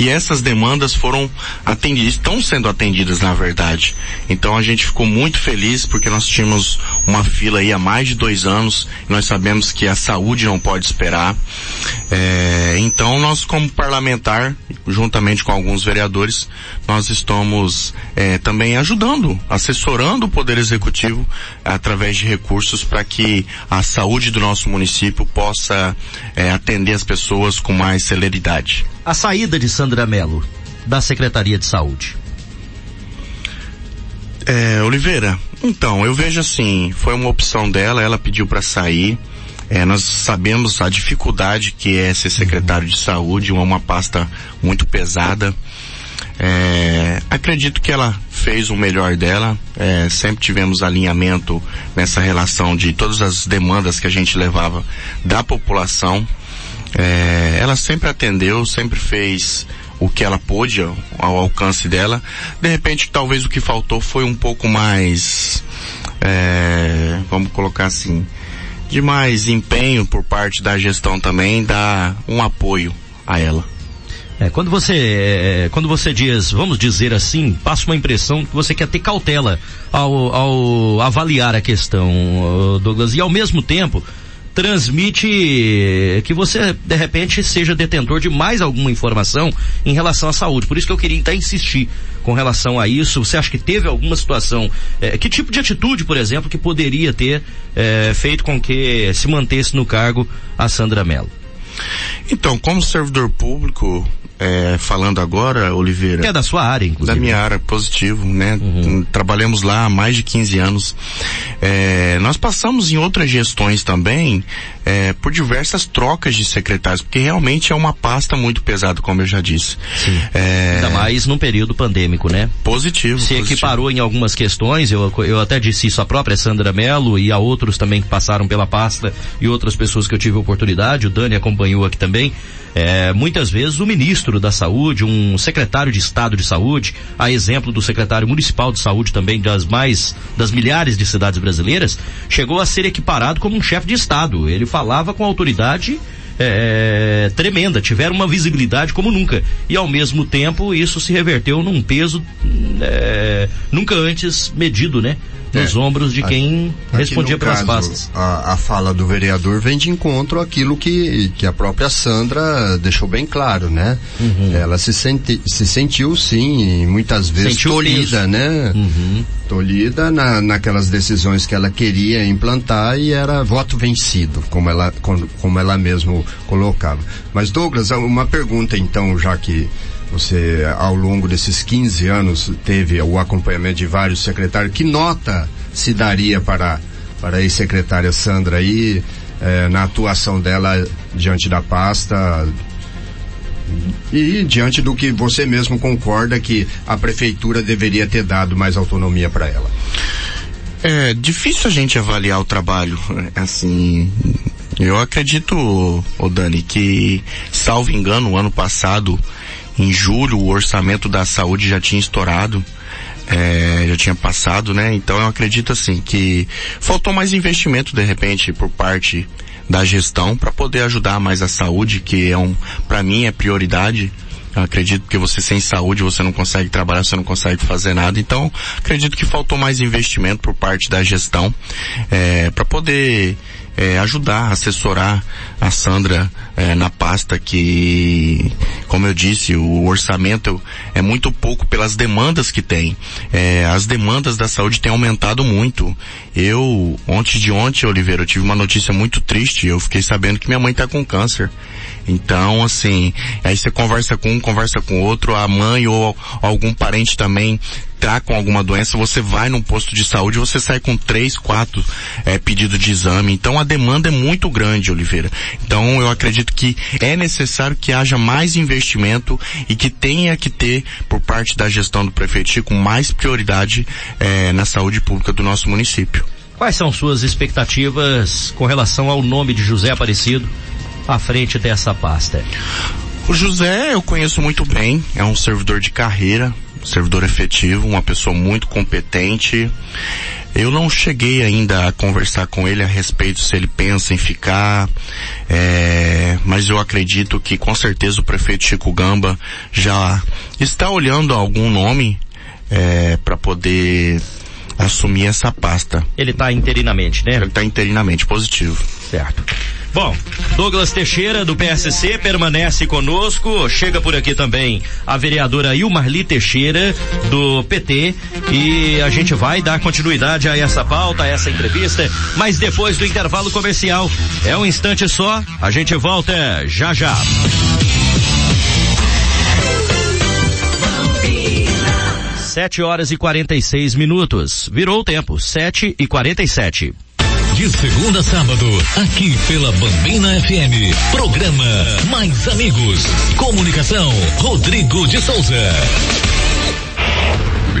E essas demandas foram atendidas, estão sendo atendidas na verdade. Então a gente ficou muito feliz porque nós tínhamos uma fila aí há mais de dois anos, nós sabemos que a saúde não pode esperar. É, então nós como parlamentar, juntamente com alguns vereadores, nós estamos é, também ajudando, assessorando o Poder Executivo através de recursos para que a saúde do nosso município possa é, atender as pessoas com mais celeridade. A saída de Sandra Mello da Secretaria de Saúde. É, Oliveira, então, eu vejo assim, foi uma opção dela, ela pediu para sair. É, nós sabemos a dificuldade que é ser secretário de saúde, uma, uma pasta muito pesada. É, acredito que ela fez o melhor dela. É, sempre tivemos alinhamento nessa relação de todas as demandas que a gente levava da população. É, ela sempre atendeu, sempre fez o que ela pôde ao, ao alcance dela. De repente, talvez o que faltou foi um pouco mais, é, vamos colocar assim, de mais empenho por parte da gestão também, dar um apoio a ela. É, quando você, é, quando você diz, vamos dizer assim, passa uma impressão que você quer ter cautela ao, ao avaliar a questão, Douglas, e ao mesmo tempo, transmite que você, de repente, seja detentor de mais alguma informação em relação à saúde. Por isso que eu queria até insistir com relação a isso. Você acha que teve alguma situação, é, que tipo de atitude, por exemplo, que poderia ter é, feito com que se mantesse no cargo a Sandra Mello? Então, como servidor público, é, falando agora, Oliveira. Que é da sua área, inclusive. Da minha área, positivo, né? Uhum. Trabalhamos lá há mais de 15 anos. É, nós passamos em outras gestões também, é, por diversas trocas de secretários, porque realmente é uma pasta muito pesada, como eu já disse. Sim. É... Ainda mais num período pandêmico, né? Positivo. Se positivo. equiparou em algumas questões, eu, eu até disse isso a própria Sandra Mello e a outros também que passaram pela pasta e outras pessoas que eu tive oportunidade, o Dani acompanhou aqui também. É, muitas vezes o ministro da saúde, um secretário de estado de saúde, a exemplo do secretário municipal de saúde também das mais, das milhares de cidades brasileiras, chegou a ser equiparado como um chefe de estado. Ele falava com autoridade é, tremenda, tiveram uma visibilidade como nunca. E ao mesmo tempo isso se reverteu num peso é, nunca antes medido, né? Nos é, ombros de quem aqui, respondia pelas caso, pastas. A, a, fala do vereador vem de encontro àquilo que, que a própria Sandra deixou bem claro, né? Uhum. Ela se, senti, se sentiu sim, muitas vezes sentiu tolhida, né? Uhum. Tolhida na, naquelas decisões que ela queria implantar e era voto vencido, como ela, como, como ela mesmo colocava. Mas Douglas, uma pergunta então, já que você, ao longo desses 15 anos, teve o acompanhamento de vários secretários. Que nota se daria para, para a ex-secretária Sandra aí, eh, na atuação dela diante da pasta? E diante do que você mesmo concorda que a prefeitura deveria ter dado mais autonomia para ela? É difícil a gente avaliar o trabalho, assim, eu acredito, o Dani, que, salvo engano, o ano passado, em julho, o orçamento da saúde já tinha estourado. É, já tinha passado, né? Então eu acredito assim que faltou mais investimento de repente por parte da gestão para poder ajudar mais a saúde, que é um, para mim é prioridade. Eu acredito que você sem saúde você não consegue trabalhar, você não consegue fazer nada. Então acredito que faltou mais investimento por parte da gestão é, para poder é, ajudar, assessorar a Sandra é, na pasta que, como eu disse, o orçamento é muito pouco pelas demandas que tem. É, as demandas da saúde têm aumentado muito. Eu, ontem de ontem, Oliveira, eu tive uma notícia muito triste. Eu fiquei sabendo que minha mãe está com câncer. Então, assim, aí você conversa com um, conversa com outro, a mãe ou algum parente também tá com alguma doença, você vai num posto de saúde, você sai com três, quatro é, pedidos de exame. Então a demanda é muito grande, Oliveira. Então eu acredito que é necessário que haja mais investimento e que tenha que ter por parte da gestão do prefeito Chico mais prioridade é, na saúde pública do nosso município. Quais são suas expectativas com relação ao nome de José Aparecido à frente dessa pasta? O José eu conheço muito bem, é um servidor de carreira, servidor efetivo, uma pessoa muito competente. Eu não cheguei ainda a conversar com ele a respeito se ele pensa em ficar, é, mas eu acredito que com certeza o prefeito Chico Gamba já está olhando algum nome é, para poder assumir essa pasta. Ele está interinamente, né? Ele está interinamente positivo. Certo. Bom, Douglas Teixeira do PSC permanece conosco. Chega por aqui também a vereadora Ilmarli Teixeira do PT e a gente vai dar continuidade a essa pauta, a essa entrevista, mas depois do intervalo comercial. É um instante só, a gente volta já já. Sete horas e quarenta e seis minutos. Virou o tempo, sete e quarenta e sete. De segunda a sábado, aqui pela Bambina FM. Programa Mais Amigos. Comunicação, Rodrigo de Souza.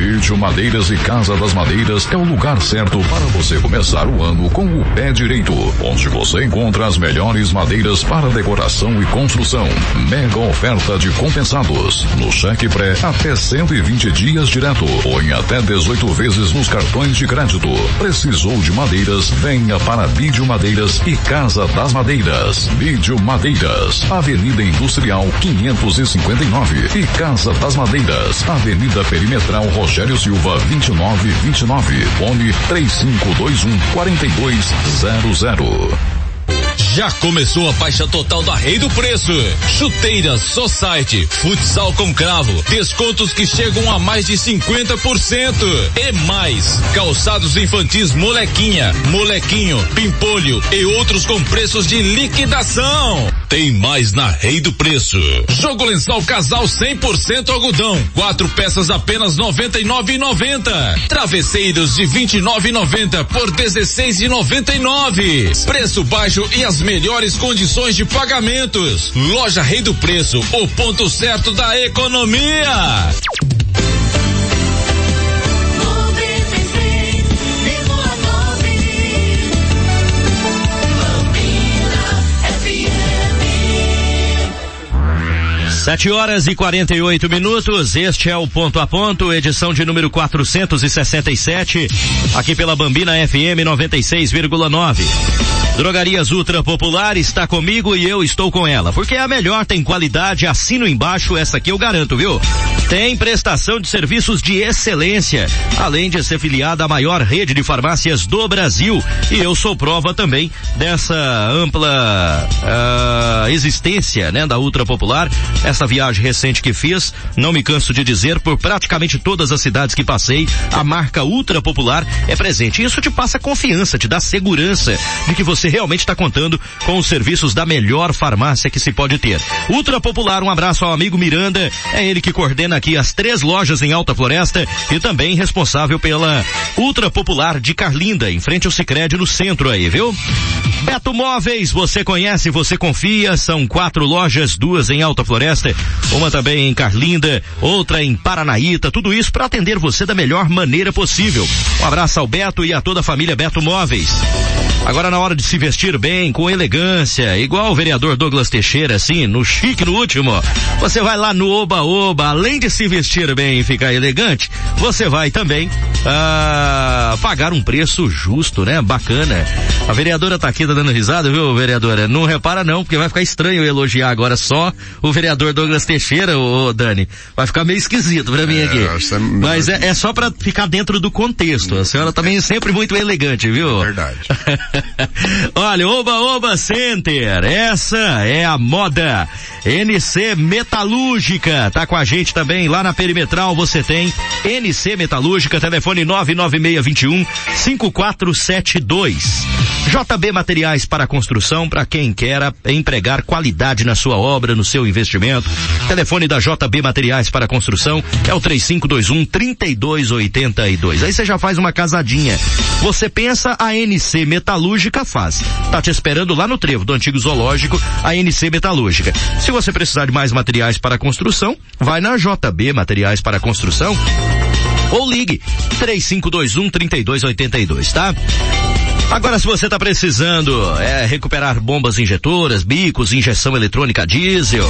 Vídeo Madeiras e Casa das Madeiras é o lugar certo para você começar o ano com o pé direito, onde você encontra as melhores madeiras para decoração e construção. Mega oferta de compensados. No cheque pré, até 120 dias direto, ou em até 18 vezes nos cartões de crédito. Precisou de madeiras? Venha para Vídeo Madeiras e Casa das Madeiras. Vídeo Madeiras, Avenida Industrial 559 e Casa das Madeiras, Avenida Perimetral Rogério Silva 2929. Fone 3521 4200. Já começou a baixa total da Rei do Preço. Chuteiras, Society, futsal com cravo, descontos que chegam a mais de 50%. E mais, calçados infantis molequinha, molequinho, pimpolho e outros com preços de liquidação. Tem mais na Rei do Preço. Jogo lençol casal 100% algodão, quatro peças apenas 99,90. Travesseiros de 29,90 por 16,99. Preço baixo e as melhores condições de pagamentos. Loja Rei do Preço, o ponto certo da economia. Sete horas e 48 minutos. Este é o ponto a ponto, edição de número 467, aqui pela Bambina FM 96,9. Drogarias Ultra Popular está comigo e eu estou com ela, porque é a melhor, tem qualidade, assino embaixo, essa aqui eu garanto, viu? Tem prestação de serviços de excelência, além de ser filiada à maior rede de farmácias do Brasil. E eu sou prova também dessa ampla uh, existência, né, da Ultra Popular. Essa viagem recente que fiz, não me canso de dizer, por praticamente todas as cidades que passei, a marca Ultra Popular é presente. Isso te passa confiança, te dá segurança de que você realmente está contando com os serviços da melhor farmácia que se pode ter. Ultra Popular, um abraço ao amigo Miranda, é ele que coordena aqui as três lojas em Alta Floresta e também responsável pela Ultra Popular de Carlinda, em frente ao Sicredi no centro aí, viu? Beto Móveis, você conhece, você confia, são quatro lojas, duas em Alta Floresta, uma também em Carlinda, outra em Paranaíta, tudo isso para atender você da melhor maneira possível. Um abraço ao Beto e a toda a família Beto Móveis. Agora na hora de se vestir bem, com elegância, igual o vereador Douglas Teixeira, assim, no chique no último, você vai lá no Oba Oba, além de se vestir bem e ficar elegante, você vai também ah, pagar um preço justo, né? Bacana. A vereadora tá aqui, tá dando risada, viu, vereadora? Não repara não, porque vai ficar estranho eu elogiar agora só o vereador Douglas Teixeira, ô, Dani. Vai ficar meio esquisito pra mim é, aqui. É... Mas é, é só pra ficar dentro do contexto. A senhora também é sempre muito elegante, viu? Verdade. Olha, Oba Oba Center, essa é a moda. NC Metalúrgica, tá com a gente também lá na Perimetral, você tem NC Metalúrgica, telefone 99621 5472. JB Materiais para Construção, para quem quer empregar qualidade na sua obra, no seu investimento. Telefone da JB Materiais para Construção é o 3521 3282. Aí você já faz uma casadinha. Você pensa, a NC Metalúrgica faz. Tá te esperando lá no trevo do antigo zoológico, a NC Metalúrgica. Se você precisar de mais materiais para construção, vai na JB Materiais para Construção Ou ligue 3521 3282, tá? Agora, se você está precisando é, recuperar bombas injetoras, bicos, injeção eletrônica diesel,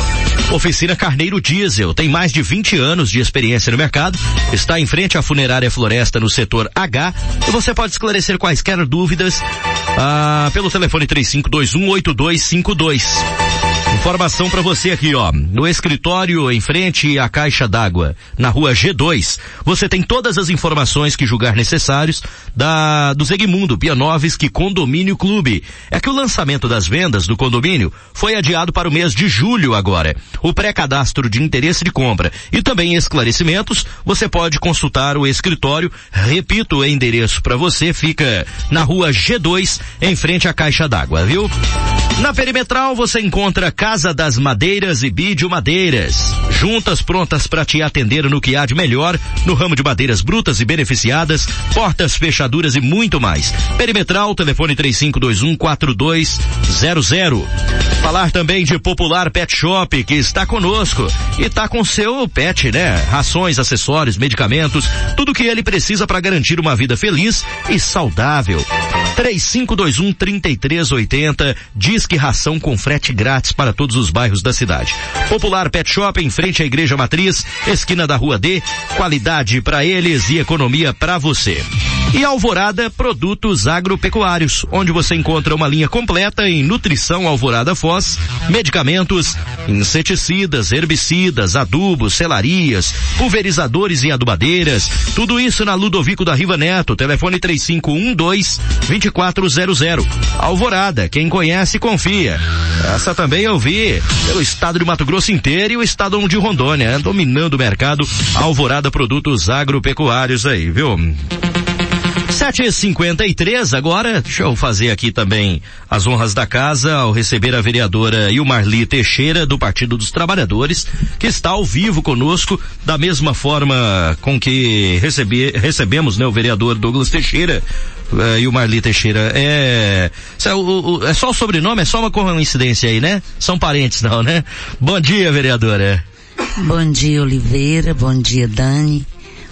Oficina Carneiro Diesel tem mais de 20 anos de experiência no mercado, está em frente à Funerária Floresta no setor H e você pode esclarecer quaisquer dúvidas ah, pelo telefone 3521 8252. Informação para você aqui, ó. No escritório em frente à caixa d'água, na rua G2, você tem todas as informações que julgar necessários da do Zegmundo Pianovski Condomínio Clube. É que o lançamento das vendas do condomínio foi adiado para o mês de julho agora. O pré-cadastro de interesse de compra e também esclarecimentos, você pode consultar o escritório. Repito, o endereço para você fica na rua G2, em frente à caixa d'água, viu? Na perimetral você encontra Casa das Madeiras e Bídio Madeiras. Juntas prontas para te atender no que há de melhor no ramo de madeiras brutas e beneficiadas, portas, fechaduras e muito mais. Perimetral, telefone 3521 4200. Falar também de Popular Pet Shop, que está conosco e está com seu pet, né? Rações, acessórios, medicamentos, tudo que ele precisa para garantir uma vida feliz e saudável. 3521 3380 diz que ração com frete grátis para todos os bairros da cidade. Popular Pet Shop em frente à Igreja Matriz, esquina da Rua D, qualidade para eles e economia para você. E Alvorada Produtos Agropecuários, onde você encontra uma linha completa em nutrição Alvorada Foz, medicamentos, inseticidas, herbicidas, adubos, selarias, pulverizadores e adubadeiras, tudo isso na Ludovico da Riva Neto, telefone 3512 2400. Alvorada, quem conhece confia. Essa também eu pelo estado de Mato Grosso inteiro e o estado de Rondônia, dominando o mercado Alvorada Produtos Agropecuários aí, viu? 7h53 agora, deixa eu fazer aqui também as honras da casa ao receber a vereadora Ilmarli Teixeira do Partido dos Trabalhadores, que está ao vivo conosco, da mesma forma com que recebemos né, o vereador Douglas Teixeira, uh, Ilmarli Teixeira. É, é, o, o, é só o sobrenome, é só uma coincidência aí, né? São parentes não, né? Bom dia, vereadora. Bom dia, Oliveira. Bom dia, Dani.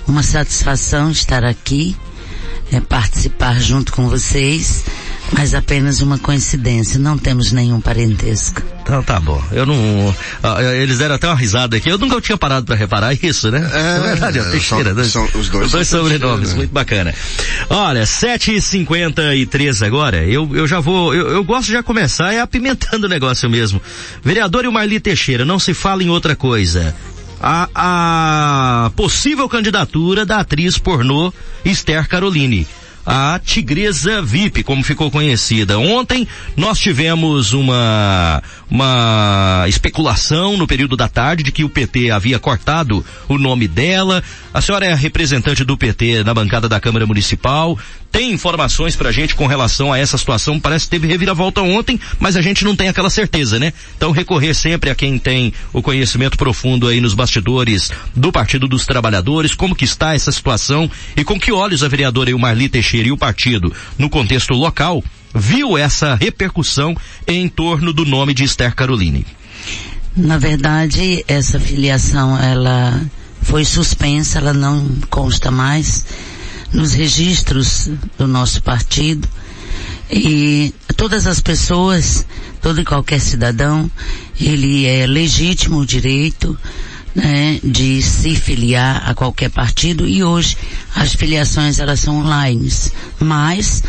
Uma satisfação estar aqui é, participar junto com vocês, mas apenas uma coincidência, não temos nenhum parentesco. Então tá bom. Eu não. Ah, eles deram até uma risada aqui. Eu nunca tinha parado para reparar isso, né? É, é verdade, é, Teixeira. São, são, os dois, os dois sobrenomes, né? muito bacana. Olha, 7h53 agora. Eu, eu já vou. Eu, eu gosto de já começar é apimentando o negócio mesmo. Vereador e o Marli Teixeira, não se fala em outra coisa a, a possível candidatura da atriz pornô Esther Caroline a Tigresa VIP, como ficou conhecida. Ontem nós tivemos uma, uma especulação no período da tarde de que o PT havia cortado o nome dela. A senhora é representante do PT na bancada da Câmara Municipal. Tem informações pra gente com relação a essa situação? Parece que teve reviravolta ontem, mas a gente não tem aquela certeza, né? Então recorrer sempre a quem tem o conhecimento profundo aí nos bastidores do Partido dos Trabalhadores, como que está essa situação e com que olhos a vereadora Marli Teixeira e o partido, no contexto local, viu essa repercussão em torno do nome de Esther Caroline. Na verdade, essa filiação, ela foi suspensa, ela não consta mais nos registros do nosso partido e todas as pessoas, todo e qualquer cidadão, ele é legítimo o direito né, de se filiar a qualquer partido e hoje as filiações elas são online, mas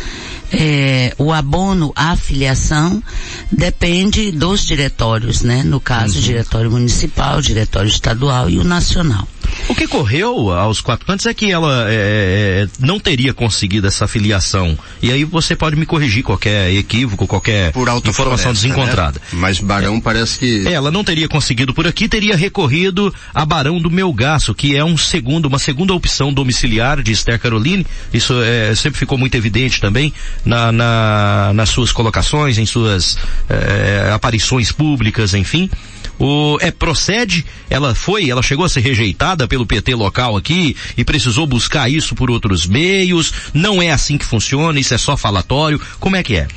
é, o abono à filiação depende dos diretórios, né? No caso, uhum. diretório municipal, diretório estadual e o nacional. O que correu aos quatro cantos é que ela é, é, não teria conseguido essa filiação. E aí você pode me corrigir qualquer equívoco, qualquer informação desencontrada. Né? Mas Barão é, parece que... Ela não teria conseguido por aqui, teria recorrido a Barão do Melgaço, que é um segundo, uma segunda opção domiciliar de Esther Caroline. Isso é, sempre ficou muito evidente também na, na, nas suas colocações, em suas é, aparições públicas, enfim. O, é, procede, ela foi, ela chegou a ser rejeitada pelo PT local aqui e precisou buscar isso por outros meios. Não é assim que funciona, isso é só falatório. Como é que é?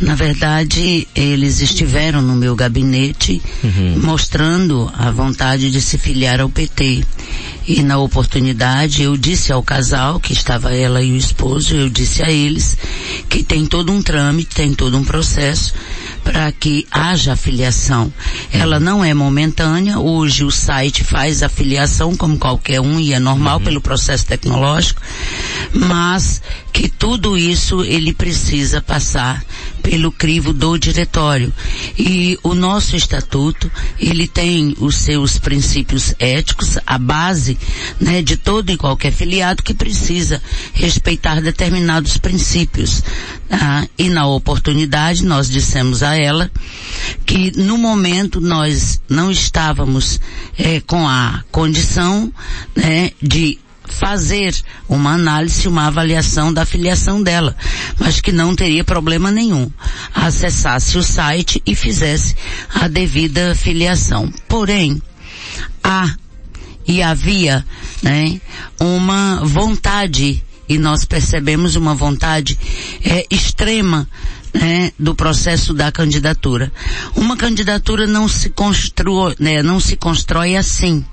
Na verdade, eles estiveram no meu gabinete uhum. mostrando a vontade de se filiar ao PT. E na oportunidade eu disse ao casal, que estava ela e o esposo, eu disse a eles que tem todo um trâmite, tem todo um processo para que haja afiliação. Ela não é momentânea, hoje o site faz afiliação como qualquer um e é normal uhum. pelo processo tecnológico, mas que tudo isso ele precisa passar pelo crivo do diretório. E o nosso estatuto, ele tem os seus princípios éticos, a base, né, de todo e qualquer filiado que precisa respeitar determinados princípios. Tá? E na oportunidade nós dissemos a ela que no momento nós não estávamos é, com a condição né, de fazer uma análise, uma avaliação da filiação dela, mas que não teria problema nenhum. Acessasse o site e fizesse a devida filiação. Porém, há e havia, né, uma vontade e nós percebemos uma vontade é, extrema né, do processo da candidatura. Uma candidatura não se constrói, né, não se constrói assim.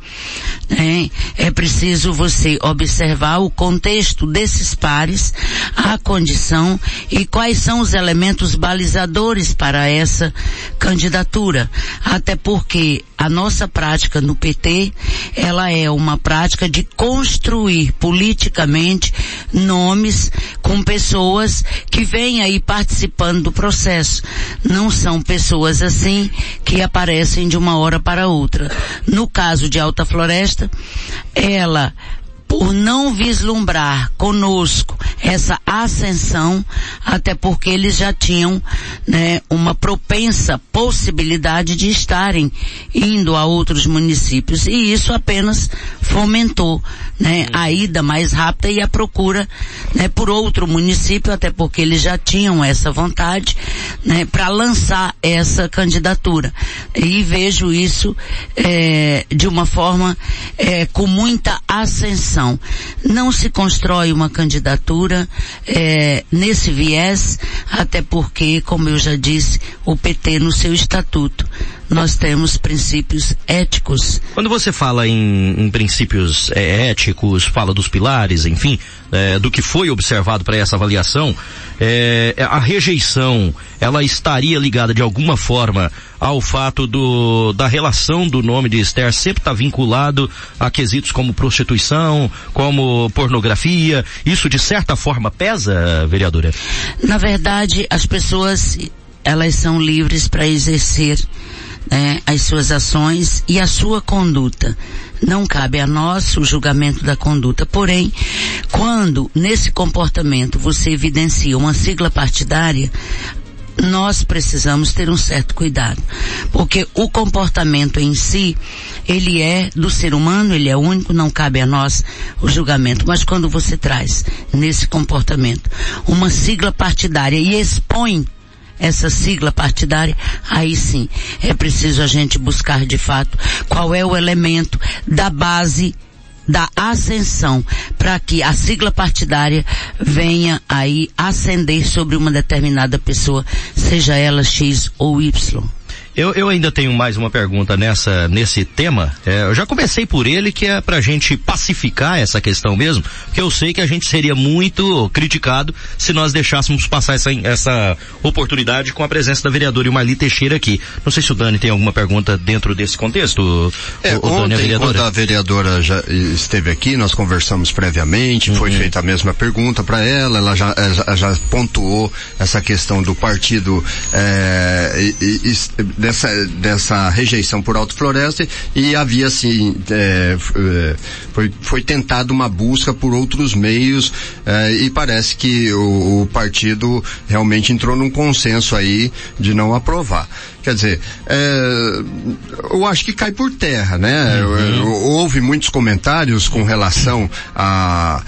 Né? É preciso você observar o contexto desses pares, a condição e quais são os elementos balizadores para essa candidatura. Até porque a nossa prática no PT, ela é uma prática de construir politicamente nomes com pessoas que vêm aí participando do processo. Não são pessoas assim que aparecem de uma hora para outra. No caso de Alta Floresta, ela por não vislumbrar conosco essa ascensão, até porque eles já tinham né, uma propensa possibilidade de estarem indo a outros municípios e isso apenas fomentou né, a ida mais rápida e a procura né, por outro município, até porque eles já tinham essa vontade né, para lançar essa candidatura. E vejo isso é, de uma forma é, com muita ascensão. Não se constrói uma candidatura é, nesse viés, até porque, como eu já disse, o PT no seu estatuto nós temos princípios éticos. Quando você fala em, em princípios é, éticos, fala dos pilares, enfim, é, do que foi observado para essa avaliação, é, a rejeição, ela estaria ligada de alguma forma ao fato do, da relação do nome de Esther sempre estar tá vinculado a quesitos como prostituição, como pornografia, isso de certa forma pesa, vereadora? Na verdade, as pessoas, elas são livres para exercer né, as suas ações e a sua conduta. Não cabe a nós o julgamento da conduta. Porém, quando nesse comportamento você evidencia uma sigla partidária, nós precisamos ter um certo cuidado, porque o comportamento em si, ele é do ser humano, ele é único, não cabe a nós o julgamento. Mas quando você traz nesse comportamento uma sigla partidária e expõe essa sigla partidária, aí sim é preciso a gente buscar de fato qual é o elemento da base da ascensão para que a sigla partidária venha aí ascender sobre uma determinada pessoa, seja ela X ou Y. Eu, eu ainda tenho mais uma pergunta nessa, nesse tema. É, eu já comecei por ele, que é pra gente pacificar essa questão mesmo, porque eu sei que a gente seria muito criticado se nós deixássemos passar essa, essa oportunidade com a presença da vereadora Ilmali Teixeira aqui. Não sei se o Dani tem alguma pergunta dentro desse contexto. É, o, o ontem, Dani, a vereadora. quando a vereadora já esteve aqui, nós conversamos previamente, uhum. foi feita a mesma pergunta para ela, ela já, ela já pontuou essa questão do partido é, e, e, dessa, dessa rejeição por Alto Floresta e havia assim, é, é, foi, foi tentado uma busca por outros meios é, e parece que o, o, partido realmente entrou num consenso aí de não aprovar. Quer dizer, é, eu acho que cai por terra, né? Uhum. Houve muitos comentários com relação a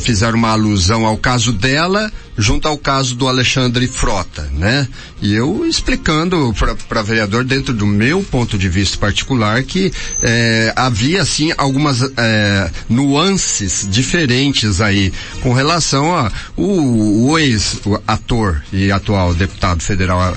fizeram uma alusão ao caso dela junto ao caso do Alexandre Frota, né? E eu explicando para vereador, dentro do meu ponto de vista particular, que é, havia assim algumas é, nuances diferentes aí com relação a o, o ex-ator e atual deputado federal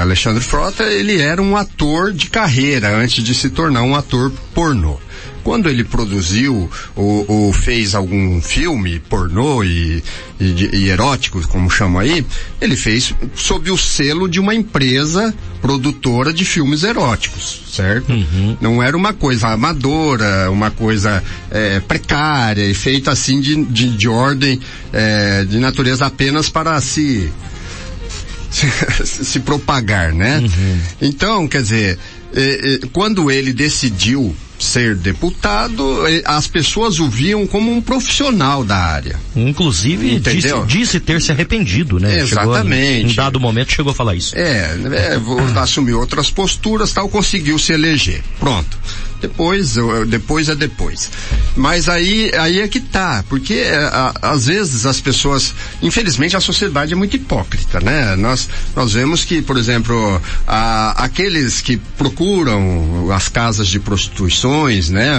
Alexandre Frota, ele era um ator de carreira antes de se tornar um ator pornô quando ele produziu ou, ou fez algum filme pornô e, e, e, erótico, como chama aí, ele fez sob o selo de uma empresa produtora de filmes eróticos, certo? Uhum. Não era uma coisa amadora, uma coisa é, precária e feita assim de, de, de ordem, é, de natureza apenas para se se, se propagar, né? Uhum. Então, quer dizer, quando ele decidiu ser deputado, as pessoas o viam como um profissional da área. Inclusive, disse, disse, ter se arrependido, né? Exatamente. Chegou, em dado momento chegou a falar isso. É, é vou assumir outras posturas, tal, conseguiu se eleger. Pronto depois, depois é depois. Mas aí, aí é que tá, porque é, a, às vezes as pessoas, infelizmente a sociedade é muito hipócrita, né? Nós, nós vemos que, por exemplo, a, aqueles que procuram as casas de prostituições, né?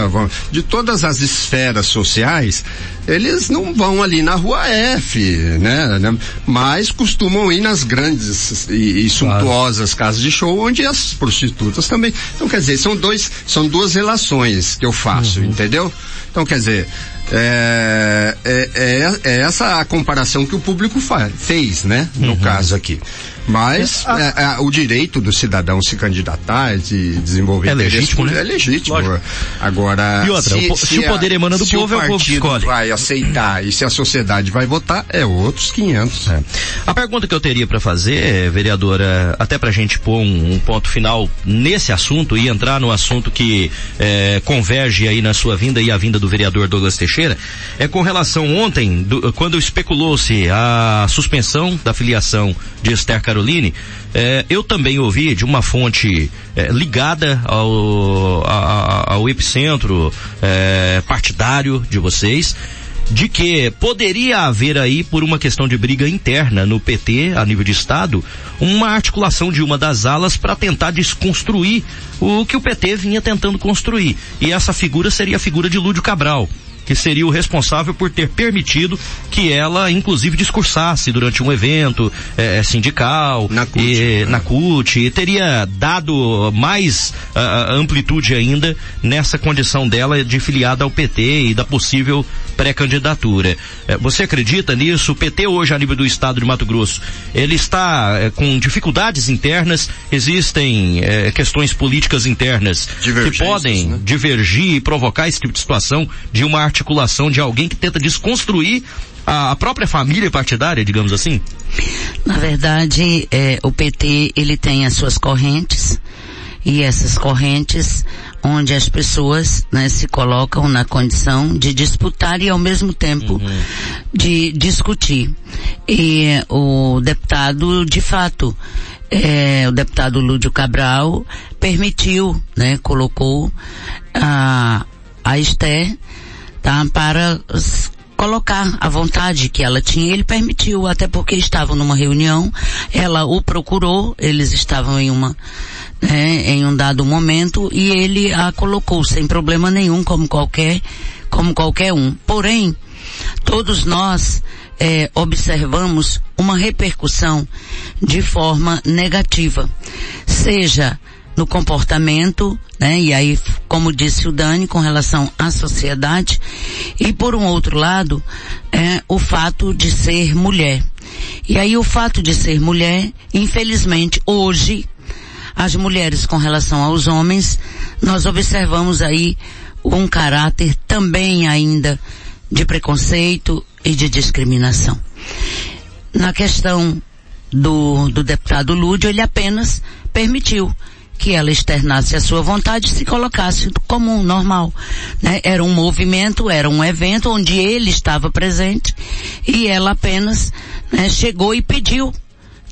De todas as esferas sociais, eles não vão ali na rua F, né? Mas costumam ir nas grandes e, e suntuosas claro. casas de show onde as prostitutas também. Então, quer dizer, são dois, são duas relações que eu faço, uhum. entendeu? Então, quer dizer, é, é, é, é, essa a comparação que o público faz, fez, né? No uhum. caso aqui. Mas é, é, é, o direito do cidadão se candidatar, de desenvolver é legítimo, né? é legítimo. Lógico. Agora, e outra, se, o, se, se o poder a, emana do povo, é o povo que escolhe. vai aceitar e se a sociedade vai votar, é outros 500. É. A pergunta que eu teria para fazer, vereadora, até para a gente pôr um, um, ponto final nesse assunto e entrar no assunto que é, converge aí na sua vinda e a vinda do vereador Douglas Teixeira, é com relação ontem, do, quando especulou-se a suspensão da filiação de Esther Caroline, é, eu também ouvi de uma fonte é, ligada ao, a, ao epicentro é, partidário de vocês, de que poderia haver aí, por uma questão de briga interna no PT, a nível de Estado, uma articulação de uma das alas para tentar desconstruir o que o PT vinha tentando construir. E essa figura seria a figura de Lúdio Cabral que seria o responsável por ter permitido que ela, inclusive, discursasse durante um evento é, sindical, na CUT, e, né? na CUT, e teria dado mais uh, amplitude ainda nessa condição dela de filiada ao PT e da possível pré-candidatura. É, você acredita nisso? O PT hoje, a nível do estado de Mato Grosso, ele está é, com dificuldades internas, existem é, questões políticas internas que podem né? divergir e provocar esse tipo de situação de uma articulação de alguém que tenta desconstruir a, própria família partidária, digamos assim? Na verdade, é, o PT ele tem as suas correntes e essas correntes onde as pessoas né, se colocam na condição de disputar e ao mesmo tempo uhum. de discutir. E o deputado, de fato, é, o deputado Lúdio Cabral permitiu, né, colocou a, a Esther tá? Para colocar a vontade que ela tinha, ele permitiu, até porque estavam numa reunião, ela o procurou, eles estavam em uma, né, em um dado momento, e ele a colocou sem problema nenhum, como qualquer, como qualquer um. Porém, todos nós é, observamos uma repercussão de forma negativa, seja no comportamento, né? E aí, como disse o Dani, com relação à sociedade, e por um outro lado, é o fato de ser mulher. E aí o fato de ser mulher, infelizmente, hoje, as mulheres com relação aos homens, nós observamos aí um caráter também ainda de preconceito e de discriminação. Na questão do, do deputado Lúdio, ele apenas permitiu que ela externasse a sua vontade e se colocasse como um normal. Né? Era um movimento, era um evento onde ele estava presente e ela apenas né, chegou e pediu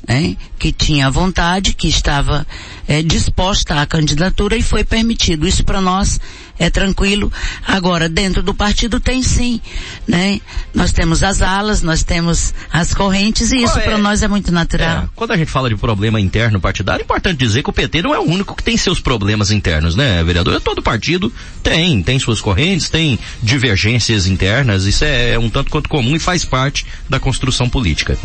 né, que tinha vontade, que estava é, disposta à candidatura e foi permitido. Isso para nós é tranquilo. Agora, dentro do partido tem sim, né? Nós temos as alas, nós temos as correntes e isso é, para nós é muito natural. É, quando a gente fala de problema interno partidário, é importante dizer que o PT não é o único que tem seus problemas internos, né, vereador? Todo partido tem, tem suas correntes, tem divergências internas, isso é, é um tanto quanto comum e faz parte da construção política.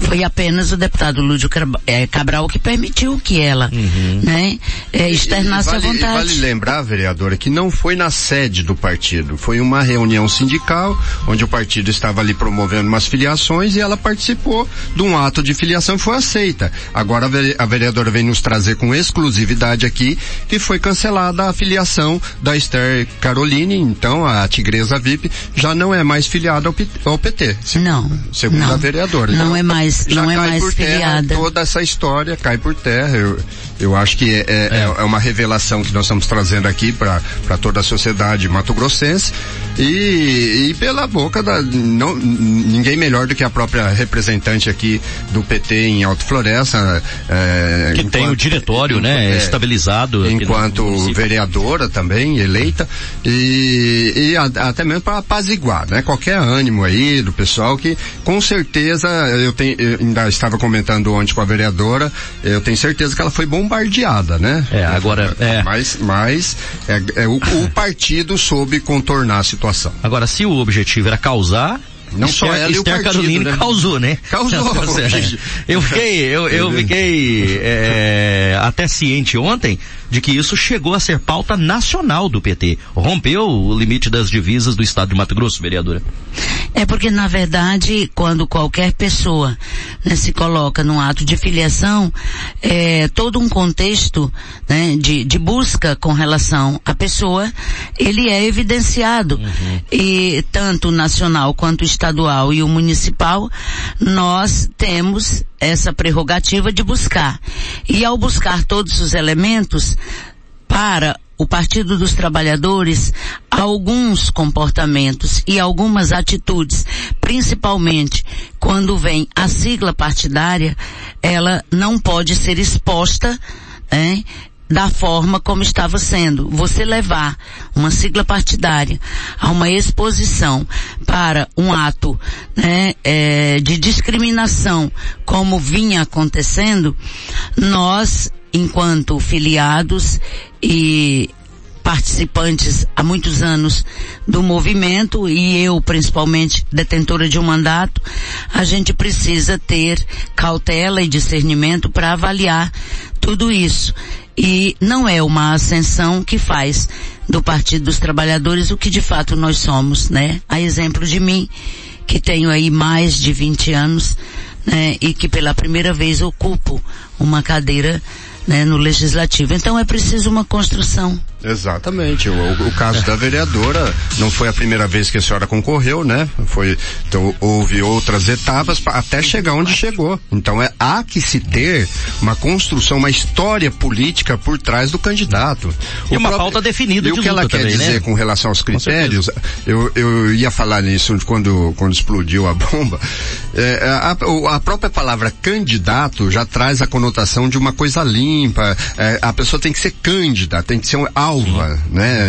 Foi apenas o deputado Lúdio é, Cabral que permitiu que ela, uhum. né, é, externasse vale, a vontade. Vale lembrar, vereadora, que não foi na sede do partido, foi uma reunião sindical, onde o partido estava ali promovendo umas filiações e ela participou de um ato de filiação e foi aceita. Agora a vereadora vem nos trazer com exclusividade aqui que foi cancelada a filiação da Esther Caroline, então a Tigresa VIP já não é mais filiada ao, PT. Não. Segundo não, a vereadora. Não é mais, já não é mais filiada. Terra, toda essa história cai por terra. Eu, eu acho que é, é, é. é uma revelação que nós estamos trazendo aqui para toda a sociedade mato-grossense e, e pela boca da não, ninguém melhor do que a própria representante aqui do PT em Alto Floresta. É, que enquanto, tem o diretório, né, é, estabilizado. Enquanto vereadora também, eleita, e, e a, até mesmo para apaziguar, né, qualquer ânimo aí do pessoal que com certeza, eu, tenho, eu ainda estava comentando ontem com a vereadora, eu tenho certeza que ela foi bombardeada, né? É, agora, é. Mas, mas é, é o, o partido soube contornar a situação. Agora, se o objetivo era causar, não Esther, só ela Esther e o Caroline né? causou, né? Causou. eu fiquei, eu, eu fiquei é, até ciente ontem de que isso chegou a ser pauta nacional do PT. Rompeu o limite das divisas do estado de Mato Grosso, vereadora. É porque, na verdade, quando qualquer pessoa né, se coloca num ato de filiação, é, todo um contexto né, de, de, busca com relação à pessoa, ele é evidenciado. Uhum. E tanto nacional quanto estadual e o municipal, nós temos essa prerrogativa de buscar. E ao buscar todos os elementos para o Partido dos Trabalhadores, alguns comportamentos e algumas atitudes, principalmente quando vem a sigla partidária, ela não pode ser exposta né, da forma como estava sendo. Você levar uma sigla partidária a uma exposição para um ato né, é, de discriminação como vinha acontecendo, nós, enquanto filiados e participantes há muitos anos do movimento e eu principalmente detentora de um mandato, a gente precisa ter cautela e discernimento para avaliar tudo isso. E não é uma ascensão que faz do Partido dos Trabalhadores o que de fato nós somos, né? A exemplo de mim, que tenho aí mais de 20 anos, né? E que pela primeira vez ocupo uma cadeira né, no legislativo. Então é preciso uma construção. Exatamente. O, o, caso da vereadora não foi a primeira vez que a senhora concorreu, né? Foi, então houve outras etapas pra, até chegar onde chegou. Então é, há que se ter uma construção, uma história política por trás do candidato. E o uma próprio, pauta definida E o que ela quer também, dizer né? com relação aos critérios, eu, eu ia falar nisso quando, quando explodiu a bomba. É, a, a própria palavra candidato já traz a conotação de uma coisa limpa. É, a pessoa tem que ser cândida, tem que ser um alva, né?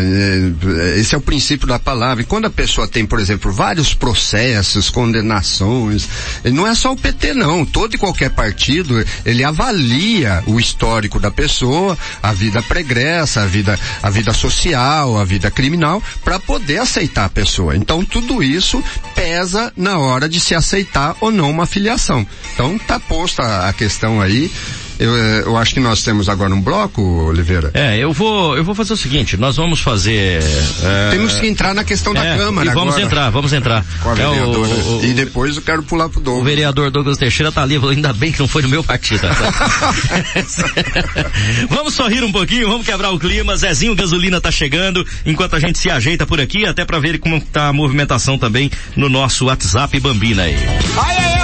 É, esse é o princípio da palavra. E quando a pessoa tem, por exemplo, vários processos, condenações, não é só o PT não, todo e qualquer partido, ele avalia o histórico da pessoa, a vida pregressa, a vida, a vida social, a vida criminal, para poder aceitar a pessoa. Então tudo isso pesa na hora de se aceitar ou não uma filiação. Então tá posta a questão aí eu, eh, eu acho que nós temos agora um bloco, Oliveira. É, eu vou, eu vou fazer o seguinte, nós vamos fazer. É, temos que entrar na questão da é, Câmara. vamos agora. entrar, vamos entrar. Com a é, o, o, e depois eu quero pular pro Douglas. O vereador Douglas Teixeira tá ali, ainda bem que não foi no meu partido. vamos sorrir um pouquinho, vamos quebrar o clima. Zezinho Gasolina tá chegando, enquanto a gente se ajeita por aqui, até para ver como tá a movimentação também no nosso WhatsApp Bambina aí. Ai, ai, ai,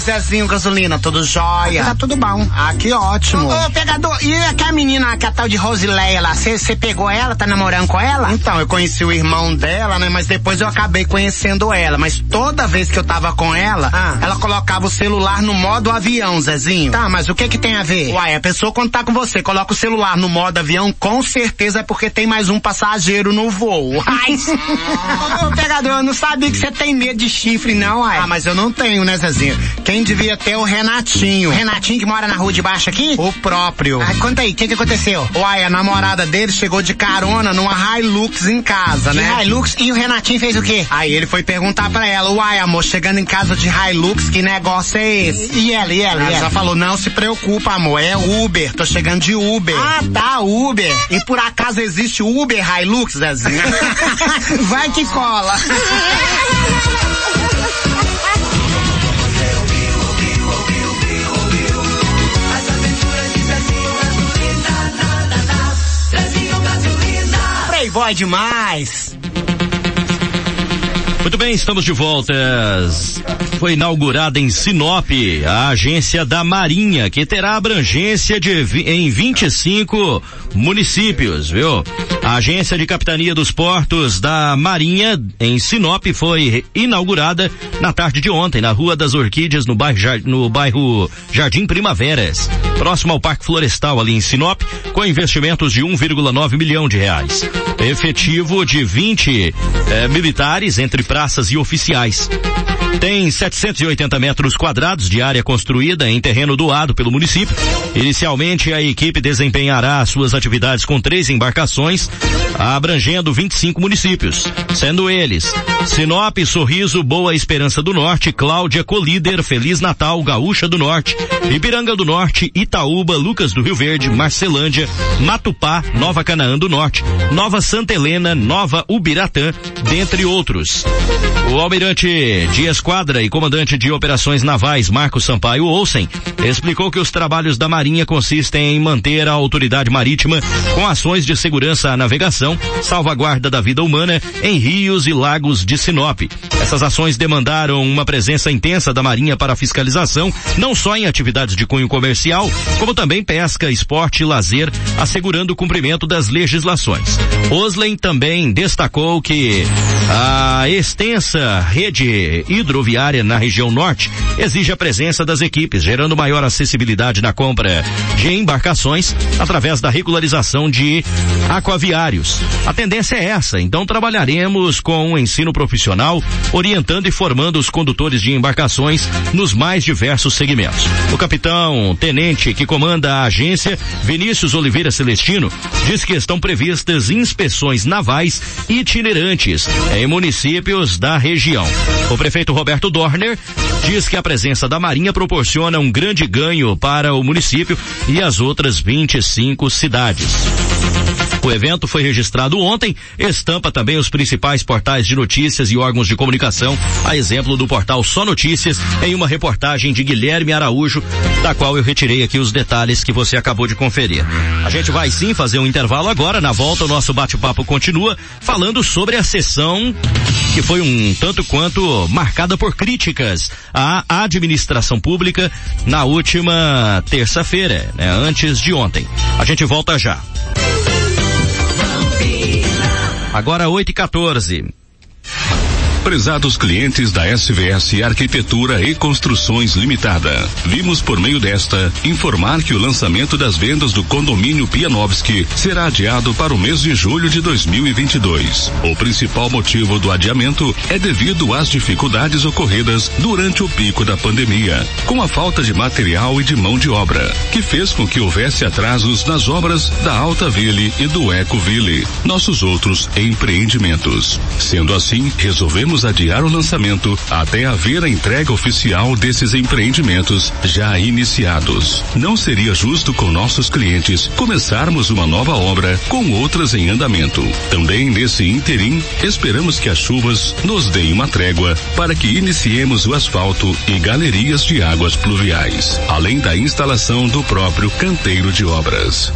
Zezinho, gasolina, tudo jóia? Tá tudo bom. Ah, que ótimo. Ô, ô pegador, e aquela menina, que é a tal de Rosileia lá, você pegou ela, tá namorando com ela? Então, eu conheci o irmão dela, né, mas depois eu acabei conhecendo ela, mas toda vez que eu tava com ela, ah. ela colocava o celular no modo avião, Zezinho. Tá, mas o que que tem a ver? Uai, a pessoa quando tá com você, coloca o celular no modo avião, com certeza é porque tem mais um passageiro no voo. Ai, ô, pegador, eu não sabia que você tem medo de chifre não, ai. Ah, mas eu não tenho, né, Zezinho? Quem devia ter o Renatinho. Renatinho que mora na rua de baixo aqui? O próprio. Ah, conta aí, o que que aconteceu? Uai, a namorada dele chegou de carona numa Hilux em casa, de né? Hilux? E o Renatinho fez o quê? Aí ele foi perguntar pra ela, uai, amor, chegando em casa de Hilux, que negócio é esse? E ela, e ela, ela e ela? já falou, não se preocupa, amor, é Uber, tô chegando de Uber. Ah, tá, Uber. E por acaso existe Uber Hilux, Zezinho? Vai que cola. Playboy demais. Muito bem, estamos de volta. Foi inaugurada em Sinop a agência da Marinha, que terá abrangência de em 25 municípios, viu? A agência de capitania dos portos da Marinha em Sinop foi inaugurada na tarde de ontem na Rua das Orquídeas no bairro, no bairro Jardim Primaveras, próximo ao Parque Florestal ali em Sinop, com investimentos de 1,9 milhão de reais. Efetivo de 20 eh, militares entre praças e oficiais. Tem 780 metros quadrados de área construída em terreno doado pelo município. Inicialmente, a equipe desempenhará suas atividades com três embarcações, abrangendo 25 municípios, sendo eles Sinop, Sorriso, Boa Esperança do Norte, Cláudia, Colíder, Feliz Natal, Gaúcha do Norte, Ipiranga do Norte, Itaúba, Lucas do Rio Verde, Marcelândia, Matupá, Nova Canaã do Norte, Nova Santa Helena, Nova Ubiratã, dentre outros. O almirante Dias Quadra e comandante de operações navais Marcos Sampaio Olsen explicou que os trabalhos da Marinha consistem em manter a autoridade marítima com ações de segurança à navegação, salvaguarda da vida humana em rios e lagos de Sinop. Essas ações demandaram uma presença intensa da Marinha para fiscalização, não só em atividades de cunho comercial, como também pesca, esporte e lazer, assegurando o cumprimento das legislações. Oslen também destacou que a extensa rede hidroviária na região norte exige a presença das equipes, gerando maior acessibilidade na compra de embarcações através da regularização de aquaviários. A tendência é essa, então trabalharemos com o ensino profissional, orientando e formando os condutores de embarcações nos mais diversos segmentos. O capitão tenente que comanda a agência, Vinícius Oliveira Celestino, diz que estão previstas inspeções navais itinerantes em municípios da região. O prefeito Roberto Dorner diz que a presença da Marinha proporciona um grande ganho para o município e as outras 25 cidades. O evento foi registrado ontem, estampa também os principais portais de notícias e órgãos de comunicação, a exemplo do portal Só Notícias, em uma reportagem de Guilherme Araújo, da qual eu retirei aqui os detalhes que você acabou de conferir. A gente vai sim fazer um intervalo agora, na volta o nosso bate-papo continua falando sobre a sessão que foi um tanto quanto marcada por críticas à administração pública na última terça-feira, né, antes de ontem. A gente volta já. Agora 8 e 14. Prezados clientes da SVS Arquitetura e Construções Limitada, vimos por meio desta informar que o lançamento das vendas do condomínio Pianovski será adiado para o mês de julho de 2022. O principal motivo do adiamento é devido às dificuldades ocorridas durante o pico da pandemia, com a falta de material e de mão de obra, que fez com que houvesse atrasos nas obras da Alta Ville e do Eco Ville, nossos outros empreendimentos. Sendo assim, resolvemos adiar o lançamento até haver a entrega oficial desses empreendimentos já iniciados. Não seria justo com nossos clientes começarmos uma nova obra com outras em andamento. Também nesse interim, esperamos que as chuvas nos deem uma trégua para que iniciemos o asfalto e galerias de águas pluviais, além da instalação do próprio canteiro de obras.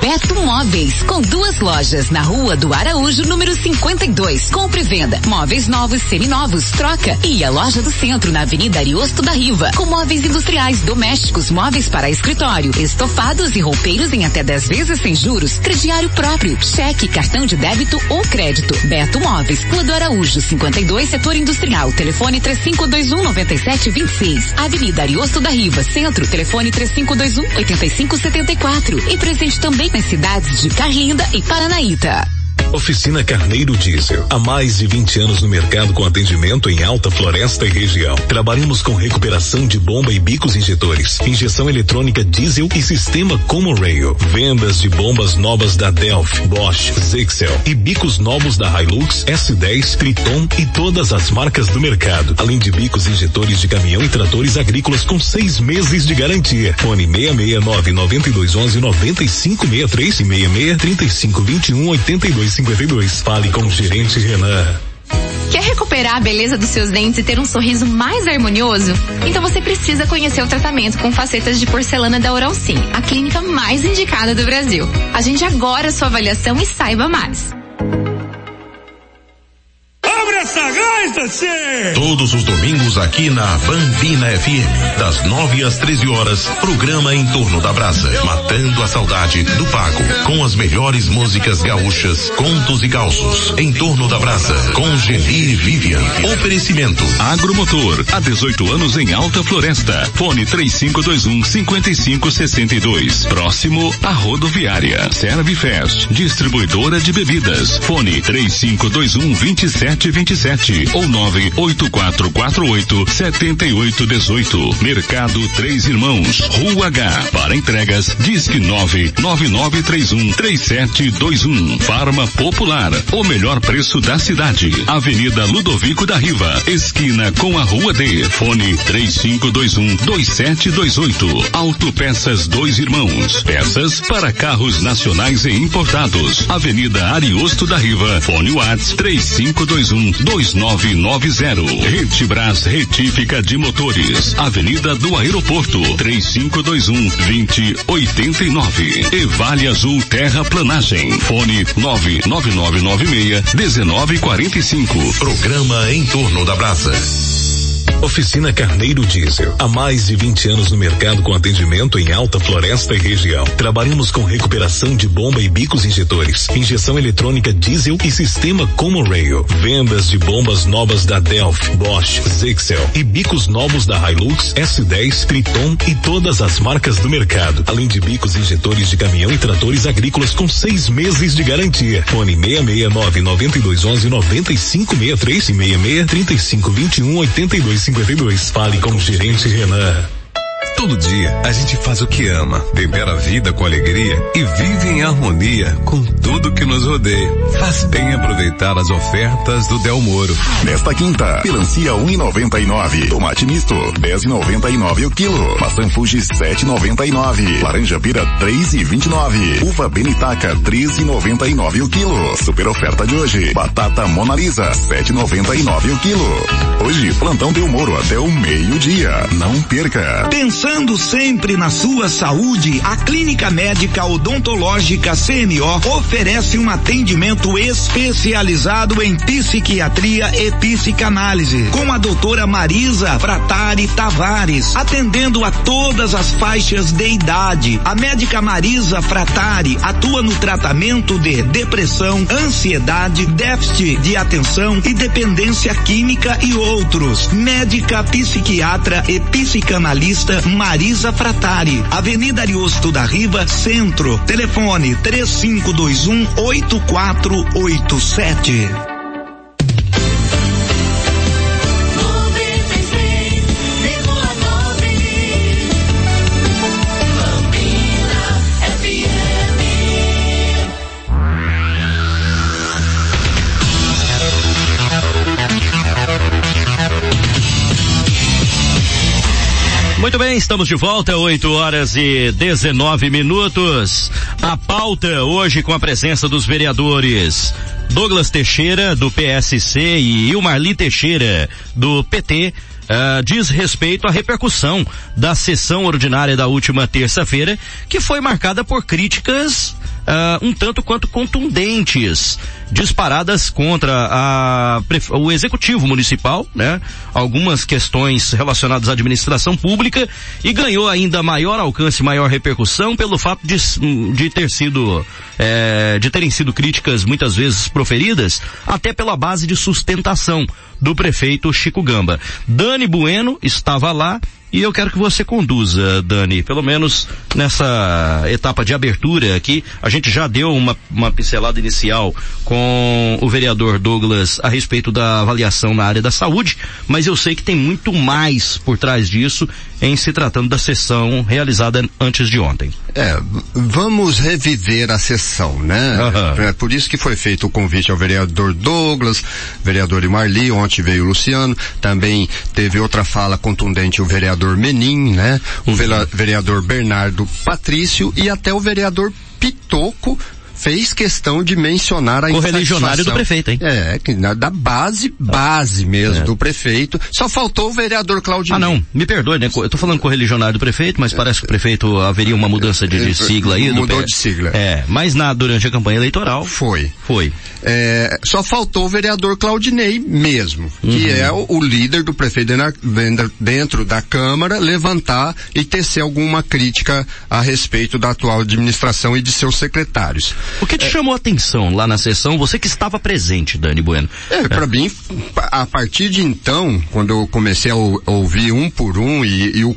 Beto Móveis, com duas lojas na rua do Araújo, número 52. Compre e venda, móveis novos, seminovos, troca. E a loja do centro na Avenida Ariosto da Riva, com móveis industriais, domésticos, móveis para escritório, estofados e roupeiros em até 10 vezes sem juros, crediário próprio, cheque, cartão de débito ou crédito. Beto Móveis, Rua do Araújo, 52, setor industrial, telefone 3521 9726. Avenida Ariosto da Riva, centro, telefone 3521 8574. E presente também nas cidades de Carlinda e Paranaíta. Oficina Carneiro Diesel. Há mais de 20 anos no mercado com atendimento em Alta Floresta e região. Trabalhamos com recuperação de bomba e bicos injetores, injeção eletrônica diesel e sistema Common Rail. Vendas de bombas novas da Delphi, Bosch, Zexel e bicos novos da Hilux, S10, Triton e todas as marcas do mercado. Além de bicos injetores de caminhão e tratores agrícolas com seis meses de garantia. Fone 669 9211 9563 e 66 3521 82 52. Fale com o gerente Renan. Quer recuperar a beleza dos seus dentes e ter um sorriso mais harmonioso? Então você precisa conhecer o tratamento com facetas de porcelana da Oral Sim, a clínica mais indicada do Brasil. Agende agora sua avaliação e saiba mais. Todos os domingos aqui na Bambina FM, das 9 às 13 horas, programa em torno da brasa, matando a saudade do pago, com as melhores músicas gaúchas, contos e causos. Em torno da brasa, com Geni Vivian. Oferecimento. Agromotor, há 18 anos em Alta Floresta. Fone 3521 5562. Próximo à rodoviária. Servifest, distribuidora de bebidas. Fone 3521 2727 ou 98448 7818. Mercado Três Irmãos, Rua H. Para entregas, disque 99931 3721. Farma Popular, o melhor preço da cidade. Avenida Ludovico da Riva, esquina com a Rua D. Fone 3521 2728. Autopeças Dois Irmãos. Peças para carros nacionais e importados. Avenida Ariosto da Riva. Fone Whats 3521 2990. Retibras Retífica de Motores. Avenida do Aeroporto. 3521 2089. E Vale Azul Terraplanagem. Fone 99996 1945. Programa em torno da brasa. Oficina Carneiro Diesel. Há mais de 20 anos no mercado com atendimento em Alta Floresta e região. Trabalhamos com recuperação de bomba e bicos injetores, injeção eletrônica diesel e sistema Common Rail. Vendas de bombas novas da Delphi, Bosch, Zexel e bicos novos da Hilux, S10, Triton e todas as marcas do mercado. Além de bicos injetores de caminhão e tratores agrícolas com seis meses de garantia. Fone 669 9211 9563 e 66 3521 82 52. Fale com o gerente Renan. Todo dia a gente faz o que ama, tempera a vida com alegria e vive em harmonia com tudo que nos rodeia. Faz bem aproveitar as ofertas do Del Moro. Nesta quinta, melancia 1,99, tomate misto 10,99 o quilo, maçã Fuji 7,99, laranja pira 3,29, uva Benitaca 13,99 o quilo. Super oferta de hoje, batata Mona Lisa 7,99 o quilo. Hoje, plantão Del Moro até o meio-dia. Não perca. Pensando sempre na sua saúde, a Clínica Médica Odontológica CMO oferece um atendimento especializado em psiquiatria e psicanálise, com a doutora Marisa Fratari Tavares, atendendo a todas as faixas de idade. A médica Marisa Fratari atua no tratamento de depressão, ansiedade, déficit de atenção e dependência química e outros. Médica psiquiatra e psicanalista Marisa Fratari, Avenida Ariosto da Riva, Centro. Telefone 3521 8487. Muito bem, estamos de volta, 8 horas e 19 minutos. A pauta hoje com a presença dos vereadores Douglas Teixeira, do PSC, e Ilmarli Teixeira, do PT, Uh, diz respeito à repercussão da sessão ordinária da última terça-feira, que foi marcada por críticas uh, um tanto quanto contundentes, disparadas contra a, o executivo municipal, né? Algumas questões relacionadas à administração pública e ganhou ainda maior alcance, maior repercussão pelo fato de, de ter sido, é, de terem sido críticas muitas vezes proferidas até pela base de sustentação do prefeito Chico Gamba. Dani Bueno estava lá e eu quero que você conduza, Dani, pelo menos nessa etapa de abertura aqui. A gente já deu uma, uma pincelada inicial com o vereador Douglas a respeito da avaliação na área da saúde, mas eu sei que tem muito mais por trás disso em se tratando da sessão realizada antes de ontem. É, vamos reviver a sessão, né? Uhum. É por isso que foi feito o convite ao vereador Douglas, vereador Marli, ontem veio o Luciano, também teve outra fala contundente o vereador Menin, né? O uhum. vereador Bernardo Patrício e até o vereador Pitoco fez questão de mencionar a O religionário do prefeito, hein? É, da base, base mesmo é. do prefeito. Só faltou o vereador Claudinho. Ah, não, me perdoe, né? Eu tô falando com o religionário do prefeito, mas parece que o prefeito haveria uma mudança de, de sigla aí. Mudou de sigla. É, mas na, durante a campanha eleitoral. Foi. Foi. É, só faltou o vereador Claudinei mesmo, uhum. que é o, o, líder do prefeito dentro da Câmara, levantar e tecer alguma crítica a respeito da atual administração e de seus secretários. O que te é, chamou a atenção lá na sessão, você que estava presente, Dani Bueno? É, para é. mim, a partir de então, quando eu comecei a ouvir um por um e, e, o,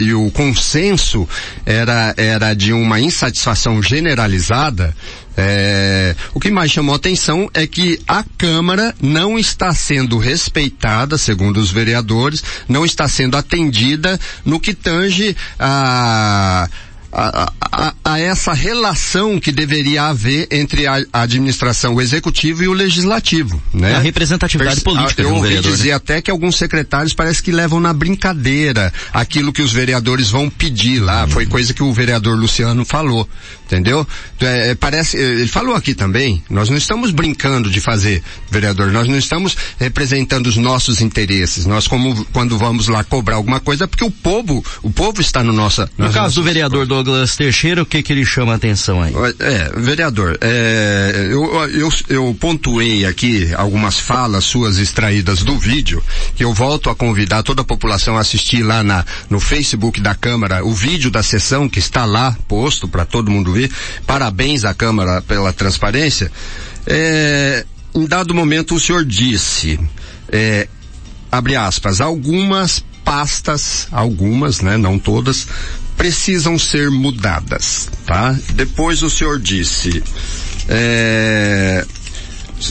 e o consenso era, era de uma insatisfação generalizada, é, o que mais chamou atenção é que a Câmara não está sendo respeitada, segundo os vereadores, não está sendo atendida no que tange a a, a, a, essa relação que deveria haver entre a, administração, o executivo e o legislativo, né? A representatividade política. Eu ouvi vereador, dizer né? até que alguns secretários parece que levam na brincadeira aquilo que os vereadores vão pedir lá. Hum. Foi coisa que o vereador Luciano falou, entendeu? É, é parece, ele falou aqui também. Nós não estamos brincando de fazer, vereador. Nós não estamos representando os nossos interesses. Nós como quando vamos lá cobrar alguma coisa, porque o povo, o povo está no nossa. No caso do vereador do Douglas Teixeira, o que que ele chama a atenção aí? É, vereador, é, eu, eu, eu pontuei aqui algumas falas suas extraídas do vídeo, que eu volto a convidar toda a população a assistir lá na, no Facebook da Câmara, o vídeo da sessão que está lá posto para todo mundo ver. Parabéns à Câmara pela transparência. É, em dado momento o senhor disse, é, abre aspas, algumas pastas, algumas, né, não todas, precisam ser mudadas, tá? Depois o senhor disse, é,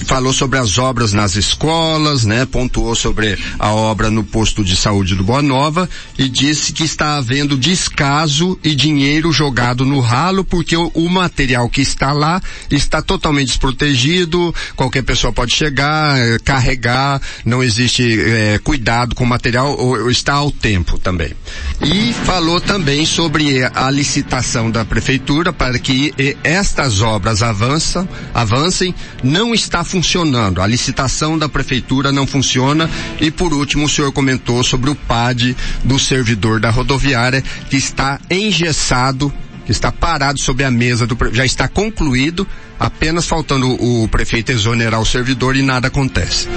falou sobre as obras nas escolas, né? Pontuou sobre a obra no posto de saúde do Boa Nova e disse que está havendo descaso e dinheiro jogado no ralo porque o, o material que está lá está totalmente desprotegido, qualquer pessoa pode chegar, eh, carregar, não existe é, cuidado com o material ou, ou está ao tempo também. E falou também sobre a licitação da prefeitura para que estas obras avançam, avancem, não está funcionando. A licitação da prefeitura não funciona. E por último, o senhor comentou sobre o PAD do servidor da rodoviária que está engessado, que está parado sobre a mesa do já está concluído, apenas faltando o prefeito exonerar o servidor e nada acontece.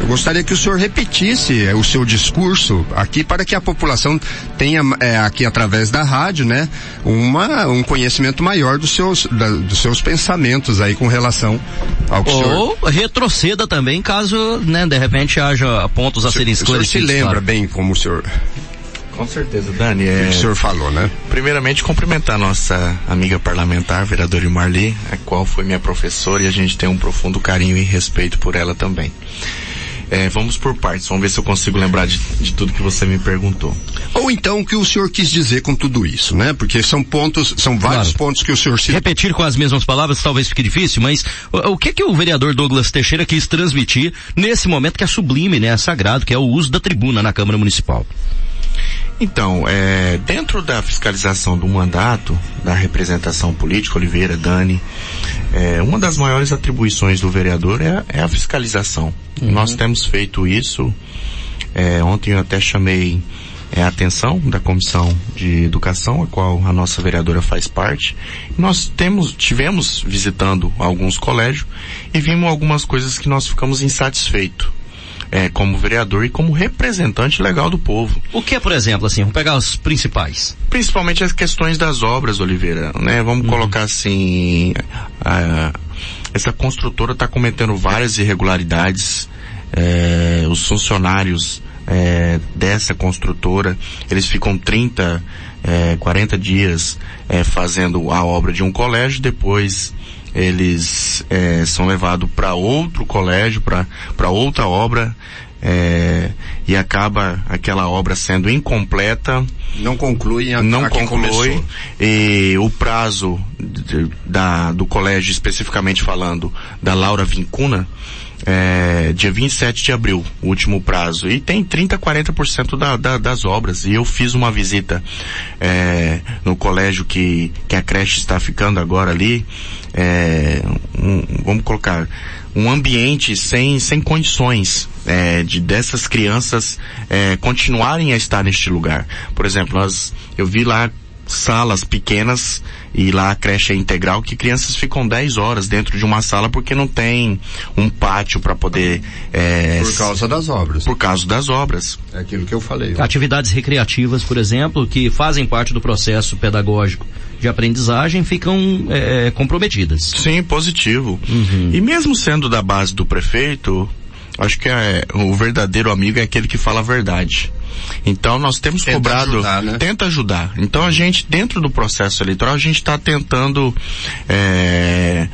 Eu gostaria que o senhor repetisse é, o seu discurso aqui para que a população tenha é, aqui através da rádio, né, uma, um conhecimento maior dos seus, da, dos seus pensamentos aí com relação ao que Ou o senhor... retroceda também caso, né, de repente haja pontos a serem esclarecidos. O senhor se lembra bem como o senhor com certeza, Dani. É... O que o senhor falou, né? Primeiramente, cumprimentar nossa amiga parlamentar, vereadora Marli, a qual foi minha professora e a gente tem um profundo carinho e respeito por ela também. É, vamos por partes, vamos ver se eu consigo lembrar de, de, tudo que você me perguntou. Ou então o que o senhor quis dizer com tudo isso, né? Porque são pontos, são vários claro. pontos que o senhor se... Repetir com as mesmas palavras talvez fique difícil, mas o, o, que que o vereador Douglas Teixeira quis transmitir nesse momento que é sublime, né? É sagrado, que é o uso da tribuna na Câmara Municipal? Então, é, dentro da fiscalização do mandato da representação política, Oliveira, Dani, é, uma das maiores atribuições do vereador é, é a fiscalização. Uhum. Nós temos feito isso. É, ontem eu até chamei é, atenção da Comissão de Educação, a qual a nossa vereadora faz parte. Nós temos, tivemos visitando alguns colégios e vimos algumas coisas que nós ficamos insatisfeitos. É, como vereador e como representante legal do povo. O que é, por exemplo, assim, vamos pegar os principais? Principalmente as questões das obras, Oliveira, né? Vamos uhum. colocar assim, a, essa construtora está cometendo várias irregularidades, é, os funcionários é, dessa construtora, eles ficam 30, é, 40 dias é, fazendo a obra de um colégio, depois eles é, são levados para outro colégio, para outra obra, é, e acaba aquela obra sendo incompleta. Não conclui a, Não a conclui. E o prazo de, da, do colégio, especificamente falando, da Laura Vincuna, é, dia 27 de abril, o último prazo. E tem 30, 40% da, da, das obras. E eu fiz uma visita é, no colégio que, que a creche está ficando agora ali. É, um, vamos colocar um ambiente sem, sem condições é, de dessas crianças é, continuarem a estar neste lugar. Por exemplo, nós, eu vi lá salas pequenas e lá a creche é integral que crianças ficam 10 horas dentro de uma sala porque não tem um pátio para poder é, por causa das obras. Por causa das obras. É aquilo que eu falei atividades recreativas por exemplo que fazem parte do processo pedagógico de aprendizagem ficam é, comprometidas. Sim positivo. Uhum. e mesmo sendo da base do prefeito acho que é, o verdadeiro amigo é aquele que fala a verdade então nós temos tenta cobrado, ajudar, né? tenta ajudar. Então a gente, dentro do processo eleitoral, a gente está tentando é,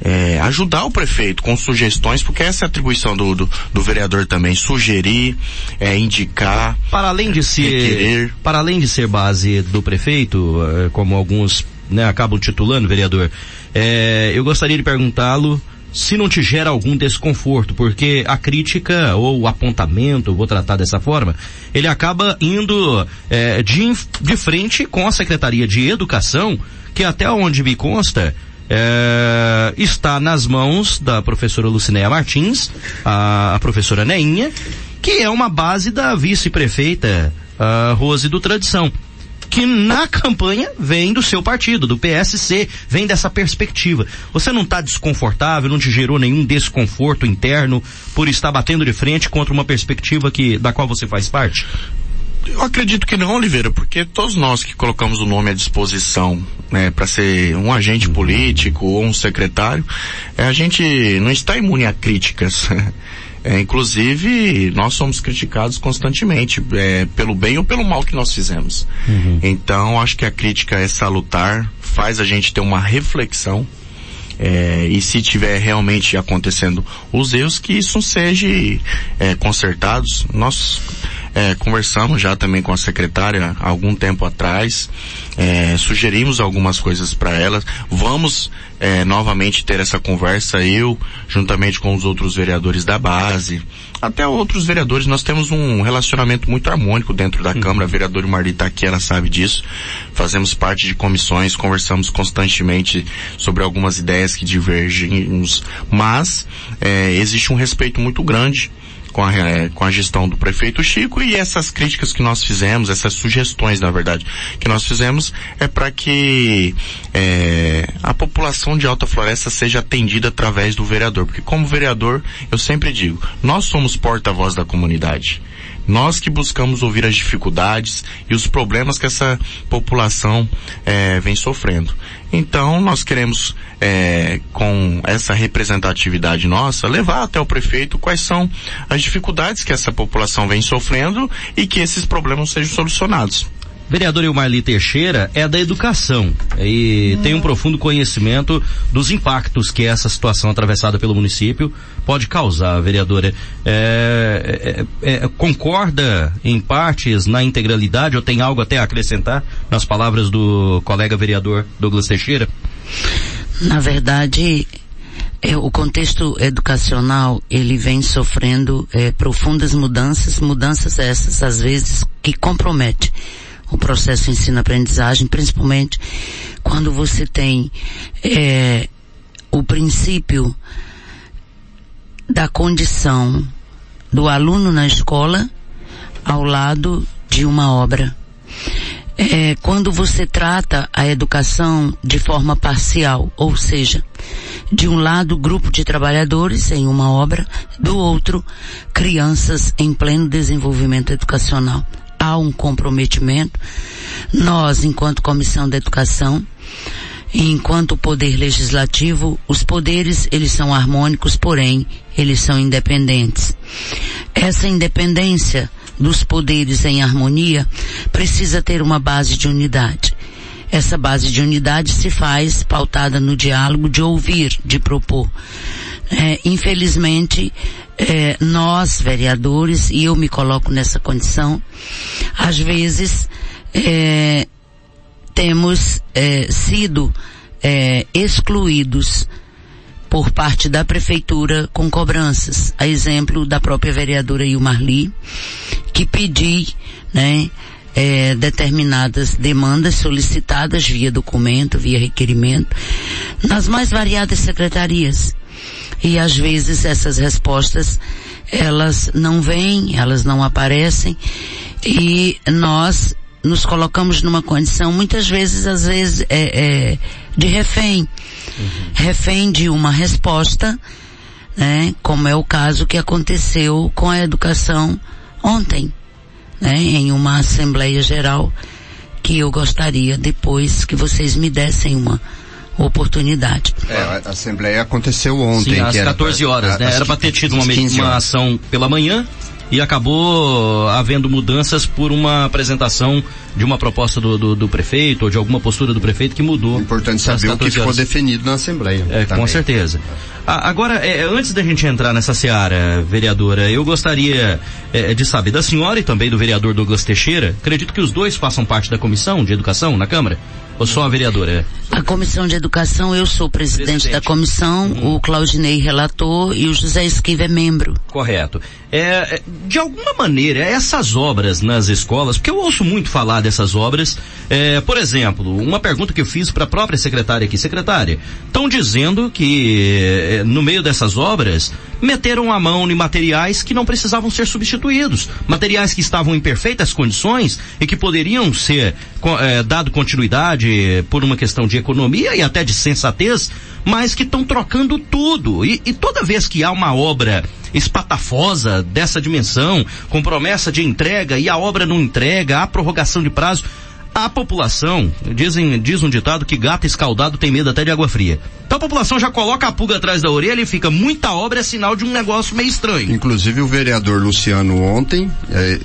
é, ajudar o prefeito com sugestões, porque essa é a atribuição do, do, do vereador também, sugerir, é, indicar. Para além de ser, requerer. para além de ser base do prefeito, é, como alguns né, acabam titulando, vereador, é, eu gostaria de perguntá-lo se não te gera algum desconforto, porque a crítica ou o apontamento, vou tratar dessa forma, ele acaba indo é, de, de frente com a Secretaria de Educação, que até onde me consta, é, está nas mãos da professora Lucinéia Martins, a, a professora Neinha, que é uma base da vice-prefeita Rose do Tradição que na campanha vem do seu partido, do PSC, vem dessa perspectiva. Você não está desconfortável, não te gerou nenhum desconforto interno por estar batendo de frente contra uma perspectiva que da qual você faz parte? Eu acredito que não, Oliveira, porque todos nós que colocamos o nome à disposição né, para ser um agente político ou um secretário, é, a gente não está imune a críticas. É, inclusive, nós somos criticados constantemente, é, pelo bem ou pelo mal que nós fizemos. Uhum. Então, acho que a crítica é salutar, faz a gente ter uma reflexão, é, e se tiver realmente acontecendo os erros, que isso seja é, consertados. Nós é, conversamos já também com a secretária há algum tempo atrás, é, sugerimos algumas coisas para ela. Vamos é, novamente ter essa conversa, eu, juntamente com os outros vereadores da base, até outros vereadores, nós temos um relacionamento muito harmônico dentro da uhum. Câmara, a vereadora Marli está aqui, ela sabe disso. Fazemos parte de comissões, conversamos constantemente sobre algumas ideias que divergimos, mas é, existe um respeito muito grande com a, é, com a gestão do prefeito Chico e essas críticas que nós fizemos, essas sugestões, na verdade, que nós fizemos é para que é, a população de Alta Floresta seja atendida através do vereador, porque como vereador, eu sempre digo, nós somos porta-voz da comunidade. Nós que buscamos ouvir as dificuldades e os problemas que essa população é, vem sofrendo. Então, nós queremos, é, com essa representatividade nossa, levar até o prefeito quais são as dificuldades que essa população vem sofrendo e que esses problemas sejam solucionados. Vereador Ilmarli Teixeira é da educação e hum. tem um profundo conhecimento dos impactos que essa situação atravessada pelo município pode causar, vereadora. É, é, é, concorda em partes na integralidade ou tem algo até a acrescentar nas palavras do colega vereador Douglas Teixeira? Na verdade, é, o contexto educacional ele vem sofrendo é, profundas mudanças, mudanças essas às vezes que comprometem o processo ensino-aprendizagem, principalmente quando você tem é, o princípio da condição do aluno na escola ao lado de uma obra. É, quando você trata a educação de forma parcial, ou seja, de um lado grupo de trabalhadores em uma obra, do outro crianças em pleno desenvolvimento educacional. Há um comprometimento. Nós, enquanto Comissão da Educação, enquanto poder legislativo, os poderes eles são harmônicos, porém eles são independentes. Essa independência dos poderes em harmonia precisa ter uma base de unidade. Essa base de unidade se faz pautada no diálogo de ouvir, de propor. É, infelizmente, é, nós, vereadores, e eu me coloco nessa condição, às vezes é, temos é, sido é, excluídos por parte da prefeitura com cobranças. A exemplo da própria vereadora Ilmarli, que pedi, né, é, determinadas demandas solicitadas via documento, via requerimento, nas mais variadas secretarias. E às vezes essas respostas, elas não vêm, elas não aparecem, e nós nos colocamos numa condição, muitas vezes, às vezes, é, é de refém. Uhum. Refém de uma resposta, né, como é o caso que aconteceu com a educação ontem, né, em uma Assembleia Geral, que eu gostaria depois que vocês me dessem uma oportunidade. É, a Assembleia aconteceu ontem. Sim, às 14 horas, né? Era para ter tido uma, uma ação pela manhã, e acabou havendo mudanças por uma apresentação de uma proposta do, do, do prefeito ou de alguma postura do prefeito que mudou. Importante saber o que ficou definido na Assembleia. É, com certeza. agora, é, antes da gente entrar nessa seara, vereadora, eu gostaria é, de saber da senhora e também do vereador Douglas Teixeira, acredito que os dois façam parte da comissão de educação na Câmara. Ou só a vereadora? A Comissão de Educação, eu sou presidente, presidente. da comissão, uhum. o Claudinei relator e o José Esquiva é membro. Correto. É, é, de alguma maneira, essas obras nas escolas, porque eu ouço muito falar dessas obras, é, por exemplo, uma pergunta que eu fiz para a própria secretária aqui, secretária, estão dizendo que é, no meio dessas obras meteram a mão em materiais que não precisavam ser substituídos, materiais que estavam em perfeitas condições e que poderiam ser é, dado continuidade por uma questão de economia e até de sensatez, mas que estão trocando tudo. E, e toda vez que há uma obra espatafosa dessa dimensão, com promessa de entrega e a obra não entrega, há prorrogação de prazo, a população, dizem, diz um ditado que gato escaldado tem medo até de água fria. Então a população já coloca a pulga atrás da orelha e fica muita obra é sinal de um negócio meio estranho. Inclusive o vereador Luciano ontem, é,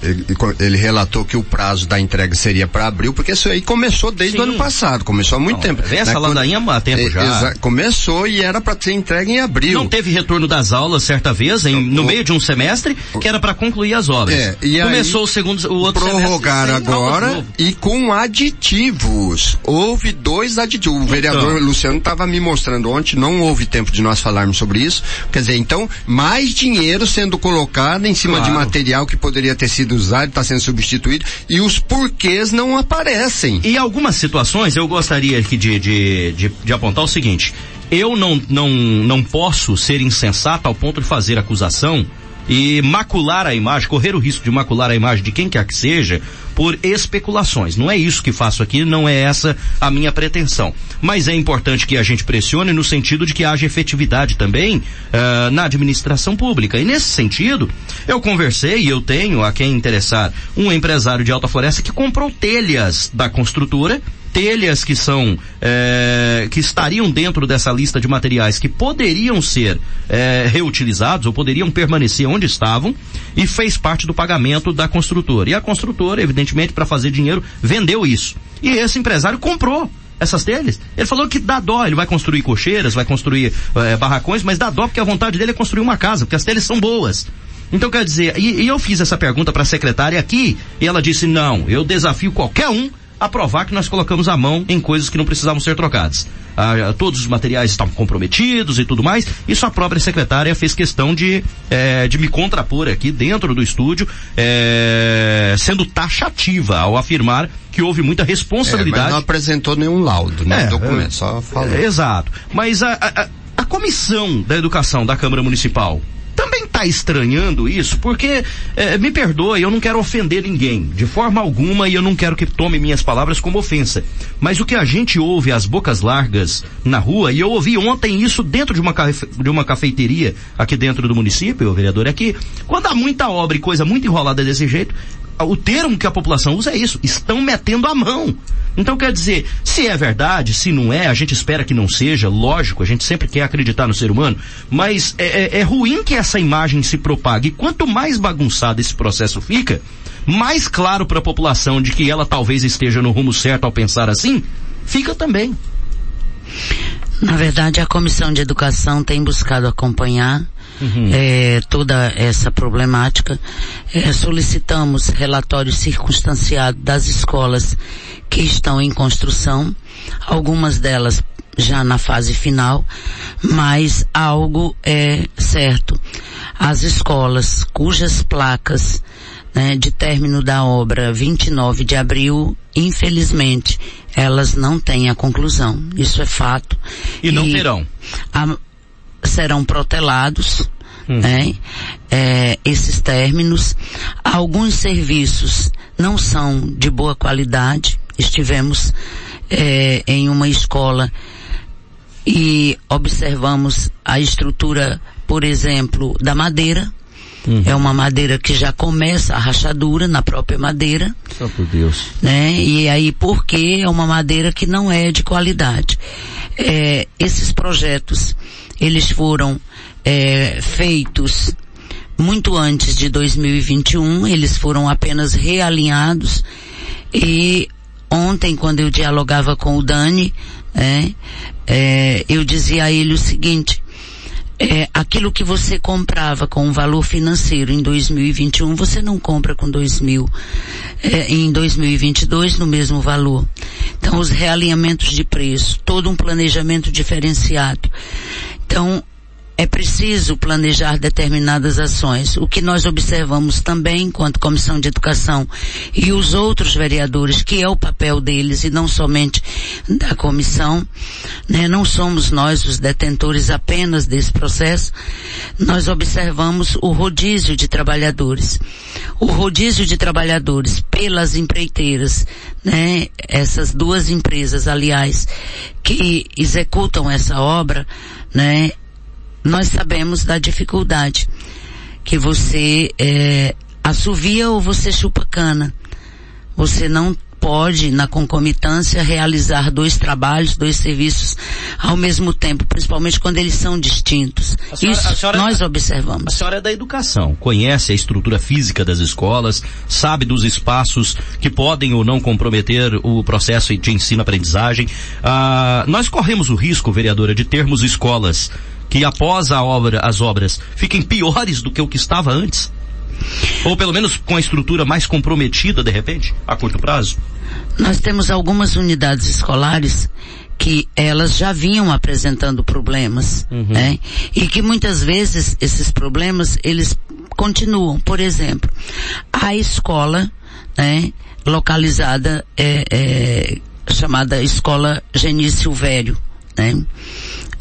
ele relatou que o prazo da entrega seria para abril, porque isso aí começou desde Sim. o ano passado, começou há muito Não, tempo. Vem essa né? ladainha há tempo é, já. Começou e era para ser entregue em abril. Não teve retorno das aulas certa vez, em, no o, meio de um semestre, que era para concluir as obras. É, e Começou aí, o segundo, o outro prorrogar agora e com aditivos. Houve dois aditivos. O então. vereador Luciano estava me mostrando ontem, não houve tempo de nós falarmos sobre isso. Quer dizer, então, mais dinheiro sendo colocado em cima claro. de material que poderia ter sido usado, está sendo substituído, e os porquês não aparecem. E algumas situações eu gostaria aqui de, de, de, de apontar o seguinte. Eu não, não, não posso ser insensato ao ponto de fazer acusação e macular a imagem, correr o risco de macular a imagem de quem quer que seja por especulações. Não é isso que faço aqui, não é essa a minha pretensão. Mas é importante que a gente pressione no sentido de que haja efetividade também uh, na administração pública. E nesse sentido, eu conversei e eu tenho, a quem interessar, um empresário de Alta Floresta que comprou telhas da construtora telhas que são é, que estariam dentro dessa lista de materiais que poderiam ser é, reutilizados ou poderiam permanecer onde estavam e fez parte do pagamento da construtora. E a construtora, evidentemente, para fazer dinheiro, vendeu isso. E esse empresário comprou essas telhas. Ele falou que dá dó, ele vai construir cocheiras, vai construir é, barracões, mas dá dó porque a vontade dele é construir uma casa, porque as telhas são boas. Então quer dizer, e, e eu fiz essa pergunta para a secretária aqui, e ela disse, não, eu desafio qualquer um a provar que nós colocamos a mão em coisas que não precisavam ser trocadas. Ah, todos os materiais estavam comprometidos e tudo mais. Isso a própria secretária fez questão de, é, de me contrapor aqui dentro do estúdio, é, sendo taxativa ao afirmar que houve muita responsabilidade. É, mas não apresentou nenhum laudo, né? É, documento, só falou. exato. Mas a, a, a comissão da educação da Câmara Municipal está estranhando isso? Porque, é, me perdoe, eu não quero ofender ninguém, de forma alguma, e eu não quero que tome minhas palavras como ofensa. Mas o que a gente ouve às bocas largas na rua, e eu ouvi ontem isso dentro de uma, de uma cafeteria aqui dentro do município, vereador, é que quando há muita obra e coisa muito enrolada desse jeito, o termo que a população usa é isso, estão metendo a mão. Então quer dizer, se é verdade, se não é, a gente espera que não seja, lógico, a gente sempre quer acreditar no ser humano, mas é, é, é ruim que essa imagem se propague. Quanto mais bagunçado esse processo fica, mais claro para a população de que ela talvez esteja no rumo certo ao pensar assim, fica também. Na verdade, a Comissão de Educação tem buscado acompanhar uhum. é, toda essa problemática. É, solicitamos relatório circunstanciado das escolas que estão em construção, algumas delas já na fase final, mas algo é certo. As escolas cujas placas né, de término da obra 29 de abril, infelizmente, elas não têm a conclusão. Isso é fato. E não e terão. A, serão protelados, hum. né, é, esses términos. Alguns serviços não são de boa qualidade. Estivemos é, em uma escola e observamos a estrutura, por exemplo, da madeira. Uhum. É uma madeira que já começa a rachadura na própria madeira. Só por Deus. Né? E aí porque é uma madeira que não é de qualidade. É, esses projetos, eles foram é, feitos muito antes de 2021, eles foram apenas realinhados e ontem quando eu dialogava com o Dani, é, é, eu dizia a ele o seguinte, é, aquilo que você comprava com um valor financeiro em 2021, você não compra com 2000, é, em 2022 no mesmo valor. Então os realinhamentos de preço, todo um planejamento diferenciado. Então é preciso planejar determinadas ações. O que nós observamos também, enquanto Comissão de Educação e os outros vereadores, que é o papel deles e não somente da comissão, né? não somos nós os detentores apenas desse processo, nós observamos o rodízio de trabalhadores. O rodízio de trabalhadores pelas empreiteiras, né? essas duas empresas, aliás, que executam essa obra, né? nós sabemos da dificuldade que você é, assovia ou você chupa cana. Você não pode, na concomitância, realizar dois trabalhos, dois serviços ao mesmo tempo, principalmente quando eles são distintos. Senhora, Isso senhora, nós observamos. A senhora é da educação, conhece a estrutura física das escolas, sabe dos espaços que podem ou não comprometer o processo de ensino-aprendizagem. Ah, nós corremos o risco, vereadora, de termos escolas que após a obra, as obras fiquem piores do que o que estava antes? Ou pelo menos com a estrutura mais comprometida de repente, a curto prazo? Nós temos algumas unidades escolares que elas já vinham apresentando problemas, uhum. né? E que muitas vezes esses problemas eles continuam. Por exemplo, a escola, né? Localizada é, é chamada Escola Genício Velho, né?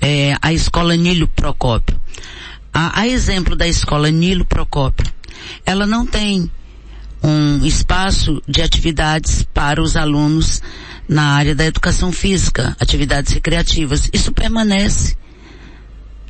é, a escola Nilo Procópio. A, a exemplo da escola Nilo Procópio, ela não tem um espaço de atividades para os alunos na área da educação física, atividades recreativas. Isso permanece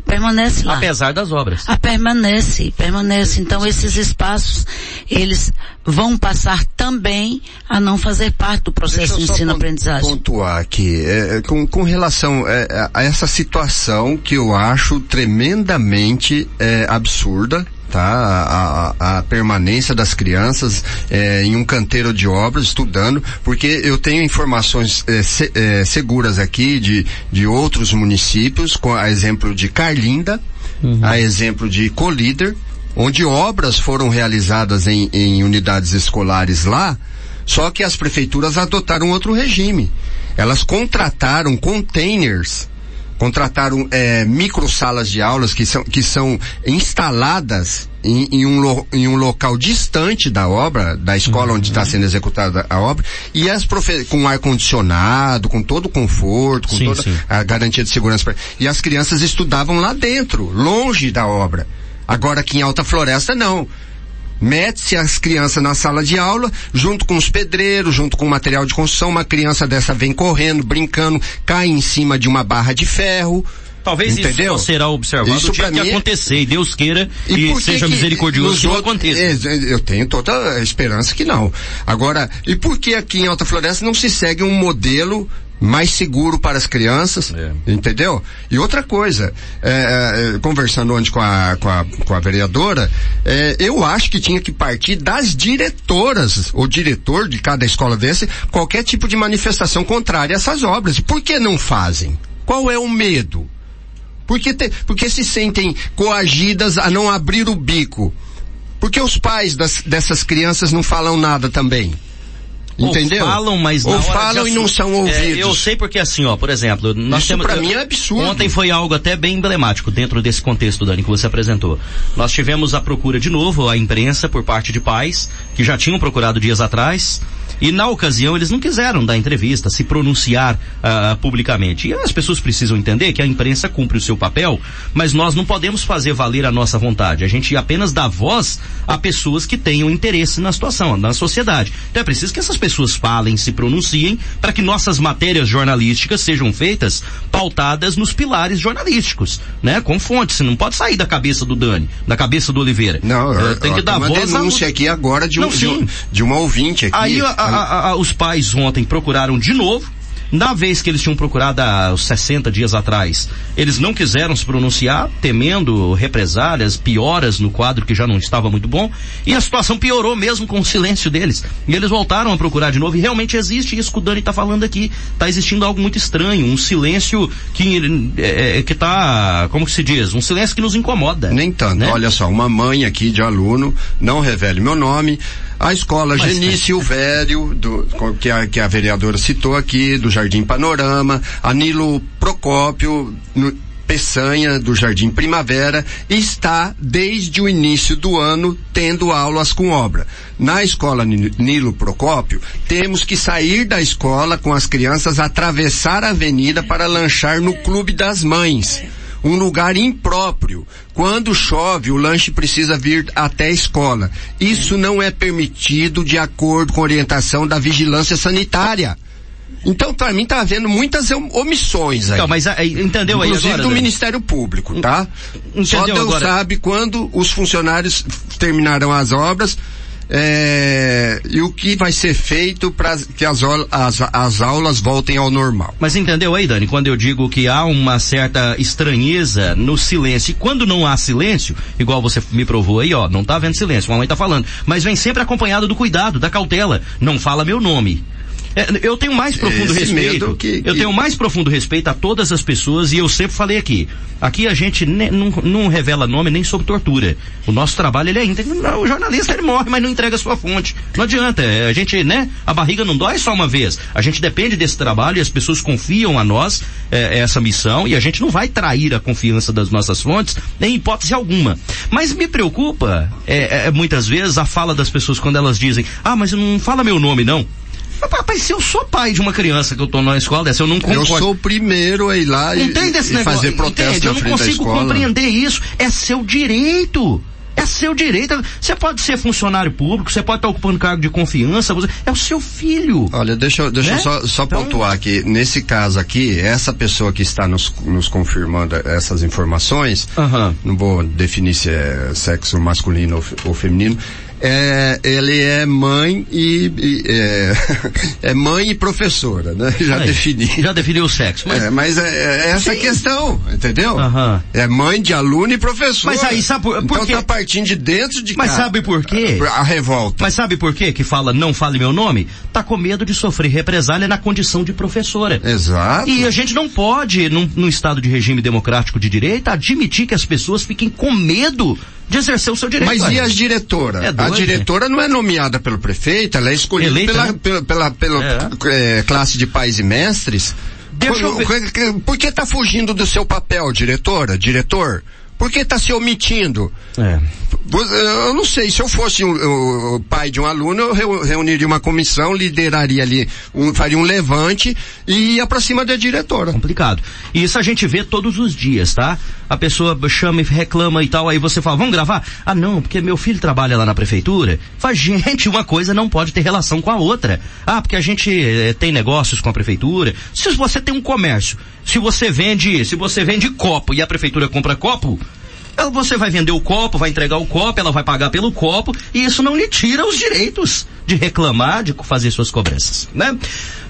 permanece lá. Apesar das obras. Ah, permanece, permanece. Então esses espaços, eles vão passar também a não fazer parte do processo de ensino-aprendizagem. pontuar aqui, é, é, com, com relação é, a essa situação que eu acho tremendamente é, absurda, tá? A, a, a, permanência das crianças é, em um canteiro de obras, estudando, porque eu tenho informações é, se, é, seguras aqui de, de outros municípios, com a exemplo de Carlinda, uhum. a exemplo de Colíder, onde obras foram realizadas em, em unidades escolares lá, só que as prefeituras adotaram outro regime. Elas contrataram containers contrataram é, micro salas de aulas que são, que são instaladas em, em, um, lo, em um local distante da obra, da escola uhum. onde está sendo executada a obra, e as profe com ar condicionado, com todo o conforto, com sim, toda sim. a garantia de segurança. Pra, e as crianças estudavam lá dentro, longe da obra. Agora aqui em Alta Floresta não. Mete-se as crianças na sala de aula, junto com os pedreiros, junto com o material de construção, uma criança dessa vem correndo, brincando, cai em cima de uma barra de ferro, Talvez Entendeu? isso será observado isso o dia que acontecer, é... e Deus queira e, e seja que misericordioso que não aconteça. Eu tenho toda a esperança que não. Agora, e por que aqui em Alta Floresta não se segue um modelo mais seguro para as crianças, é. entendeu? E outra coisa, é, é, conversando antes com a, com a, com a vereadora, é, eu acho que tinha que partir das diretoras, ou diretor de cada escola desse, qualquer tipo de manifestação contrária a essas obras. Por que não fazem? Qual é o medo? Porque, te, porque se sentem coagidas a não abrir o bico? Porque os pais das, dessas crianças não falam nada também? Entendeu? Ou falam, mas Ou falam e não são ouvidos. É, eu sei porque assim, ó, por exemplo, nós Isso temos. pra mim é absurdo. Ontem foi algo até bem emblemático dentro desse contexto, Dani, que você apresentou. Nós tivemos a procura de novo, a imprensa, por parte de pais, que já tinham procurado dias atrás, e na ocasião eles não quiseram dar entrevista, se pronunciar uh, publicamente. E as pessoas precisam entender que a imprensa cumpre o seu papel, mas nós não podemos fazer valer a nossa vontade. A gente apenas dá voz a pessoas que tenham interesse na situação, na sociedade. Então é preciso que essas pessoas falem, se pronunciem, para que nossas matérias jornalísticas sejam feitas pautadas nos pilares jornalísticos, né? Com fontes. Você não pode sair da cabeça do Dani, da cabeça do Oliveira. Não, é, tem que dar voz. Uma denúncia a... aqui agora de, um, não, de, um, de uma ouvinte aqui. Aí a, a, a, os pais ontem procuraram de novo na vez que eles tinham procurado há 60 dias atrás, eles não quiseram se pronunciar, temendo represálias, pioras no quadro que já não estava muito bom, e a situação piorou mesmo com o silêncio deles. E eles voltaram a procurar de novo, e realmente existe isso que o Dani está falando aqui. Está existindo algo muito estranho, um silêncio que é, que tá, como que se diz, um silêncio que nos incomoda. Nem tanto. Né? Olha só, uma mãe aqui de aluno, não revele meu nome, a escola Mas, Genício é. Velho, do, que, a, que a vereadora citou aqui, do Jardim Panorama, a Nilo Procópio, no, Peçanha, do Jardim Primavera, está desde o início do ano tendo aulas com obra. Na escola Nilo Procópio, temos que sair da escola com as crianças, atravessar a avenida para lanchar no Clube das Mães um lugar impróprio. Quando chove, o lanche precisa vir até a escola. Isso não é permitido de acordo com a orientação da vigilância sanitária. Então, para mim, tá havendo muitas omissões aí. Então, mas entendeu Inclusive aí agora, do Ministério Público, tá? Entendeu Só Deus agora? sabe quando os funcionários terminarão as obras é, e o que vai ser feito para que as, as, as aulas voltem ao normal. Mas entendeu aí, Dani, quando eu digo que há uma certa estranheza no silêncio, e quando não há silêncio, igual você me provou aí, ó, não tá havendo silêncio, a mamãe tá falando, mas vem sempre acompanhado do cuidado, da cautela, não fala meu nome. É, eu tenho mais profundo Esse respeito. Que, que... Eu tenho mais profundo respeito a todas as pessoas e eu sempre falei aqui. Aqui a gente ne, não, não, revela nome nem sobre tortura. O nosso trabalho ele é íntegro. O jornalista ele morre, mas não entrega a sua fonte. Não adianta. É, a gente, né? A barriga não dói só uma vez. A gente depende desse trabalho e as pessoas confiam a nós é, essa missão e a gente não vai trair a confiança das nossas fontes em hipótese alguma. Mas me preocupa é, é, muitas vezes a fala das pessoas quando elas dizem, ah, mas não fala meu nome não. Rapaz, se eu sou pai de uma criança que eu tô na escola dessa, eu não concordo. Eu sou o primeiro a ir lá e, e fazer protesto entende? Eu não consigo compreender isso. É seu direito. É seu direito. Você pode ser funcionário público, você pode estar ocupando cargo de confiança, você, é o seu filho. Olha, deixa, deixa né? eu só, só então... pontuar aqui. Nesse caso aqui, essa pessoa que está nos, nos confirmando essas informações, não vou definir se é sexo masculino ou, ou feminino, é, ele é mãe e, e é, é, mãe e professora, né? Já Aí, defini. Já definiu o sexo. Mas, é, mas é, é essa Sim. questão, entendeu? Uhum. É mãe de aluno e professor. Mas aí sabe por, por então quê? tá partindo de dentro de Mas sabe por quê? A revolta. Mas sabe por quê que fala não fale meu nome? Tá com medo de sofrer represália na condição de professora. Exato. E a gente não pode, num, num estado de regime democrático de direita, admitir que as pessoas fiquem com medo de exercer o seu direito. Mas e as diretoras? É a diretora não é nomeada pelo prefeito, ela é escolhida Eleita, pela, né? pela, pela, pela é. É, classe de pais e mestres. Deixa por, eu por que está fugindo do seu papel, diretora, diretor? Por que está se omitindo? É. Eu não sei, se eu fosse o, o pai de um aluno, eu reuniria uma comissão, lideraria ali, um, faria um levante e ia pra cima da diretora. Complicado. E isso a gente vê todos os dias, tá? A pessoa chama e reclama e tal, aí você fala, vamos gravar? Ah não, porque meu filho trabalha lá na prefeitura. Faz gente, uma coisa não pode ter relação com a outra. Ah, porque a gente eh, tem negócios com a prefeitura. Se você tem um comércio, se você vende, se você vende copo e a prefeitura compra copo, você vai vender o copo, vai entregar o copo, ela vai pagar pelo copo, e isso não lhe tira os direitos de reclamar, de fazer suas cobranças, né?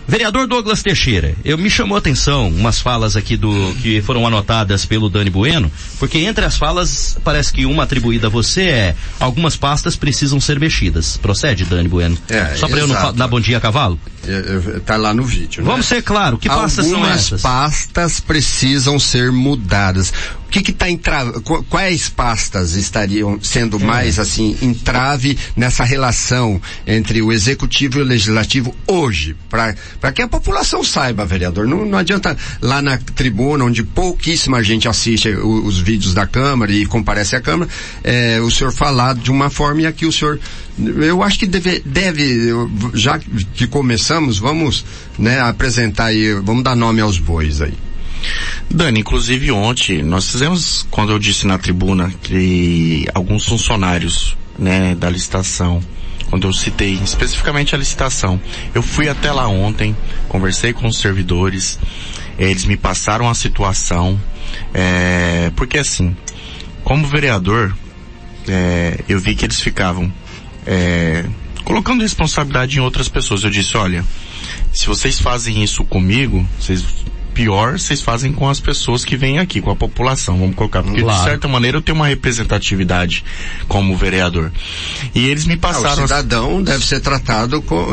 Vereador Douglas Teixeira, eu me chamou a atenção umas falas aqui do que foram anotadas pelo Dani Bueno, porque entre as falas parece que uma atribuída a você é algumas pastas precisam ser mexidas. Procede, Dani Bueno? É, Só para eu não dar bom dia a cavalo? É, é, tá lá no vídeo. Né? Vamos ser claro, que pastas algumas são essas? pastas precisam ser mudadas. O que que tá entrave, quais pastas estariam sendo hum. mais assim entrave nessa relação entre o executivo e o legislativo hoje, para para que a população saiba, vereador. Não, não adianta lá na tribuna, onde pouquíssima gente assiste os, os vídeos da Câmara e comparece à Câmara, é, o senhor falar de uma forma e aqui o senhor eu acho que deve, deve, já que começamos, vamos né, apresentar aí, vamos dar nome aos bois aí. Dani, inclusive ontem nós fizemos, quando eu disse na tribuna que alguns funcionários né, da licitação quando eu citei especificamente a licitação. Eu fui até lá ontem, conversei com os servidores, eles me passaram a situação, é, porque assim, como vereador, é, eu vi que eles ficavam é, colocando responsabilidade em outras pessoas. Eu disse, olha, se vocês fazem isso comigo, vocês pior vocês fazem com as pessoas que vêm aqui, com a população, vamos colocar. Porque claro. de certa maneira eu tenho uma representatividade como vereador. E eles me passaram. Ah, o cidadão deve ser tratado com.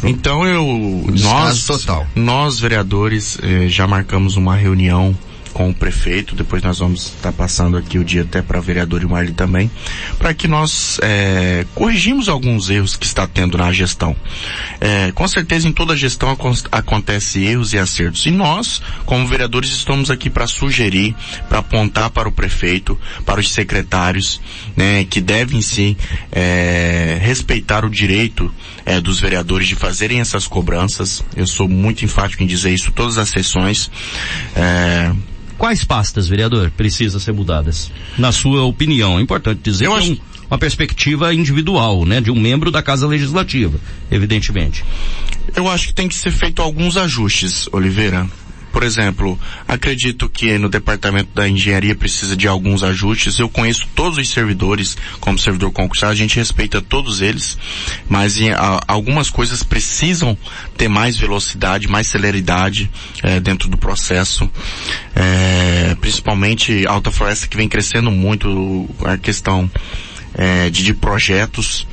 com então eu. Nós, total. nós vereadores eh, já marcamos uma reunião com o prefeito, depois nós vamos estar passando aqui o dia até para vereador e Marli também, para que nós é, corrigimos alguns erros que está tendo na gestão. É, com certeza em toda gestão ac acontece erros e acertos. E nós, como vereadores, estamos aqui para sugerir, para apontar para o prefeito, para os secretários, né, que devem sim é, respeitar o direito é, dos vereadores de fazerem essas cobranças. Eu sou muito enfático em dizer isso todas as sessões. É, Quais pastas, vereador, precisam ser mudadas? Na sua opinião, é importante dizer Eu que acho... é um, uma perspectiva individual, né, de um membro da Casa Legislativa, evidentemente. Eu acho que tem que ser feito alguns ajustes, Oliveira. Por exemplo, acredito que no departamento da engenharia precisa de alguns ajustes. Eu conheço todos os servidores como servidor concursado, a gente respeita todos eles, mas em, a, algumas coisas precisam ter mais velocidade, mais celeridade é, dentro do processo. É, principalmente Alta Floresta que vem crescendo muito a questão é, de, de, projetos.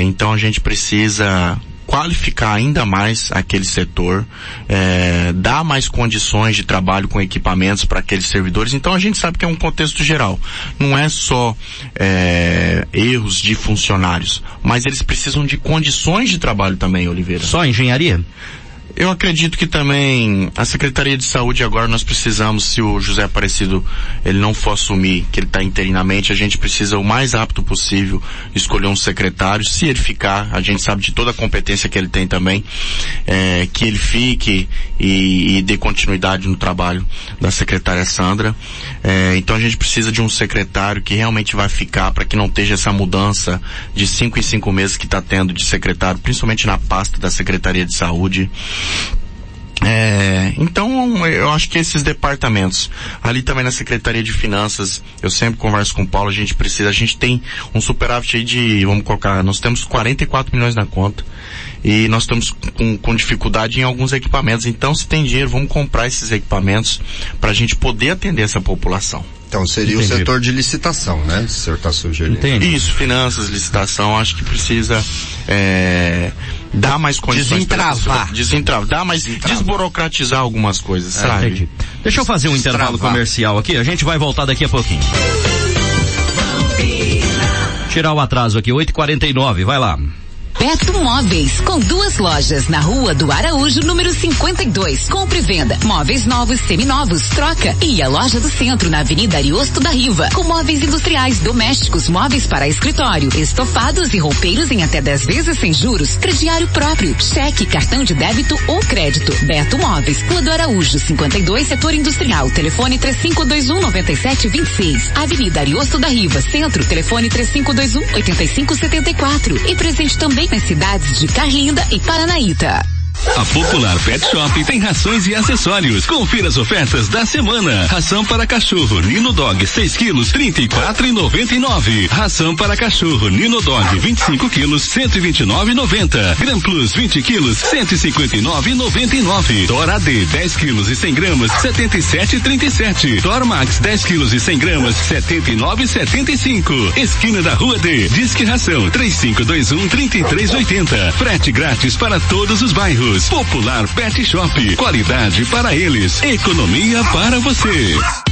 Então a gente precisa qualificar ainda mais aquele setor, é, dar mais condições de trabalho com equipamentos para aqueles servidores. Então a gente sabe que é um contexto geral. Não é só é, erros de funcionários, mas eles precisam de condições de trabalho também, Oliveira. Só engenharia? Eu acredito que também a Secretaria de Saúde agora nós precisamos, se o José Aparecido ele não for assumir que ele está interinamente, a gente precisa o mais apto possível escolher um secretário. Se ele ficar, a gente sabe de toda a competência que ele tem também, é, que ele fique e, e, dê continuidade no trabalho da secretária Sandra. É, então a gente precisa de um secretário que realmente vai ficar para que não esteja essa mudança de cinco em cinco meses que está tendo de secretário, principalmente na pasta da Secretaria de Saúde. É, então, eu acho que esses departamentos, ali também na Secretaria de Finanças, eu sempre converso com o Paulo, a gente precisa, a gente tem um superávit aí de, vamos colocar, nós temos 44 milhões na conta e nós estamos com, com dificuldade em alguns equipamentos. Então, se tem dinheiro, vamos comprar esses equipamentos para a gente poder atender essa população. Então seria Entendi. o setor de licitação, né? O senhor está sugerindo. Entendi. Isso, finanças, licitação, acho que precisa é, dar mais condições. Desentravar. Desentravar, dar mais, Desentravar. desburocratizar algumas coisas, é, sabe? Entendi. Deixa eu fazer um Destravar. intervalo comercial aqui, a gente vai voltar daqui a pouquinho. Tirar o atraso aqui, 8h49, vai lá. Beto Móveis, com duas lojas na rua do Araújo, número 52. Compre e venda. Móveis novos, seminovos, troca. E a loja do centro, na Avenida Ariosto da Riva, com móveis industriais, domésticos, móveis para escritório, estofados e roupeiros em até 10 vezes sem juros, crediário próprio, cheque, cartão de débito ou crédito. Beto Móveis, Rua do Araújo, 52, setor industrial. Telefone 3521 9726. Avenida Ariosto da Riva, centro. Telefone 3521 8574. E presente também nas cidades de Carlinda e Paranaíta. A Popular Pet Shop tem rações e acessórios. Confira as ofertas da semana. Ração para cachorro Nino Dog 6 quilos 34,99. Ração para cachorro Nino Dog 25 quilos 129,90. Gran Plus 20 quilos 159,99. Dora D 10 quilos e 100 gramas 77,37. Dor Max 10 quilos e 100 gramas 79,75. Esquina da Rua D. Disque Ração 3521 3380. Frete grátis para todos os bairros. Popular Pet Shop. Qualidade para eles. Economia para você.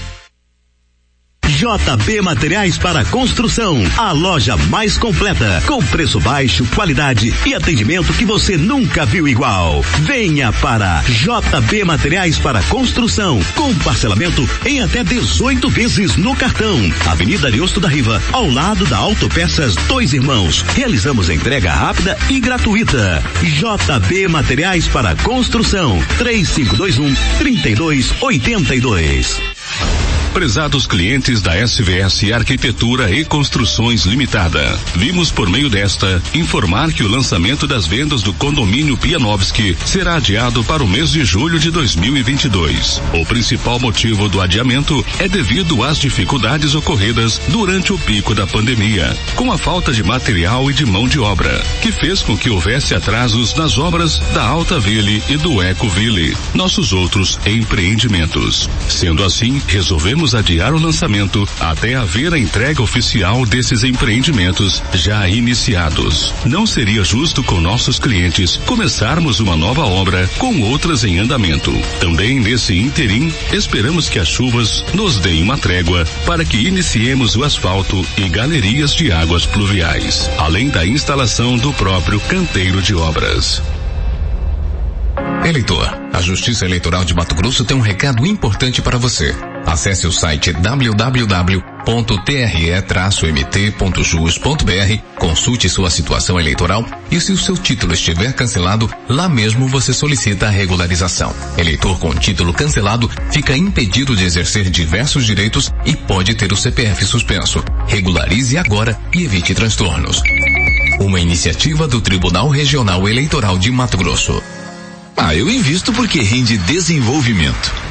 JB Materiais para Construção, a loja mais completa, com preço baixo, qualidade e atendimento que você nunca viu igual. Venha para JB Materiais para Construção, com parcelamento em até 18 vezes no cartão. Avenida Ariosto da Riva, ao lado da Autopeças Dois Irmãos. Realizamos entrega rápida e gratuita. JB Materiais para Construção, 3521 3282. Prezados clientes da SVS Arquitetura e Construções Limitada, vimos por meio desta informar que o lançamento das vendas do condomínio Pianovski será adiado para o mês de julho de 2022. O principal motivo do adiamento é devido às dificuldades ocorridas durante o pico da pandemia, com a falta de material e de mão de obra, que fez com que houvesse atrasos nas obras da Alta Ville e do Eco Ville, nossos outros empreendimentos. Sendo assim, resolvemos adiar o lançamento até haver a entrega oficial desses empreendimentos já iniciados. Não seria justo com nossos clientes começarmos uma nova obra com outras em andamento. Também nesse interim, esperamos que as chuvas nos deem uma trégua para que iniciemos o asfalto e galerias de águas pluviais, além da instalação do próprio canteiro de obras. Eleitor, a Justiça Eleitoral de Mato Grosso tem um recado importante para você. Acesse o site www.tre-mt.jus.br, consulte sua situação eleitoral e se o seu título estiver cancelado, lá mesmo você solicita a regularização. Eleitor com título cancelado fica impedido de exercer diversos direitos e pode ter o CPF suspenso. Regularize agora e evite transtornos. Uma iniciativa do Tribunal Regional Eleitoral de Mato Grosso. Ah, eu invisto porque rende desenvolvimento.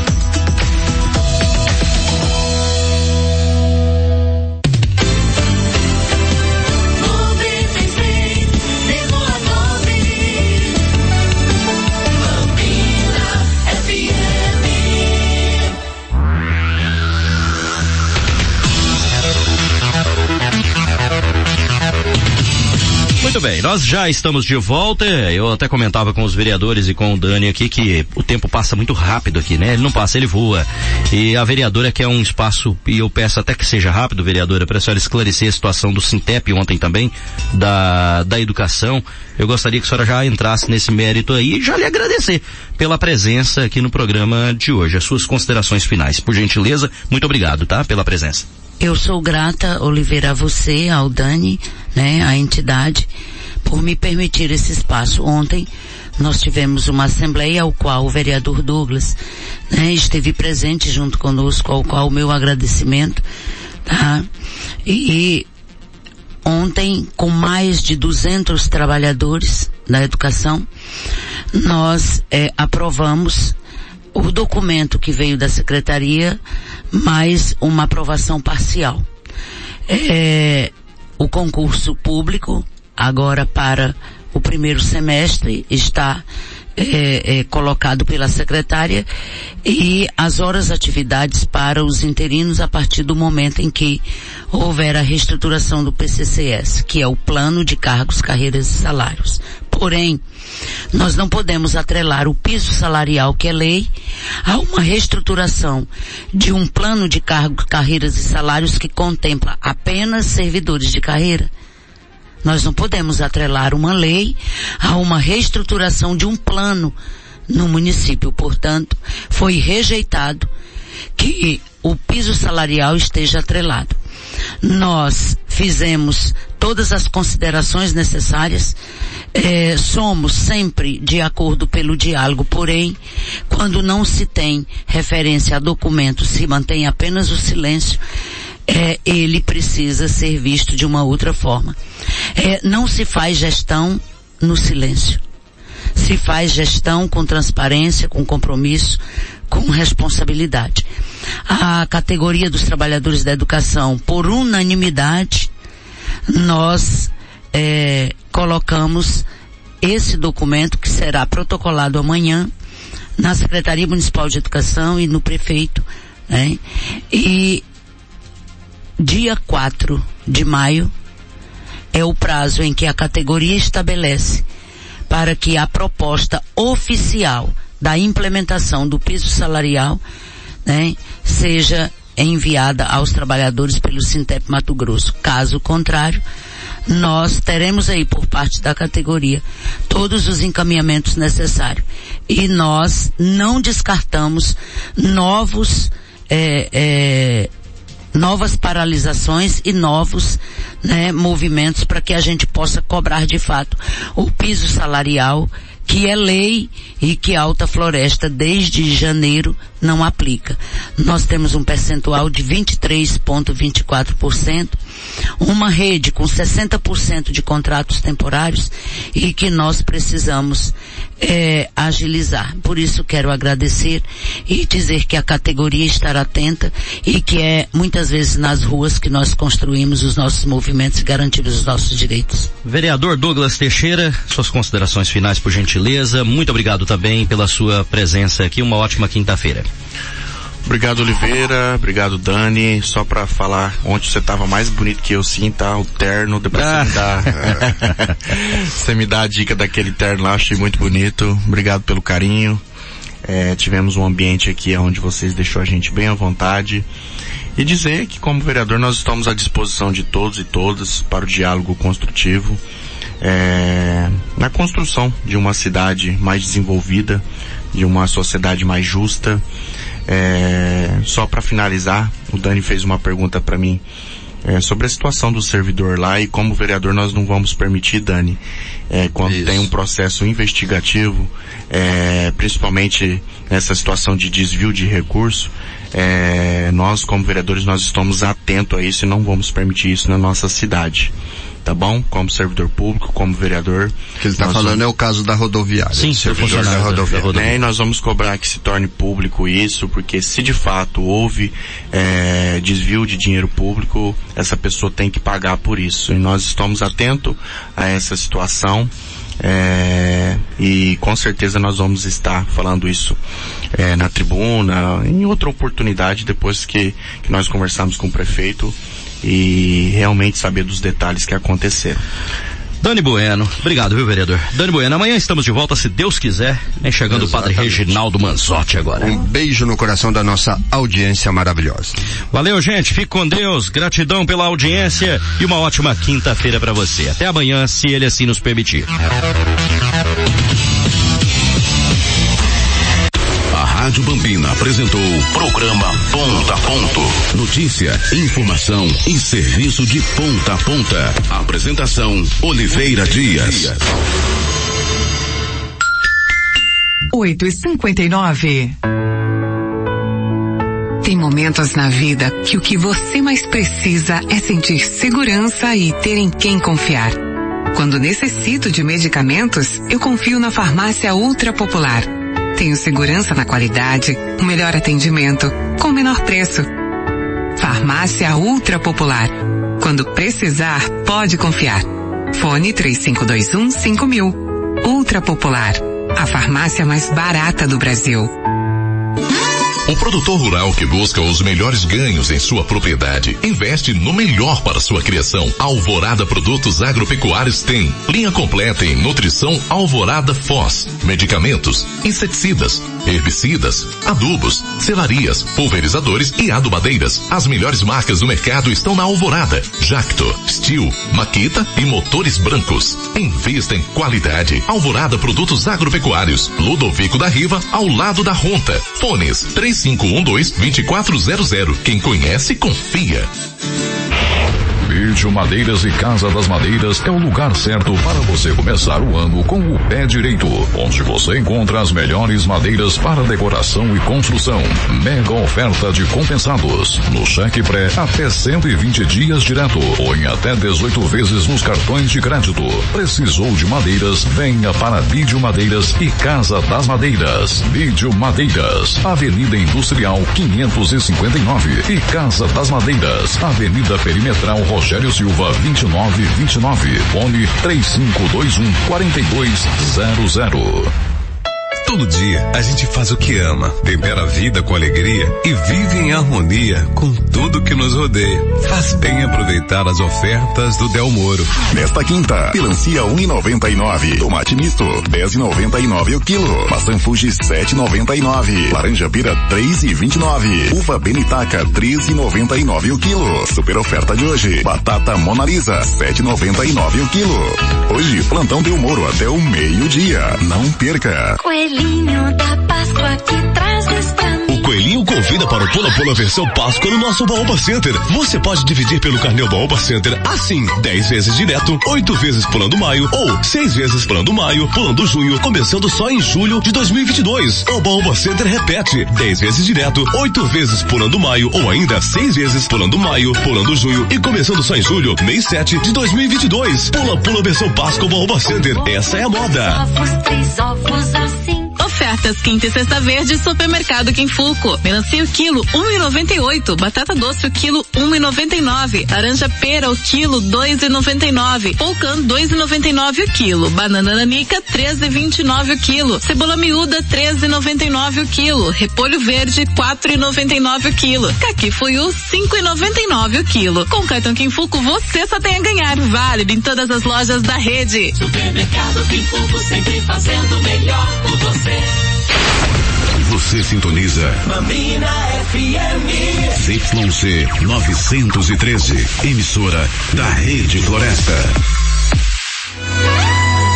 Muito bem, nós já estamos de volta. Eu até comentava com os vereadores e com o Dani aqui que o tempo passa muito rápido aqui, né? Ele não passa, ele voa. E a vereadora quer um espaço, e eu peço até que seja rápido, vereadora, para a senhora esclarecer a situação do Sintep ontem também, da, da educação. Eu gostaria que a senhora já entrasse nesse mérito aí e já lhe agradecer pela presença aqui no programa de hoje. As suas considerações finais, por gentileza. Muito obrigado, tá? Pela presença. Eu sou grata, Oliveira, a você, ao Dani, né, a entidade, por me permitir esse espaço. Ontem nós tivemos uma assembleia ao qual o vereador Douglas né, esteve presente junto conosco, ao qual o meu agradecimento, tá? E, e ontem, com mais de 200 trabalhadores da educação, nós é, aprovamos o documento que veio da secretaria, mais uma aprovação parcial. É, o concurso público, agora para o primeiro semestre, está é, é, colocado pela secretária e as horas atividades para os interinos a partir do momento em que houver a reestruturação do PCCS, que é o Plano de Cargos, Carreiras e Salários. Porém, nós não podemos atrelar o piso salarial, que é lei, a uma reestruturação de um plano de cargos, carreiras e salários que contempla apenas servidores de carreira. Nós não podemos atrelar uma lei a uma reestruturação de um plano no município. Portanto, foi rejeitado que o piso salarial esteja atrelado. Nós fizemos todas as considerações necessárias, é, somos sempre de acordo pelo diálogo, porém, quando não se tem referência a documentos, se mantém apenas o silêncio, é, ele precisa ser visto de uma outra forma. É, não se faz gestão no silêncio. Se faz gestão com transparência, com compromisso, com responsabilidade. A categoria dos trabalhadores da educação, por unanimidade, nós é, colocamos esse documento que será protocolado amanhã na Secretaria Municipal de Educação e no prefeito, né? E dia 4 de maio é o prazo em que a categoria estabelece para que a proposta oficial da implementação do piso salarial né, seja enviada aos trabalhadores pelo Sintep Mato Grosso. Caso contrário, nós teremos aí por parte da categoria todos os encaminhamentos necessários. E nós não descartamos novos é, é, novas paralisações e novos né, movimentos para que a gente possa cobrar de fato o piso salarial que é lei e que Alta Floresta desde janeiro não aplica. Nós temos um percentual de 23,24%, uma rede com 60% de contratos temporários e que nós precisamos é, agilizar. Por isso quero agradecer e dizer que a categoria estará atenta e que é muitas vezes nas ruas que nós construímos os nossos movimentos e garantimos os nossos direitos. Vereador Douglas Teixeira, suas considerações finais por gentileza. Muito obrigado também pela sua presença aqui. Uma ótima quinta-feira. Obrigado, Oliveira. Obrigado, Dani. Só pra falar, ontem você tava mais bonito que eu sim, tá? O terno, depois ah. você me dá, você me dá a dica daquele terno lá, achei muito bonito. Obrigado pelo carinho. É, tivemos um ambiente aqui onde vocês deixou a gente bem à vontade. E dizer que como vereador nós estamos à disposição de todos e todas para o diálogo construtivo. É, na construção de uma cidade mais desenvolvida, de uma sociedade mais justa, é, só para finalizar, o Dani fez uma pergunta para mim é, sobre a situação do servidor lá e como vereador nós não vamos permitir, Dani, é, quando Isso. tem um processo investigativo, é, principalmente nessa situação de desvio de recurso, é, nós como vereadores nós estamos atentos a isso e não vamos permitir isso na nossa cidade tá bom? Como servidor público, como vereador. O que ele está falando vamos... é o caso da rodoviária. Sim, servidor da rodoviária. Da né? E nós vamos cobrar que se torne público isso, porque se de fato houve é, desvio de dinheiro público, essa pessoa tem que pagar por isso. E nós estamos atentos a essa situação. É, e com certeza nós vamos estar falando isso é, na tribuna, em outra oportunidade, depois que, que nós conversarmos com o prefeito e realmente saber dos detalhes que aconteceram. Dani Bueno, obrigado, viu, vereador? Dani Bueno, amanhã estamos de volta, se Deus quiser, né? Chegando Exatamente. o padre Reginaldo Manzotti agora. Um beijo no coração da nossa audiência maravilhosa. Valeu, gente, fique com Deus, gratidão pela audiência e uma ótima quinta-feira para você. Até amanhã, se ele assim nos permitir. Rádio Bambina apresentou programa Ponta a Ponto. Notícia, informação e serviço de ponta a ponta. Apresentação Oliveira Dias. Oito e cinquenta e nove. Tem momentos na vida que o que você mais precisa é sentir segurança e ter em quem confiar. Quando necessito de medicamentos, eu confio na farmácia Ultra Popular. Tenho segurança na qualidade, o melhor atendimento, com o menor preço. Farmácia Ultra Popular. Quando precisar, pode confiar. Fone 3521 5000. Ultra Popular. A farmácia mais barata do Brasil. O produtor rural que busca os melhores ganhos em sua propriedade investe no melhor para sua criação. Alvorada Produtos Agropecuários tem linha completa em nutrição Alvorada Foz, medicamentos, inseticidas, herbicidas, adubos, selarias, pulverizadores e adubadeiras. As melhores marcas do mercado estão na Alvorada, Jacto, Steel, Maquita e motores brancos. Invista em qualidade. Alvorada Produtos Agropecuários, Ludovico da Riva, ao lado da Ronta. Fones 3512-2400. Quem conhece, confia. Vídeo Madeiras e Casa das Madeiras é o lugar certo para você começar o ano com o pé direito, onde você encontra as melhores madeiras para decoração e construção. Mega oferta de compensados. No cheque pré, até 120 dias direto, ou em até 18 vezes nos cartões de crédito. Precisou de madeiras? Venha para Vídeo Madeiras e Casa das Madeiras. Vídeo Madeiras, Avenida Industrial 559 e Casa das Madeiras, Avenida Perimetral Rogério Silva 2929. Fone 3521 4200. Todo dia a gente faz o que ama, tempera a vida com alegria e vive em harmonia com tudo que nos rodeia. Faz bem aproveitar as ofertas do Del Moro. Nesta quinta, melancia 1,99, tomate misto 10,99 o quilo, maçã Fuji 7,99, laranja pira 3,29, uva Benitaca 13,99 o quilo. Super oferta de hoje, batata Mona Lisa 7,99 o quilo. Hoje, plantão Del Moro até o meio-dia. Não perca. Coelhinho da Páscoa que trazes pra mim. O Coelhinho convida para o Pula Pula versão Páscoa no nosso Baoba Center. Você pode dividir pelo carnê Baoba Center assim, 10 vezes direto, 8 vezes pulando maio ou 6 vezes pulando maio, pulando junho, começando só em julho de 2022. O Baoba Center repete, 10 vezes direto, 8 vezes pulando maio ou ainda 6 vezes pulando maio, pulando junho e começando só em julho, mês 7 de 2022. Pula Pula versão Páscoa Baoba Center. Essa é a moda. Ovos, três ovos assim. Ofertas quinta e sexta verde, supermercado Quinfuco. Melancia o quilo, um e noventa e oito. Batata doce o quilo, um e noventa e nove. Laranja pera o quilo, dois e noventa e nove. Polcan, dois e noventa e nove o quilo. Banana nanica, três e vinte e nove o quilo. Cebola miúda, três e noventa e nove o quilo. Repolho verde, quatro e noventa e nove o quilo. Caqui fuiu, cinco e noventa e nove o quilo. Com cartão Quinfuco, você só tem a ganhar. Válido em todas as lojas da rede. Supermercado Quinfuco sempre fazendo melhor por você. Você sintoniza Mamina FM. ZYC 913, emissora da Rede Floresta.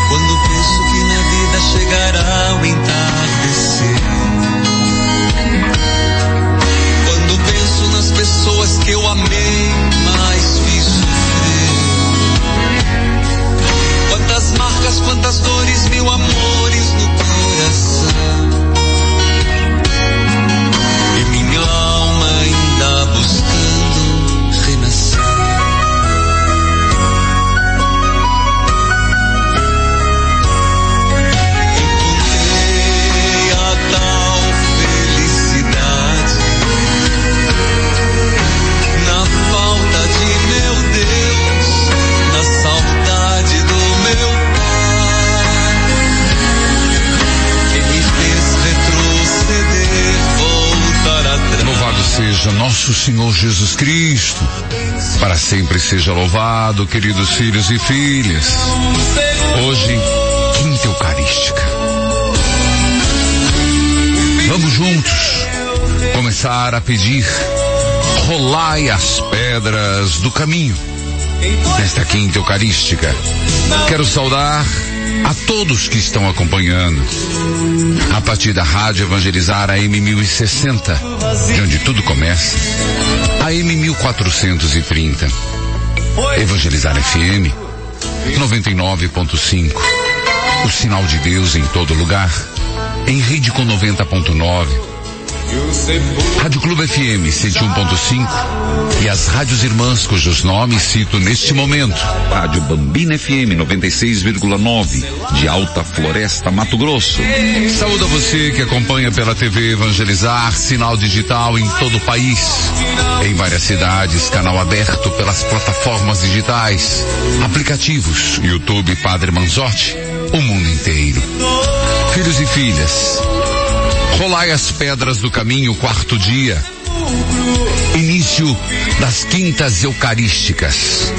Quando penso que minha vida chegará ao entardecer. Quando penso nas pessoas que eu amei, mas fiz sofrer. Quantas marcas, quantas dores, mil amores no seja nosso Senhor Jesus Cristo. Para sempre seja louvado, queridos filhos e filhas. Hoje, quinta eucarística. Vamos juntos começar a pedir, rolai as pedras do caminho. Nesta quinta eucarística, quero saudar a todos que estão acompanhando. A partir da Rádio Evangelizar AM 1060, de onde tudo começa, AM 1430. Evangelizar FM 99.5. O sinal de Deus em todo lugar. Em rede com 90.9. Rádio Clube FM 101.5 e as rádios irmãs cujos nomes cito neste momento. Rádio Bambina FM 96,9 de Alta Floresta, Mato Grosso. Saúde a você que acompanha pela TV Evangelizar, sinal digital em todo o país. Em várias cidades, canal aberto pelas plataformas digitais, aplicativos, YouTube Padre Manzotti, o mundo inteiro. Filhos e filhas, Rolai as pedras do caminho, quarto dia. Início das quintas eucarísticas.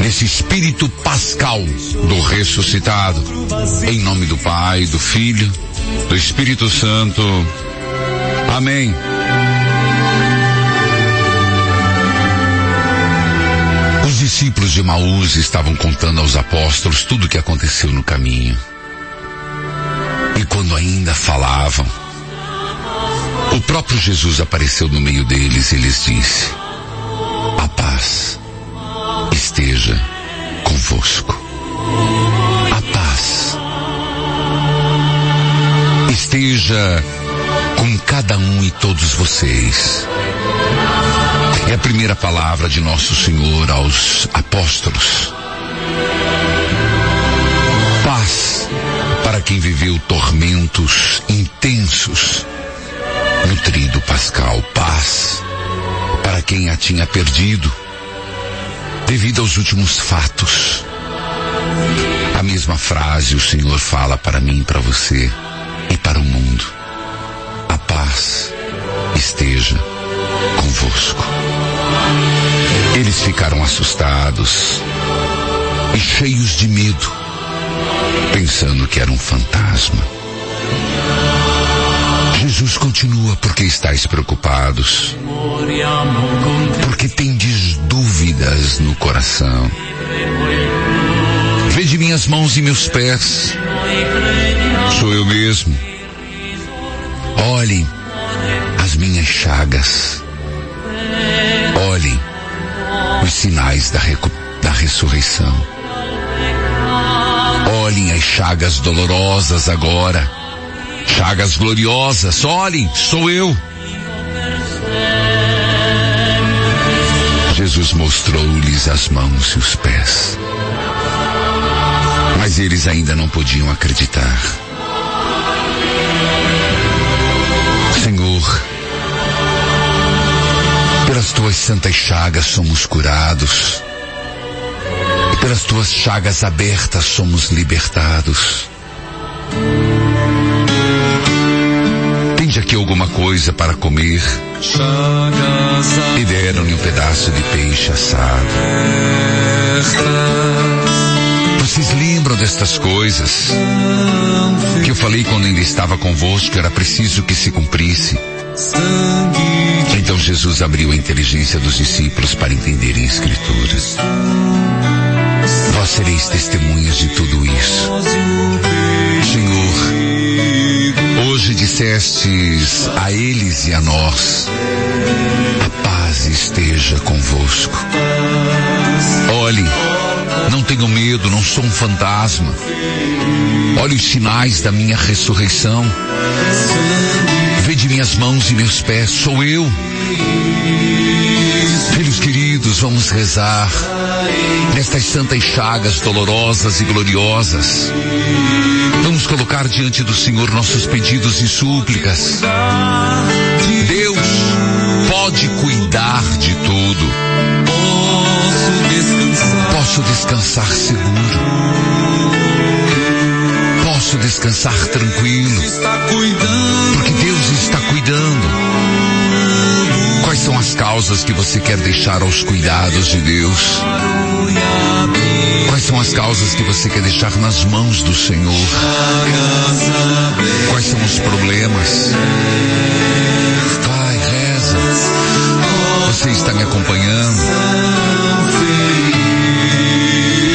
Nesse espírito pascal do ressuscitado. Em nome do Pai, do Filho, do Espírito Santo. Amém. Os discípulos de Maús estavam contando aos apóstolos tudo o que aconteceu no caminho. E quando ainda falavam, o próprio Jesus apareceu no meio deles e lhes disse: A paz esteja convosco. A paz esteja com cada um e todos vocês. É a primeira palavra de nosso Senhor aos apóstolos. Quem viveu tormentos intensos no trido pascal. Paz para quem a tinha perdido devido aos últimos fatos. A mesma frase o Senhor fala para mim, para você e para o mundo. A paz esteja convosco. Eles ficaram assustados e cheios de medo pensando que era um fantasma. Jesus continua porque estáis preocupados, porque tendes dúvidas no coração. Vede minhas mãos e meus pés, sou eu mesmo. Olhem as minhas chagas, olhem os sinais da, da ressurreição. Olhem as chagas dolorosas agora. Chagas gloriosas. Olhem, sou eu. Jesus mostrou-lhes as mãos e os pés. Mas eles ainda não podiam acreditar. Senhor, pelas tuas santas chagas somos curados. Pelas tuas chagas abertas somos libertados. Tende aqui alguma coisa para comer. E deram-lhe um pedaço de peixe assado. Vocês lembram destas coisas? Que eu falei quando ainda estava convosco, era preciso que se cumprisse. Então Jesus abriu a inteligência dos discípulos para entenderem escrituras. Vós sereis testemunhas de tudo isso. Senhor, hoje dissestes a eles e a nós, a paz esteja convosco. Olhe, não tenho medo, não sou um fantasma. Olhe os sinais da minha ressurreição. Vede minhas mãos e meus pés, sou eu. Filhos queridos, vamos rezar nestas santas chagas dolorosas e gloriosas. Vamos colocar diante do Senhor nossos pedidos e súplicas. Deus pode cuidar de tudo. Posso descansar seguro. Posso descansar tranquilo. Porque Deus está são as causas que você quer deixar aos cuidados de Deus? Quais são as causas que você quer deixar nas mãos do Senhor? Quais são os problemas? Vai, reza. Você está me acompanhando?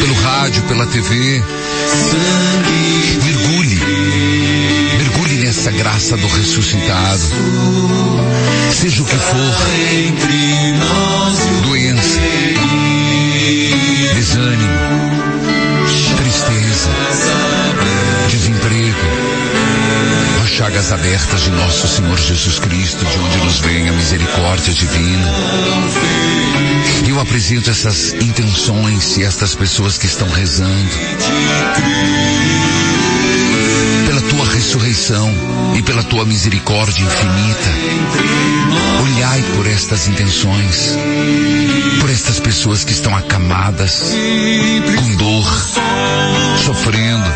Pelo rádio, pela TV. Mergulhe. Nessa graça do ressuscitado. Seja o que for. Doença. Desânimo. Tristeza. Desemprego. A chaga chagas abertas de nosso Senhor Jesus Cristo, de onde nos vem a misericórdia divina. Eu apresento essas intenções e estas pessoas que estão rezando. Ressurreição e pela tua misericórdia infinita. Olhai por estas intenções, por estas pessoas que estão acamadas, com dor, sofrendo.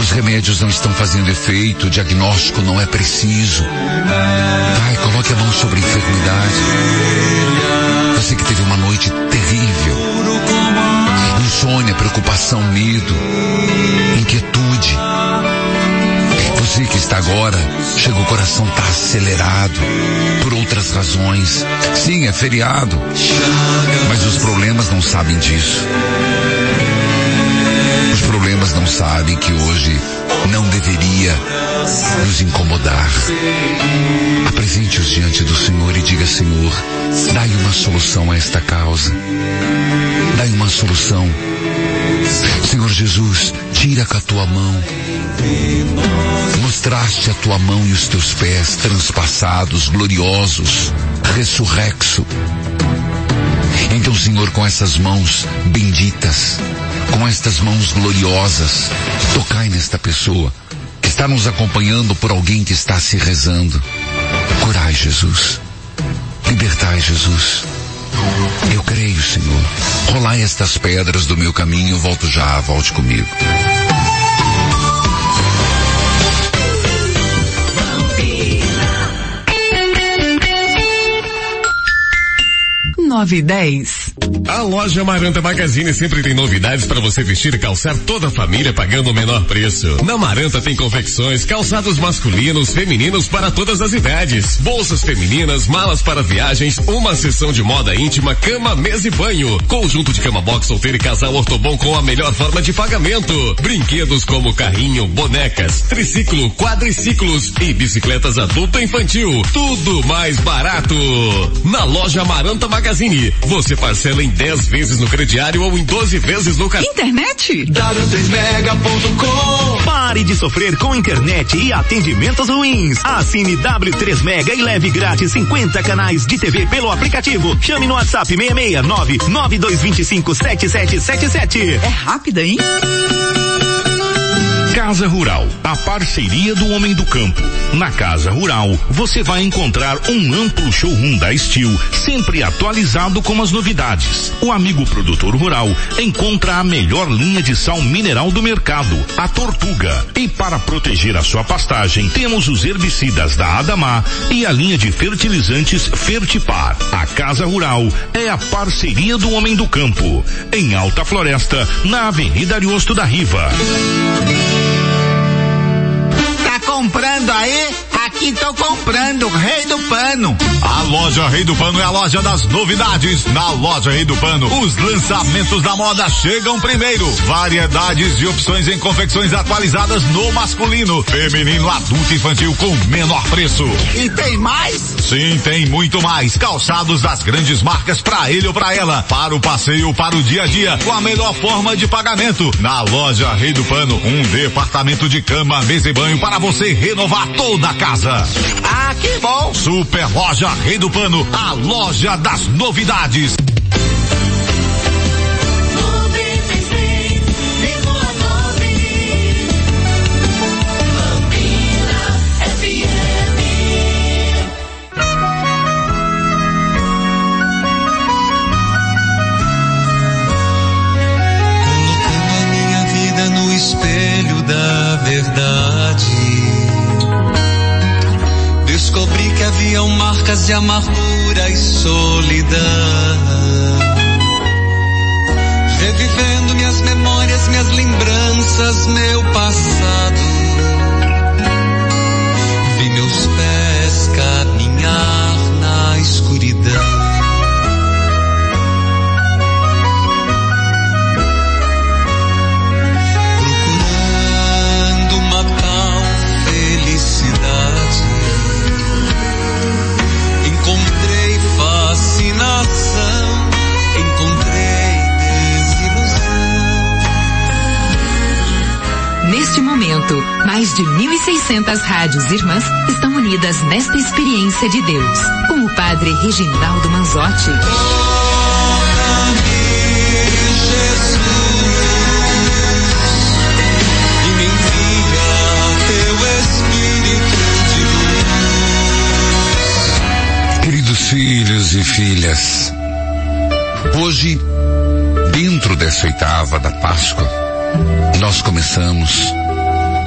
Os remédios não estão fazendo efeito, o diagnóstico não é preciso. Pai, coloque a mão sobre a enfermidade. Você que teve uma noite terrível. Insônia, preocupação, medo, inquietude. Você que está agora, chega o coração tá acelerado por outras razões. Sim, é feriado. Mas os problemas não sabem disso. Os problemas não sabem que hoje não deveria nos incomodar. Apresente-os diante do Senhor e diga, Senhor, dai uma solução a esta causa. Dai uma solução. Senhor Jesus, tira com a tua mão. Mostraste a tua mão e os teus pés transpassados, gloriosos, ressurrexo. Então, Senhor, com essas mãos benditas, com estas mãos gloriosas, tocai nesta pessoa que está nos acompanhando por alguém que está se rezando. Curai, Jesus. Libertai, Jesus. Eu creio, Senhor. Rolai estas pedras do meu caminho, volto já, volte comigo. Nove e dez. A loja Maranta Magazine sempre tem novidades para você vestir e calçar toda a família pagando o menor preço. Na Maranta tem confecções, calçados masculinos, femininos para todas as idades, bolsas femininas, malas para viagens, uma seção de moda íntima, cama, mesa e banho, conjunto de cama box solteiro e casal ortobon com a melhor forma de pagamento, brinquedos como carrinho, bonecas, triciclo, quadriciclos e bicicletas adulto e infantil, tudo mais barato. Na loja Maranta Magazine, você parcela em 10 vezes no crediário ou em 12 vezes no cartão. Internet? W3mega.com Pare de sofrer com internet e atendimentos ruins. Assine W3 Mega e leve grátis 50 canais de TV pelo aplicativo. Chame no WhatsApp 669 9225 7777. É rápida, hein? Casa Rural, a parceria do homem do campo. Na Casa Rural, você vai encontrar um amplo showroom da Steel, sempre atualizado com as novidades. O amigo produtor rural encontra a melhor linha de sal mineral do mercado, a Tortuga. E para proteger a sua pastagem, temos os herbicidas da Adamar e a linha de fertilizantes Fertipar. A Casa Rural é a parceria do homem do campo. Em Alta Floresta, na Avenida Ariosto da Riva comprando aí? Aqui tô comprando, Rei do Pano. A loja Rei do Pano é a loja das novidades. Na loja Rei do Pano, os lançamentos da moda chegam primeiro. Variedades e opções em confecções atualizadas no masculino, feminino, adulto e infantil com menor preço. E tem mais? Sim, tem muito mais. Calçados das grandes marcas para ele ou para ela, para o passeio, para o dia a dia, com a melhor forma de pagamento. Na loja Rei do Pano, um departamento de cama, mesa e banho para você renovar toda a casa. Ah, que bom! Super Loja Rei do Pano, a loja das novidades. Marcas de amargura e solidão. Revivendo minhas memórias, minhas lembranças, meu passado. Vi meus pés caminhar na escuridão. Mais de 1.600 rádios irmãs estão unidas nesta experiência de Deus. Com o Padre Reginaldo Manzotti. Queridos filhos e filhas, hoje, dentro dessa oitava da Páscoa, nós começamos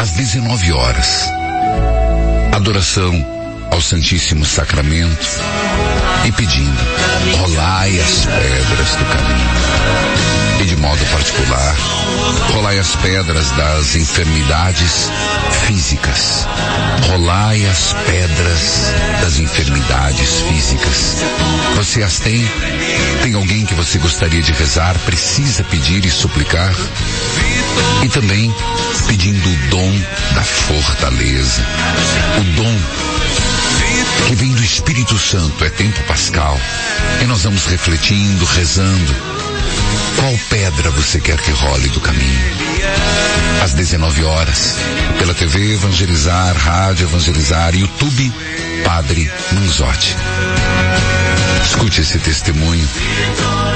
às 19 horas. Adoração ao Santíssimo Sacramento e pedindo, rolai as pedras do caminho. E de modo particular, rolai as pedras das enfermidades físicas. Rolai as pedras das enfermidades físicas. Você as tem? Tem alguém que você gostaria de rezar? Precisa pedir e suplicar? E também pedindo o dom da fortaleza. O dom que vem do Espírito Santo, é tempo pascal. E nós vamos refletindo, rezando. Qual pedra você quer que role do caminho? Às 19 horas, pela TV Evangelizar, Rádio Evangelizar, YouTube, Padre Manzotti. Escute esse testemunho.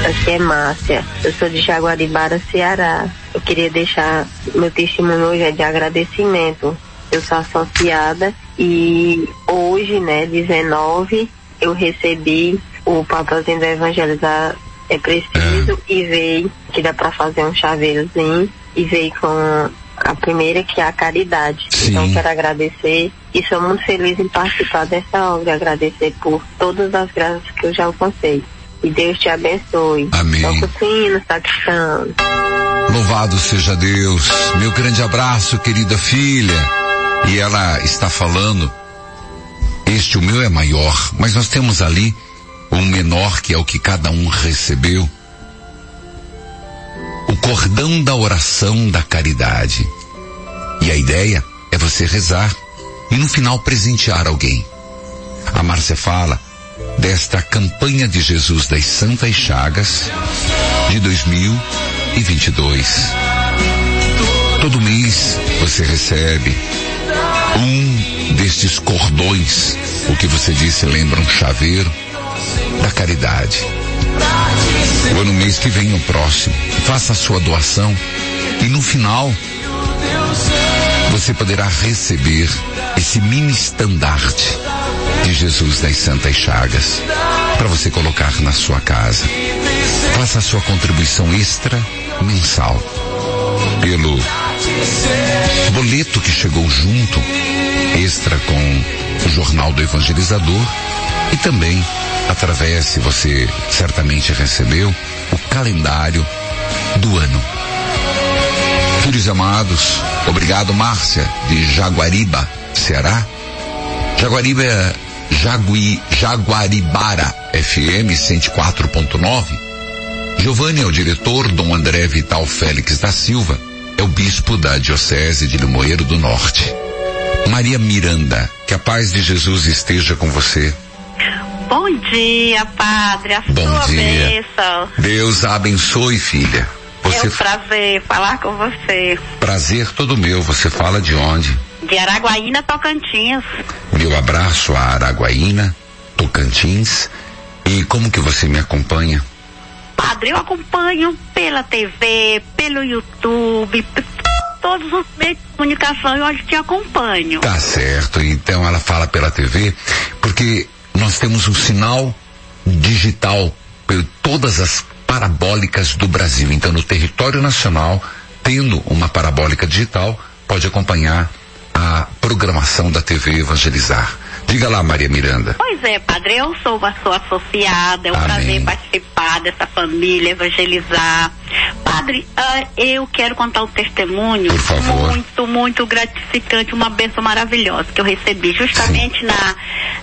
Aqui é Márcia, eu sou de Jaguaribara, Ceará. Eu queria deixar meu testemunho hoje é de agradecimento. Eu sou associada e hoje, né, 19, eu recebi o papelzinho da Evangelizar é preciso e veio que dá para fazer um chaveirozinho e veio com a primeira que é a caridade. Sim. Então quero agradecer e sou muito feliz em participar dessa obra, agradecer por todas as graças que eu já alcancei. E Deus te abençoe. Amém. Sino, sacristão. Louvado seja Deus. Meu grande abraço, querida filha. E ela está falando, este o meu é maior, mas nós temos ali um menor que é o que cada um recebeu. O cordão da oração da caridade. E a ideia é você rezar e no final presentear alguém. A Márcia fala desta campanha de Jesus das Santas Chagas de 2022. Todo mês você recebe um destes cordões, o que você disse lembra um chaveiro da caridade. Ou no mês que vem, no próximo, faça a sua doação e no final você poderá receber esse mini estandarte de Jesus das Santas Chagas para você colocar na sua casa. Faça a sua contribuição extra mensal pelo boleto que chegou junto, extra com o Jornal do Evangelizador e também através, se você certamente recebeu, o calendário do ano. Filhos amados, obrigado Márcia, de Jaguariba, Ceará. Jaguariba é Jagui, Jaguaribara FM 104.9. Giovanni é o diretor, Dom André Vital Félix da Silva é o bispo da Diocese de Limoeiro do Norte. Maria Miranda, que a paz de Jesus esteja com você. Bom dia, padre. A Bom sua dia. bênção. Deus a abençoe, filha. É Você um prazer falar com você. prazer todo meu. Você fala de onde? De Araguaína, Tocantins. Meu abraço a Araguaína, Tocantins. E como que você me acompanha? Padre, eu acompanho pela TV, pelo YouTube, todos os meios de comunicação eu te acompanho. Tá certo. Então ela fala pela TV, porque nós temos um sinal digital por todas as parabólicas do Brasil. Então no território nacional, tendo uma parabólica digital, pode acompanhar a programação da TV Evangelizar. Diga lá, Maria Miranda. Pois é, padre, eu sou uma sua associada, é um Amém. prazer participar dessa família, evangelizar. Padre, ah, eu quero contar um testemunho muito, muito gratificante, uma bênção maravilhosa que eu recebi justamente na,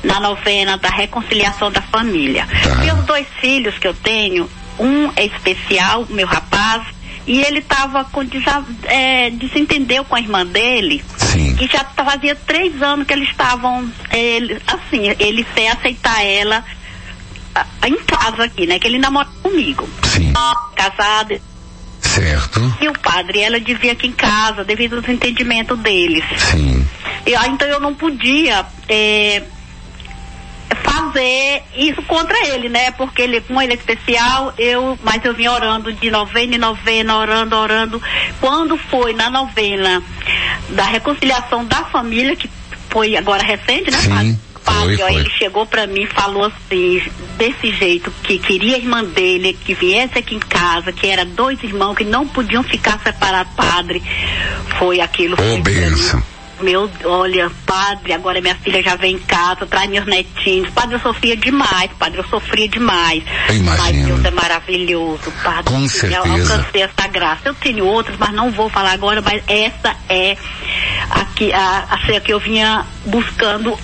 na novena da reconciliação da família. Meus dois filhos que eu tenho, um é especial, meu rapaz, e ele estava com desa- é, desentendeu com a irmã dele. E já fazia três anos que eles estavam, ele, assim, ele sem aceitar ela ah, em casa aqui, né? Que ele namora comigo. Casado. Certo. E o padre, ela devia aqui em casa, devido aos entendimentos deles. Sim. E, ah, então eu não podia é, fazer isso contra ele, né? Porque ele, como ele é especial, eu, mas eu vim orando de novena em novena, orando, orando. Quando foi na novena da reconciliação da família, que foi agora recente, né, Sim. Padre, ó, ele chegou para mim e falou assim, desse jeito, que queria a irmã dele que viesse aqui em casa, que era dois irmãos que não podiam ficar separados, padre. Foi aquilo. Ô, oh, benção meu, olha, padre, agora minha filha já vem em casa, traz meus netinhos. Padre, eu sofria demais, padre, eu sofria demais. Mas Deus é maravilhoso, padre. Com certeza. Eu alcancei essa graça. Eu tenho outras, mas não vou falar agora, mas essa é a que, a, a, que eu vinha buscando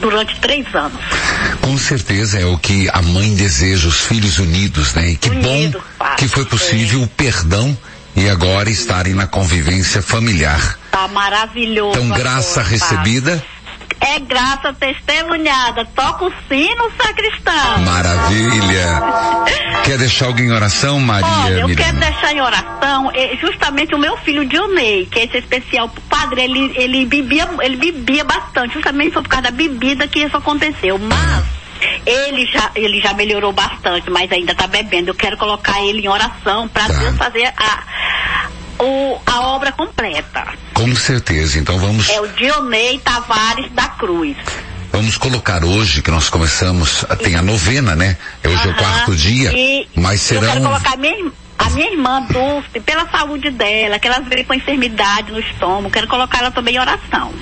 durante três anos. Com certeza é o que a mãe deseja, os filhos unidos, né? E que Unido, bom que foi possível é. o perdão e agora estarem na convivência familiar. Tá maravilhoso. Então, graça agora, recebida. É graça testemunhada. Toca o sino, sacristão. Maravilha. Quer deixar alguém em oração, Maria? Olha, eu Miranda? quero deixar em oração é, justamente o meu filho Dionei, que é esse especial padre, ele, ele bebia, ele bebia bastante. Justamente foi por causa da bebida que isso aconteceu. Mas ele já, ele já melhorou bastante, mas ainda está bebendo. Eu quero colocar ele em oração para tá. Deus fazer a, o, a obra completa. Com certeza, então vamos. É o Dionei Tavares da Cruz. Vamos colocar hoje que nós começamos, tem a novena, né? Hoje uh -huh. é o quarto dia, e mas serão. Eu quero colocar minha, a minha irmã Dulce, pela saúde dela, que ela veio com enfermidade no estômago, quero colocar ela também em oração.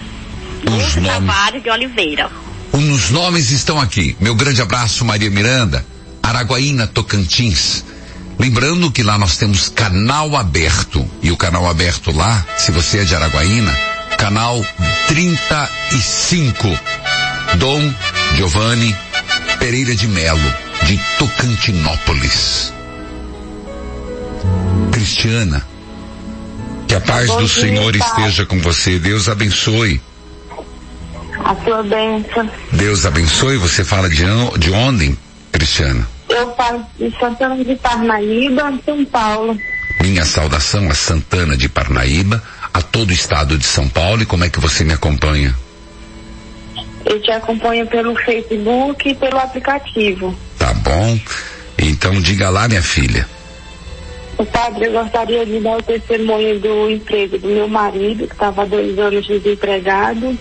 Os Dulce nomes... Tavares de Oliveira. Os nomes estão aqui. Meu grande abraço, Maria Miranda, Araguaína, Tocantins. Lembrando que lá nós temos canal aberto. E o canal aberto lá, se você é de Araguaína, canal 35. Dom Giovanni Pereira de Melo, de Tocantinópolis. Cristiana, que a paz do Senhor esteja com você. Deus abençoe. A sua bênção. Deus abençoe. Você fala de, de onde, Cristiana? Eu falo de Santana de Parnaíba, São Paulo. Minha saudação a Santana de Parnaíba, a todo o estado de São Paulo e como é que você me acompanha? Eu te acompanho pelo Facebook e pelo aplicativo. Tá bom. Então diga lá, minha filha. O padre, eu gostaria de dar o testemunho do emprego do meu marido, que estava dois anos desempregado.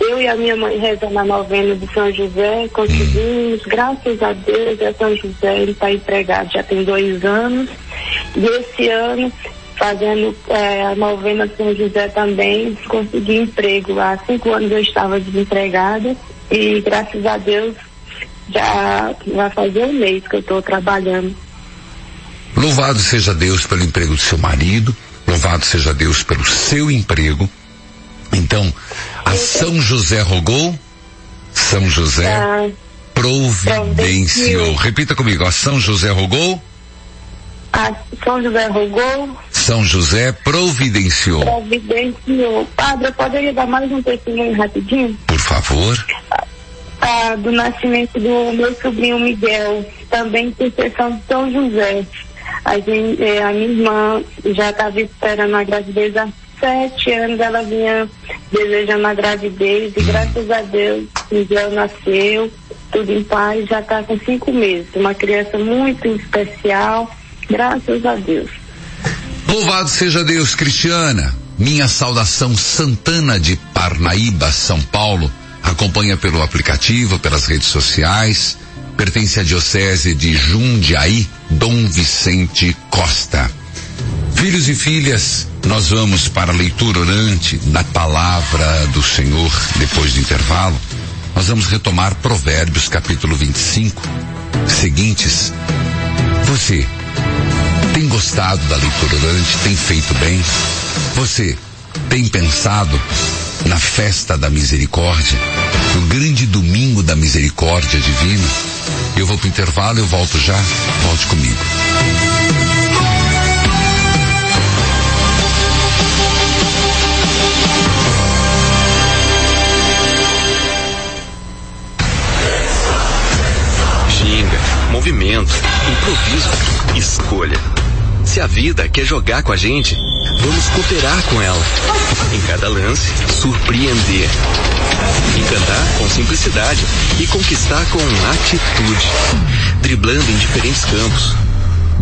Eu e a minha mãe rezando a novena de São José, conseguimos, graças a Deus, é São José, ele está empregado já tem dois anos. E esse ano, fazendo é, a novena de São José também, consegui emprego. Há cinco anos eu estava desempregada e graças a Deus já vai fazer um mês que eu estou trabalhando. Louvado seja Deus pelo emprego do seu marido, louvado seja Deus pelo seu emprego. Então, a São José rogou, São José ah, providenciou. Repita comigo, a São José rogou. A São José rogou. São José providenciou. Providenciou. Padre, eu poderia dar mais um testemunho rapidinho? Por favor. Ah, do nascimento do meu sobrinho Miguel, também intercessão de São José. A, gente, é, a minha irmã já estava esperando a gravidez há sete anos, ela vinha desejando a gravidez e graças a Deus Miguel nasceu, tudo em paz, já está com cinco meses. Uma criança muito especial, graças a Deus. Louvado seja Deus, Cristiana. Minha saudação Santana de Parnaíba, São Paulo. Acompanha pelo aplicativo, pelas redes sociais pertence à Diocese de Jundiaí, Dom Vicente Costa. Filhos e filhas, nós vamos para a leitura orante da palavra do Senhor depois do intervalo. Nós vamos retomar Provérbios capítulo 25, seguintes. Você tem gostado da leitura orante? Tem feito bem? Você tem pensado na festa da misericórdia? No grande domingo da misericórdia divina? Eu vou pro intervalo, eu volto já. Volte comigo. Ginga, movimento, improviso, escolha se a vida quer jogar com a gente, vamos cooperar com ela. Em cada lance, surpreender. Encantar com simplicidade e conquistar com atitude. Driblando em diferentes campos.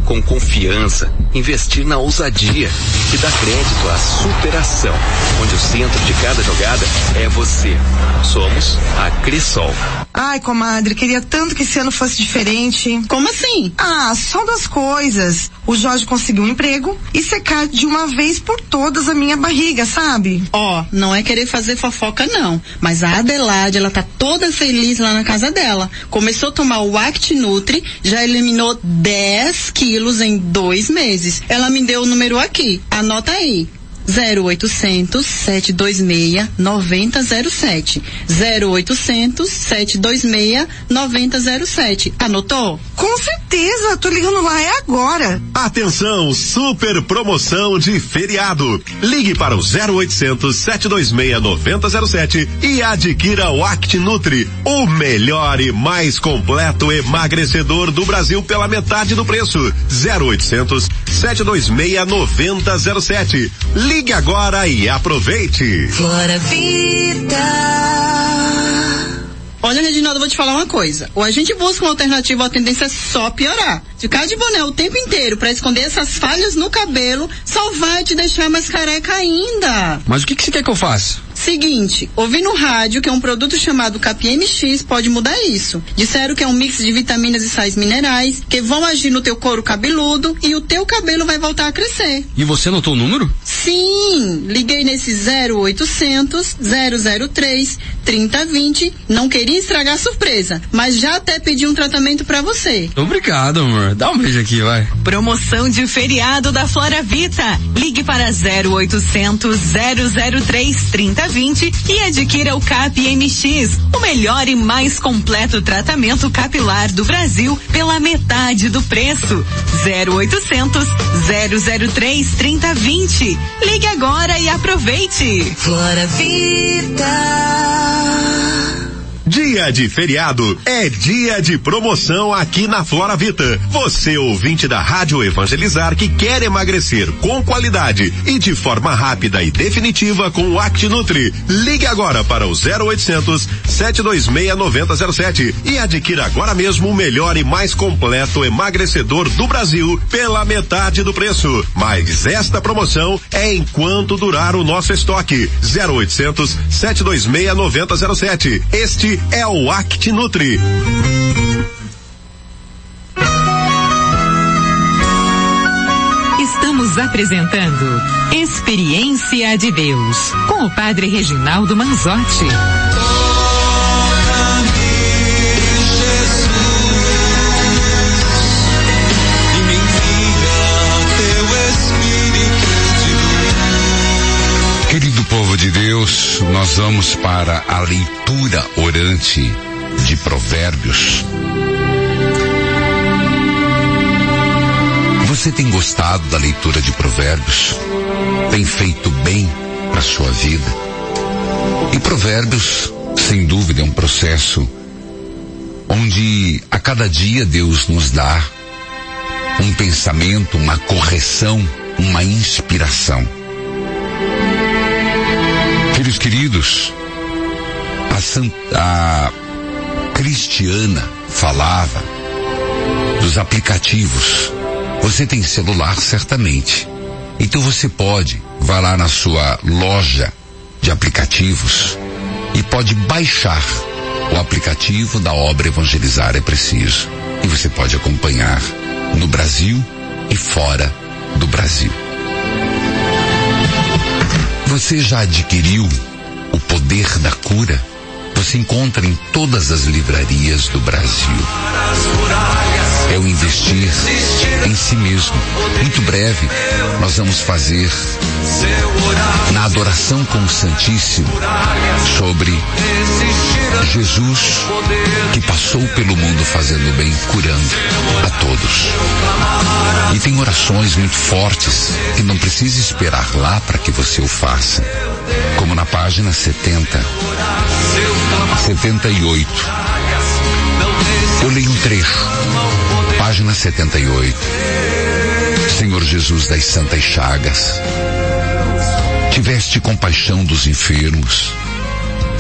Com confiança, investir na ousadia e dar crédito à superação, onde o centro de cada jogada é você. Somos a Crisol. Ai, comadre, queria tanto que esse ano fosse diferente. Como assim? Ah, só das coisas. O Jorge conseguiu um emprego e secar de uma vez por todas a minha barriga, sabe? Ó, oh, não é querer fazer fofoca não, mas a Adelaide, ela tá toda feliz lá na casa dela. Começou a tomar o Act Nutri, já eliminou 10 quilos em dois meses. Ela me deu o número aqui. Anota aí. 0800 726 9007. 0800 726 9007. Anotou? Com certeza, tô ligando lá é agora. Atenção, super promoção de feriado. Ligue para o 0800 726 9007 e adquira o Act Nutri, o melhor e mais completo emagrecedor do Brasil pela metade do preço. 0800 726 9007. Ligue agora e aproveite. Flora Vida. Olha, Reginaldo, vou te falar uma coisa. Ou a gente busca uma alternativa, a tendência é só piorar. Ficar de boné o tempo inteiro para esconder essas falhas no cabelo só vai te deixar mais careca ainda. Mas o que, que você quer que eu faça? Seguinte, ouvi no rádio que um produto chamado KPMX pode mudar isso. Disseram que é um mix de vitaminas e sais minerais que vão agir no teu couro cabeludo e o teu cabelo vai voltar a crescer. E você anotou o número? Sim, liguei nesse 0800 003 3020. Não queria estragar a surpresa, mas já até pedi um tratamento para você. Obrigado, amor. Dá um beijo aqui, vai. Promoção de feriado da Flora Vita. Ligue para 0800 003 3020 e adquira o CAP MX, o melhor e mais completo tratamento capilar do Brasil pela metade do preço. 0800 003 3020. Ligue agora e aproveite. Flora Vida. Dia de feriado é dia de promoção aqui na Flora Vita. Você ouvinte da Rádio Evangelizar que quer emagrecer com qualidade e de forma rápida e definitiva com o Act Nutri. Ligue agora para o 0800 726 9007 e adquira agora mesmo o melhor e mais completo emagrecedor do Brasil pela metade do preço. Mas esta promoção é enquanto durar o nosso estoque. 0800 726 9007. Este é o Act Nutri. Estamos apresentando Experiência de Deus com o Padre Reginaldo Manzotti. Povo de Deus, nós vamos para a leitura orante de Provérbios. Você tem gostado da leitura de Provérbios? Tem feito bem para sua vida? E Provérbios, sem dúvida, é um processo onde a cada dia Deus nos dá um pensamento, uma correção, uma inspiração. Filhos queridos, a, Santa, a Cristiana falava dos aplicativos. Você tem celular certamente. Então você pode, vai lá na sua loja de aplicativos e pode baixar o aplicativo da obra Evangelizar é Preciso. E você pode acompanhar no Brasil e fora do Brasil. Você já adquiriu o poder da cura? Você encontra em todas as livrarias do Brasil. É o investir em si mesmo. Muito breve, nós vamos fazer na adoração com o Santíssimo sobre Jesus que passou pelo mundo fazendo bem, curando a todos. E tem orações muito fortes que não precisa esperar lá para que você o faça. Como na página 70, 78. Eu leio um trecho. Página 78. Senhor Jesus das Santas Chagas, tiveste compaixão dos enfermos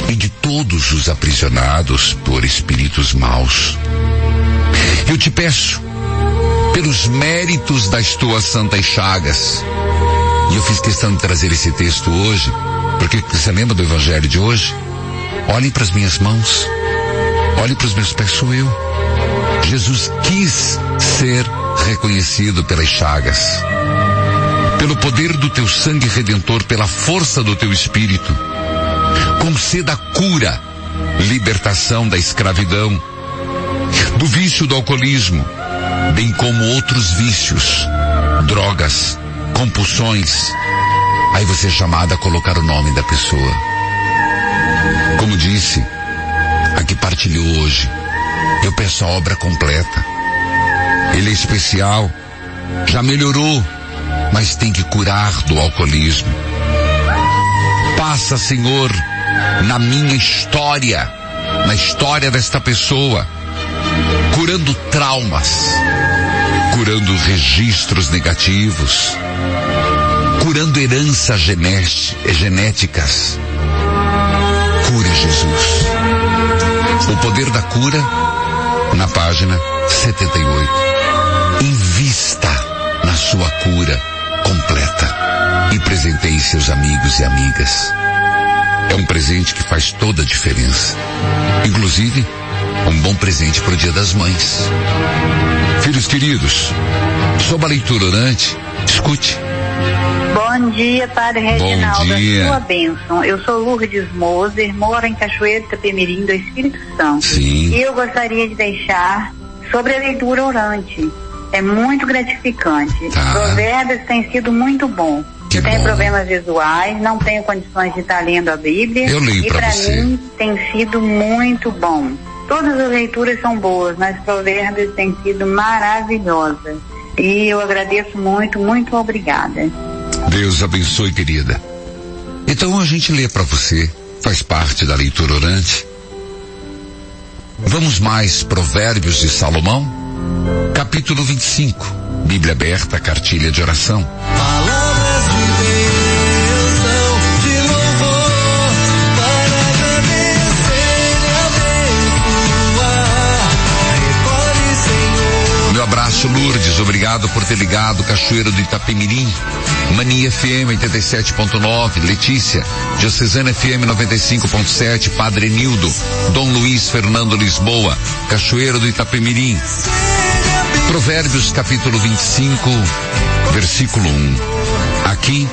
e de todos os aprisionados por espíritos maus. Eu te peço, pelos méritos das tuas santas chagas, e eu fiz questão de trazer esse texto hoje, porque você lembra do evangelho de hoje? Olhem para as minhas mãos, olhem para os meus pés, sou eu. Jesus quis ser reconhecido pelas chagas. Pelo poder do teu sangue redentor, pela força do teu espírito. Conceda cura, libertação da escravidão, do vício do alcoolismo, bem como outros vícios, drogas, compulsões. Aí você é chamado a colocar o nome da pessoa. Como disse, a que partilhou hoje, eu peço a obra completa. Ele é especial, já melhorou, mas tem que curar do alcoolismo. Passa, Senhor, na minha história, na história desta pessoa, curando traumas, curando registros negativos, curando heranças genéticas. Cura, Jesus. O poder da cura na página 78. Invista na sua cura completa e presenteie seus amigos e amigas. É um presente que faz toda a diferença. Inclusive, um bom presente para o Dia das Mães. Filhos queridos, sob a leitura orante, escute. Bom dia, Padre Reginaldo. Bom dia. Sua bênção. Eu sou Lourdes Moser, moro em Cachoeiro Itapemirim, do Espírito Santo. Sim. E eu gostaria de deixar sobre a leitura orante. É muito gratificante. Tá. Provérbios tem sido muito bom. Que eu tenho bom. problemas visuais, não tenho condições de estar lendo a Bíblia. Eu leio e você. mim tem sido muito bom. Todas as leituras são boas, mas Provérbios têm sido maravilhosas. E eu agradeço muito, muito obrigada. Deus abençoe, querida. Então a gente lê para você, faz parte da leitura orante. Vamos mais Provérbios de Salomão, capítulo 25, Bíblia aberta, cartilha de oração. Palavras de bênção, de louvor, para agradecer abençoar. Recolhe, Senhor. Meu abraço, Lourdes. Obrigado por ter ligado Cachoeiro do Itapemirim. Mania FM 87.9. Letícia. Diocesana FM 95.7. Padre Nildo. Dom Luiz Fernando Lisboa. Cachoeiro do Itapemirim. Provérbios capítulo 25, versículo 1. Aqui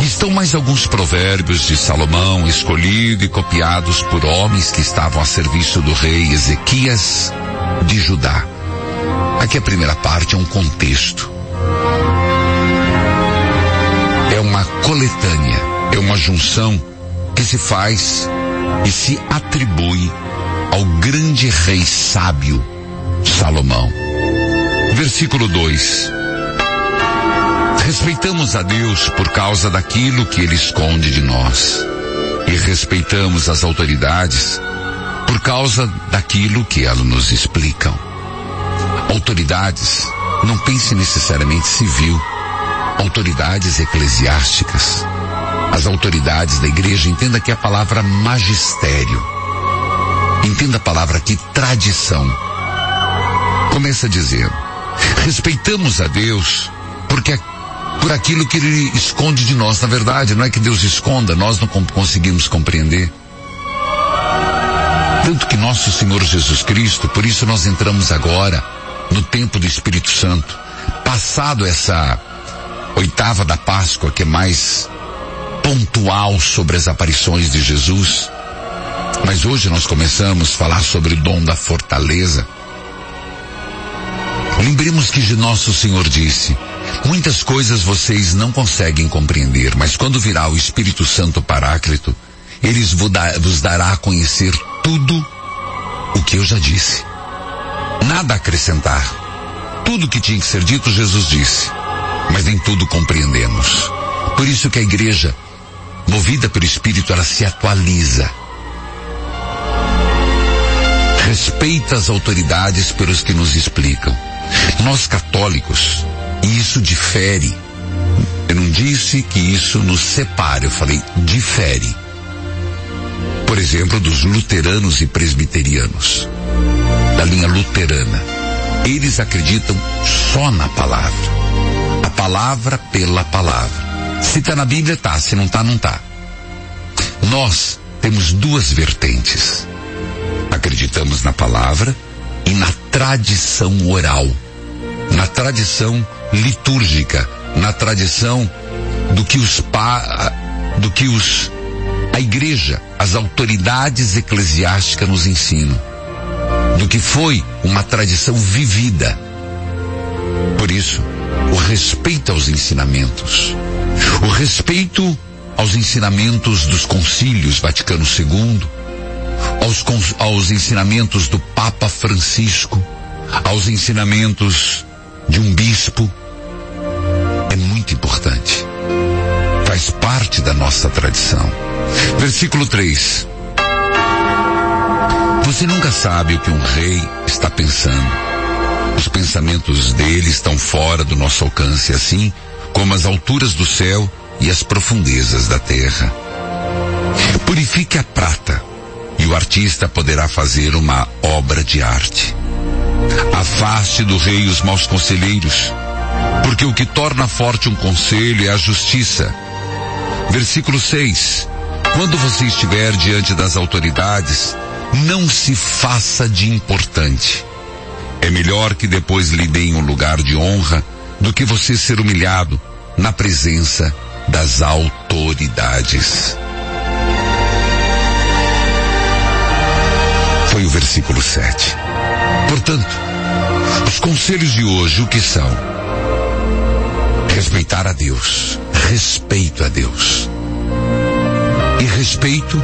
estão mais alguns provérbios de Salomão escolhidos e copiados por homens que estavam a serviço do rei Ezequias de Judá. Aqui a primeira parte é um contexto. Coletânea, é uma junção que se faz e se atribui ao grande rei sábio Salomão. Versículo 2. Respeitamos a Deus por causa daquilo que ele esconde de nós. E respeitamos as autoridades por causa daquilo que elas nos explicam. Autoridades, não pense necessariamente civil, autoridades eclesiásticas. As autoridades da igreja, entenda que é a palavra magistério. Entenda a palavra aqui, tradição. Começa dizendo, respeitamos a Deus porque por aquilo que ele esconde de nós. Na verdade, não é que Deus esconda, nós não conseguimos compreender. Tanto que nosso Senhor Jesus Cristo, por isso nós entramos agora no tempo do Espírito Santo. Passado essa oitava da Páscoa, que é mais pontual sobre as aparições de Jesus. Mas hoje nós começamos a falar sobre o dom da fortaleza. Lembremos que nosso Senhor disse, muitas coisas vocês não conseguem compreender, mas quando virá o Espírito Santo Paráclito, da- vos dará a conhecer tudo o que eu já disse. Nada a acrescentar. Tudo que tinha que ser dito, Jesus disse. Mas nem tudo compreendemos. Por isso que a igreja, movida pelo Espírito, ela se atualiza. Respeita as autoridades pelos que nos explicam. Nós católicos E isso difere. Eu não disse que isso nos separa, eu falei difere. Por exemplo, dos luteranos e presbiterianos, da linha luterana. Eles acreditam só na palavra. Palavra pela palavra. Se tá na Bíblia, tá. Se não tá, não tá. Nós temos duas vertentes. Acreditamos na palavra e na tradição oral, na tradição litúrgica, na tradição do que os pa, do que os a igreja, as autoridades eclesiásticas nos ensinam, do que foi uma tradição vivida. Por isso, o respeito aos ensinamentos, o respeito aos ensinamentos dos concílios Vaticano II, aos, aos ensinamentos do Papa Francisco, aos ensinamentos de um bispo, é muito importante. Faz parte da nossa tradição. Versículo 3. Você nunca sabe o que um rei está pensando. Os pensamentos dele estão fora do nosso alcance, assim como as alturas do céu e as profundezas da terra. Purifique a prata e o artista poderá fazer uma obra de arte. Afaste do rei os maus conselheiros, porque o que torna forte um conselho é a justiça. Versículo 6. Quando você estiver diante das autoridades, não se faça de importante. É melhor que depois lhe deem um lugar de honra do que você ser humilhado na presença das autoridades. Foi o versículo 7. Portanto, os conselhos de hoje o que são? Respeitar a Deus, respeito a Deus. E respeito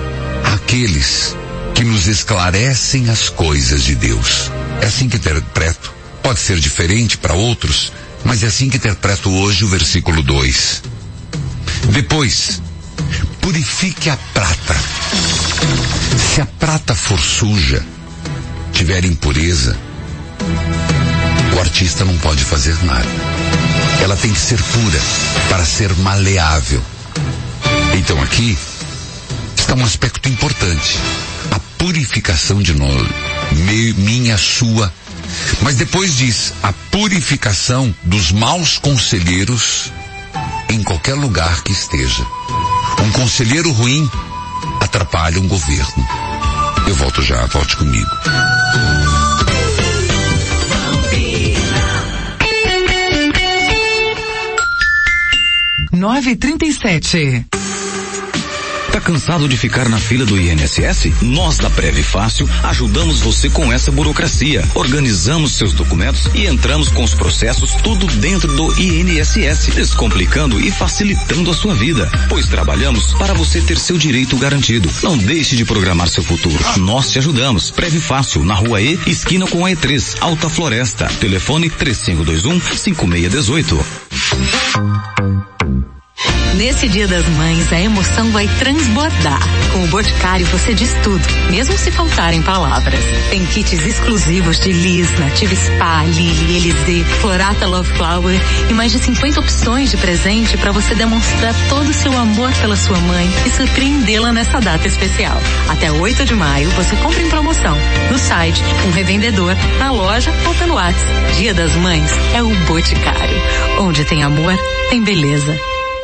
àqueles que nos esclarecem as coisas de Deus. É assim que interpreto. Pode ser diferente para outros, mas é assim que interpreto hoje o versículo 2. Depois, purifique a prata. Se a prata for suja, tiver impureza, o artista não pode fazer nada. Ela tem que ser pura para ser maleável. Então aqui está um aspecto importante. Purificação de nós, minha, sua. Mas depois diz a purificação dos maus conselheiros em qualquer lugar que esteja. Um conselheiro ruim atrapalha um governo. Eu volto já, volte comigo. Nove trinta e sete. Tá cansado de ficar na fila do INSS? Nós da Preve Fácil ajudamos você com essa burocracia. Organizamos seus documentos e entramos com os processos tudo dentro do INSS, descomplicando e facilitando a sua vida. Pois trabalhamos para você ter seu direito garantido. Não deixe de programar seu futuro. Nós te ajudamos. Preve Fácil, na rua E, esquina com a E3, Alta Floresta. Telefone 3521 5618. Nesse Dia das Mães, a emoção vai transbordar. Com o Boticário você diz tudo, mesmo se faltarem palavras. Tem kits exclusivos de Liz, Native Spa, Lily, Elise, Florata Love Flower e mais de 50 opções de presente para você demonstrar todo o seu amor pela sua mãe e surpreendê-la nessa data especial. Até 8 de maio você compra em promoção, no site, um revendedor, na loja ou pelo WhatsApp. Dia das Mães é o Boticário. Onde tem amor, tem beleza.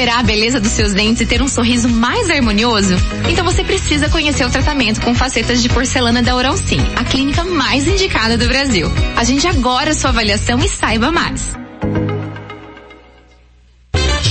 recuperar a beleza dos seus dentes e ter um sorriso mais harmonioso? Então você precisa conhecer o tratamento com facetas de porcelana da Oral Sim, a clínica mais indicada do Brasil. Agende agora sua avaliação e saiba mais.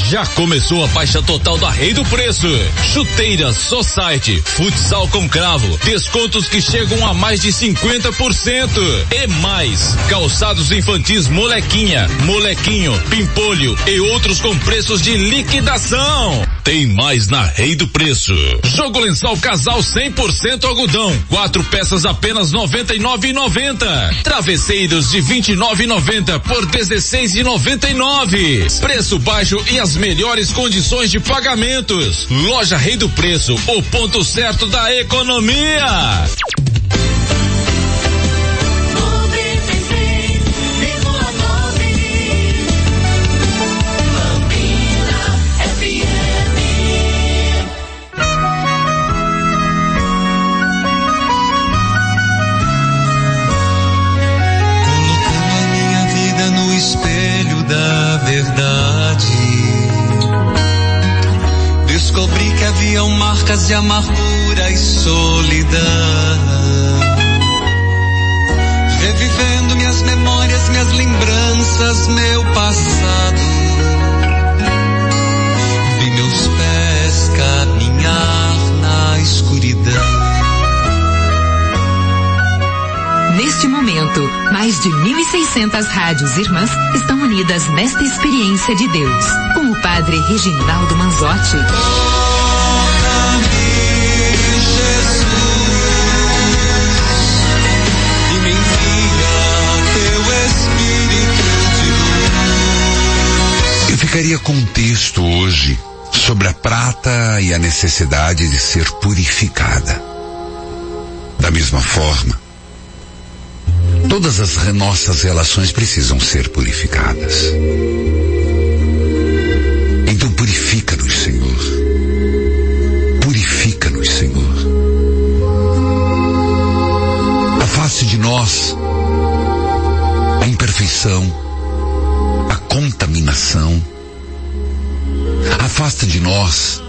Já começou a baixa total da Rei do Preço. Chuteiras, Society, futsal com cravo, descontos que chegam a mais de 50%. E mais, calçados infantis molequinha, molequinho, pimpolho e outros com preços de liquidação. Tem mais na Rei do Preço. Jogo lençol casal 100% algodão, quatro peças apenas 99,90. Travesseiros de 29,90 por 16,99. Preço baixo e as melhores condições de pagamentos. Loja Rei do Preço, o ponto certo da economia. Marcas de amargura e solidão. Revivendo minhas memórias, minhas lembranças, meu passado. Vi meus pés caminhar na escuridão. Neste momento, mais de 1.600 rádios irmãs estão unidas nesta experiência de Deus, com o Padre Reginaldo Manzotti. Ficaria com um texto hoje sobre a prata e a necessidade de ser purificada. Da mesma forma, todas as nossas relações precisam ser purificadas. Então purifica-nos, Senhor. Purifica-nos, Senhor. Afaste de nós a imperfeição, a contaminação. Afasta de nós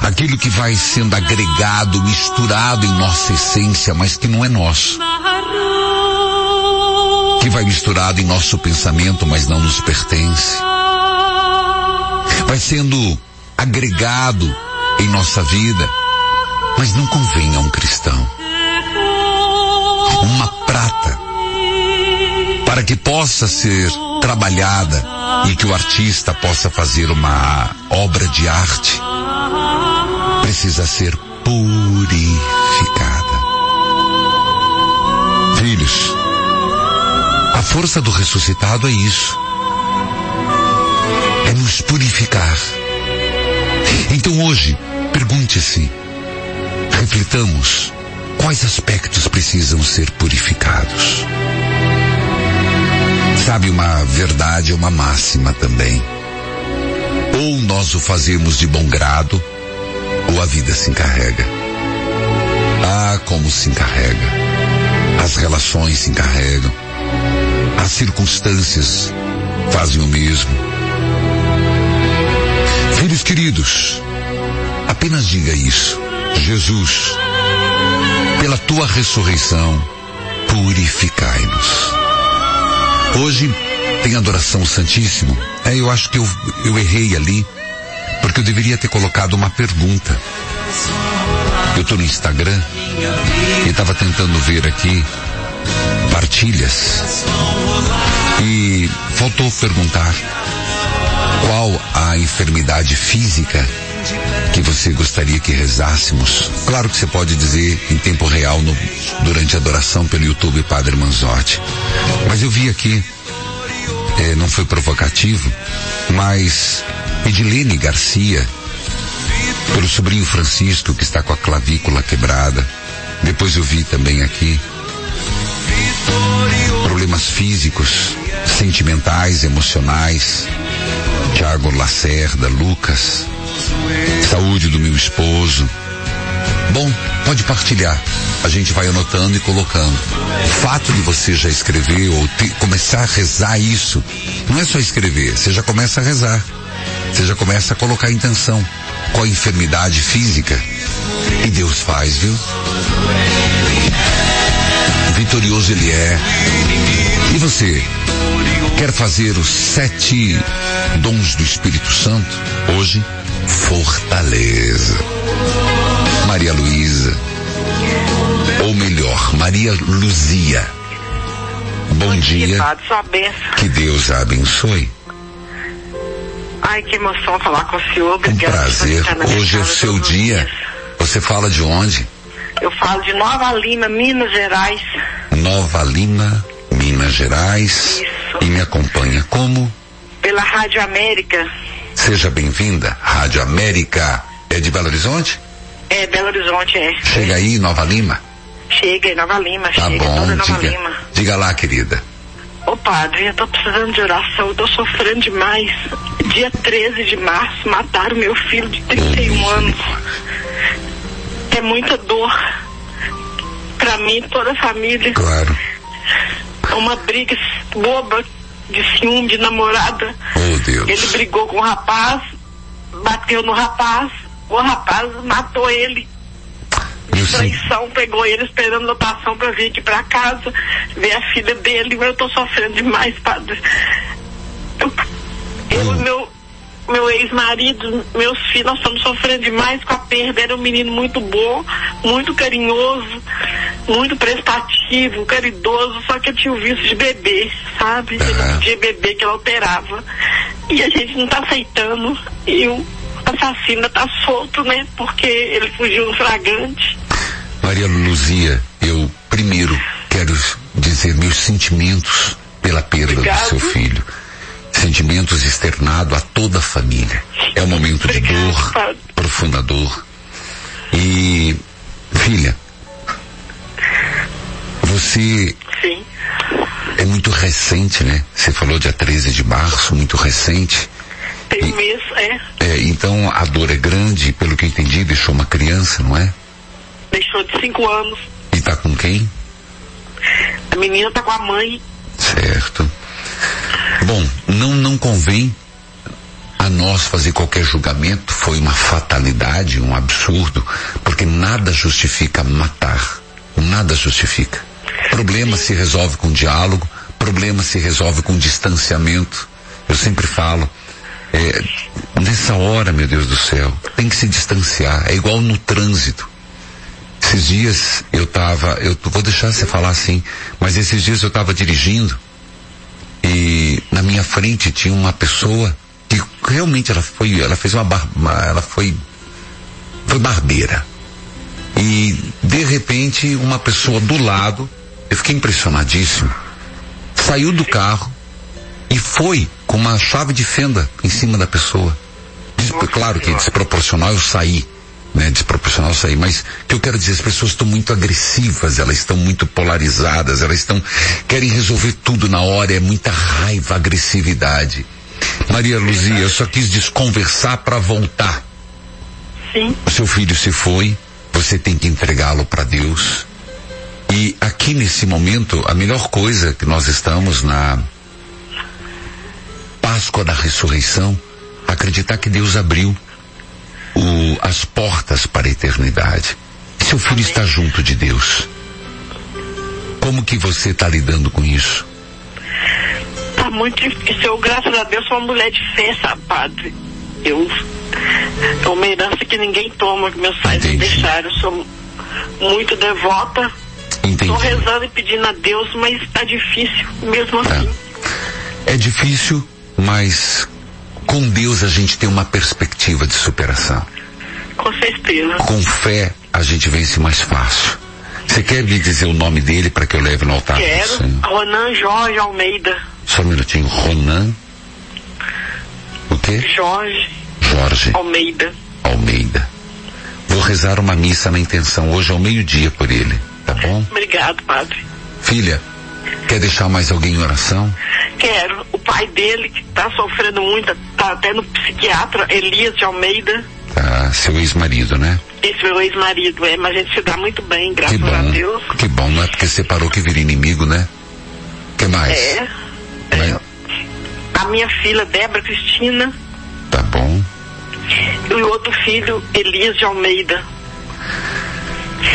aquilo que vai sendo agregado, misturado em nossa essência, mas que não é nosso. Que vai misturado em nosso pensamento, mas não nos pertence. Vai sendo agregado em nossa vida, mas não convém a um cristão. Uma prata para que possa ser trabalhada e que o artista possa fazer uma obra de arte, precisa ser purificada. Filhos, a força do ressuscitado é isso. É nos purificar. Então hoje, pergunte-se, reflitamos, quais aspectos precisam ser purificados? Sabe, uma verdade é uma máxima também. Ou nós o fazemos de bom grado, ou a vida se encarrega. Ah, como se encarrega. As relações se encarregam. As circunstâncias fazem o mesmo. Filhos queridos, apenas diga isso. Jesus, pela tua ressurreição, purificai-nos. Hoje tem adoração santíssimo. É, eu acho que eu, eu errei ali, porque eu deveria ter colocado uma pergunta. Eu estou no Instagram e estava tentando ver aqui partilhas e faltou perguntar qual a enfermidade física que você gostaria que rezássemos. Claro que você pode dizer em tempo real no, durante a adoração pelo YouTube Padre Manzotti. Mas eu vi aqui, eh, não foi provocativo, mas Edilene Garcia, pelo sobrinho Francisco que está com a clavícula quebrada. Depois eu vi também aqui problemas físicos, sentimentais, emocionais. Tiago Lacerda, Lucas, saúde do meu esposo. Bom, pode partilhar. A gente vai anotando e colocando. O fato de você já escrever ou te, começar a rezar isso, não é só escrever, você já começa a rezar. Você já começa a colocar intenção. Qual a enfermidade física? E Deus faz, viu? Vitorioso ele é. E você? Quer fazer os sete dons do Espírito Santo? Hoje, Fortaleza. Maria Luísa. Ou melhor, Maria Luzia. Bom dia. Padre, sua benção. Que Deus a abençoe. Ai, que emoção falar com o senhor. Obrigada prazer. Hoje é o seu dia. dias. Você fala de onde? Eu falo de Nova Lima, Minas Gerais. Nova Lima, Minas Gerais. E me acompanha como? Pela Rádio América. Seja bem-vinda, Rádio América. É de Belo Horizonte? É, Belo Horizonte, é. Chega aí, Nova Lima. Chega em Nova Lima, Tá chega bom, toda Nova diga, Lima. diga lá, querida. Ô padre, eu tô precisando de oração, eu tô sofrendo demais. Dia 13 de março, mataram meu filho de 31 anos. É muita dor. Pra mim e toda a família. Claro. É uma briga boba de ciúme, de namorada. Oh, Deus. Ele brigou com o rapaz, bateu no rapaz, o rapaz matou ele. De traição, pegou ele esperando lotação pra vir aqui pra casa, ver a filha dele, mas eu tô sofrendo demais, padre. Eu, eu e meu, meu ex-marido, meus filhos, nós estamos sofrendo demais com a perda. Era um menino muito bom, muito carinhoso, muito prestativo, caridoso, só que eu tinha o vício de beber, sabe? Ele não podia beber, que ela alterava. E a gente não tá aceitando. E o assassino tá solto, né? Porque ele fugiu no flagrante. Maria Luzia, eu primeiro quero dizer meus sentimentos pela perda do seu filho. Sentimentos externados a toda a família. É um momento de dor, profunda dor. E, filha, você Sim. é muito recente, né? Você falou dia 13 de março, muito recente. Tem um mês, é. É, então a dor é grande, pelo que entendi, deixou uma criança, não é? Deixou de cinco anos. E tá com quem? A menina tá com a mãe. Certo. Bom, não, não convém a nós fazer qualquer julgamento, foi uma fatalidade, um absurdo, porque nada justifica matar. Nada justifica. Problema se resolve com diálogo, problema se resolve com distanciamento. Eu sempre falo, é, nessa hora, meu Deus do céu, tem que se distanciar. É igual no trânsito. Esses dias eu tava, eu vou deixar você falar assim, mas esses dias eu tava dirigindo e na minha frente tinha uma pessoa que realmente ela foi, ela fez uma, bar, ela foi, foi barbeira. E de repente uma pessoa do lado, eu fiquei impressionadíssimo, saiu do carro e foi com uma chave de fenda em cima da pessoa. Claro que desproporcional eu saí, né? Desproporcional eu saí, mas o que eu quero dizer, as pessoas estão muito agressivas, elas estão muito polarizadas, elas estão, querem resolver tudo na hora, é muita raiva, agressividade. Maria Luzia, eu só quis desconversar para voltar. Sim. O seu filho se foi, você tem que entregá-lo para Deus. E aqui nesse momento, a melhor coisa que nós estamos na Páscoa da ressurreição, acreditar que Deus abriu o- as portas para a eternidade. E seu filho está junto de Deus. Como que você está lidando com isso? Tá muito difícil. Eu, graças a Deus, sou uma mulher de fé, sabe, padre? Eu. É uma herança que ninguém toma, que meus pais me deixaram. Eu sou muito devota. Estou rezando e pedindo a Deus, mas tá difícil, mesmo assim. É difícil, mas com Deus a gente tem uma perspectiva de superação. Com certeza. Com fé a gente vence mais fácil. Você quer me dizer o nome dele para que eu leve no altar Quero. Ronan Jorge Almeida. Só um minutinho. Ronan. O quê? Jorge Jorge Almeida. Almeida. Vou rezar uma missa na intenção hoje ao meio-dia por ele, tá bom? Obrigado, padre. Filha, quer deixar mais alguém em oração? Quero. O pai dele, que tá sofrendo muito, tá até no psiquiatra, Elias de Almeida. Tá, seu ex-marido, né? Esse meu ex-marido, é, mas a gente se dá muito bem, graças Que a bom. Deus. Que bom, não é porque separou que vira inimigo, né? que mais? É. A minha filha, Débora Cristina. Tá bom. E o outro filho, Elias de Almeida.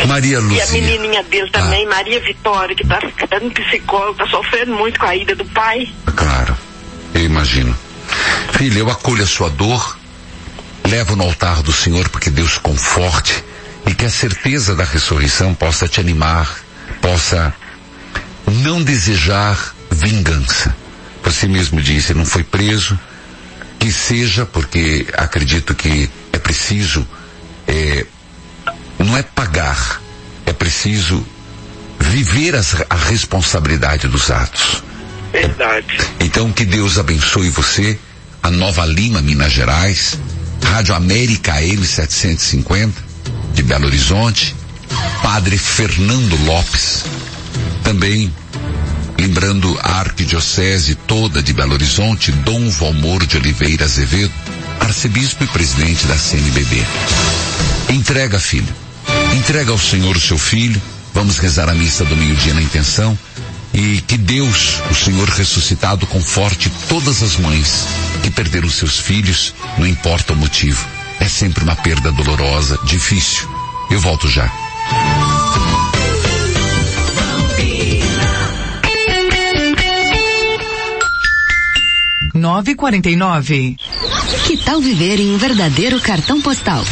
Maria Lúcia. E a menininha dele também, ah. Maria Vitória, que está ficando psicóloga, está sofrendo muito com a ida do pai. Claro, eu imagino. Filha, eu acolho a sua dor, levo no altar do Senhor porque Deus conforte e que a certeza da ressurreição possa te animar, possa não desejar vingança. Você mesmo disse, não foi preso, que seja, porque acredito que é preciso, é, não é pagar, é preciso viver as, a responsabilidade dos atos. Verdade. Então que Deus abençoe você, a Nova Lima, Minas Gerais, Rádio América M750, de Belo Horizonte, Padre Fernando Lopes, também lembrando a arquidiocese toda de Belo Horizonte, Dom Valmor de Oliveira Azevedo, arcebispo e presidente da CNBB. Entrega, filho. Entrega ao Senhor o seu filho. Vamos rezar a missa do meio-dia na intenção. E que Deus, o Senhor ressuscitado, conforte todas as mães que perderam seus filhos, não importa o motivo. É sempre uma perda dolorosa, difícil. Eu volto já. 949. Que tal viver em um verdadeiro cartão postal?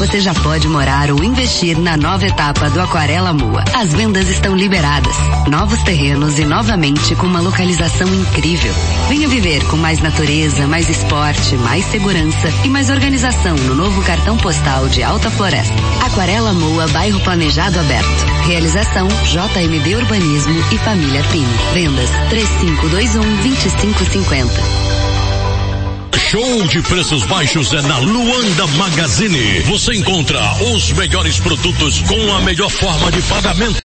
Você já pode morar ou investir na nova etapa do Aquarela Moa. As vendas estão liberadas. Novos terrenos e novamente com uma localização incrível. Venha viver com mais natureza, mais esporte, mais segurança e mais organização no novo cartão postal de Alta Floresta. Aquarela Moa, bairro planejado aberto. Realização JMB Urbanismo e Família Pim. Vendas 3521 2550. Show de preços baixos é na Luanda Magazine. Você encontra os melhores produtos com a melhor forma de pagamento.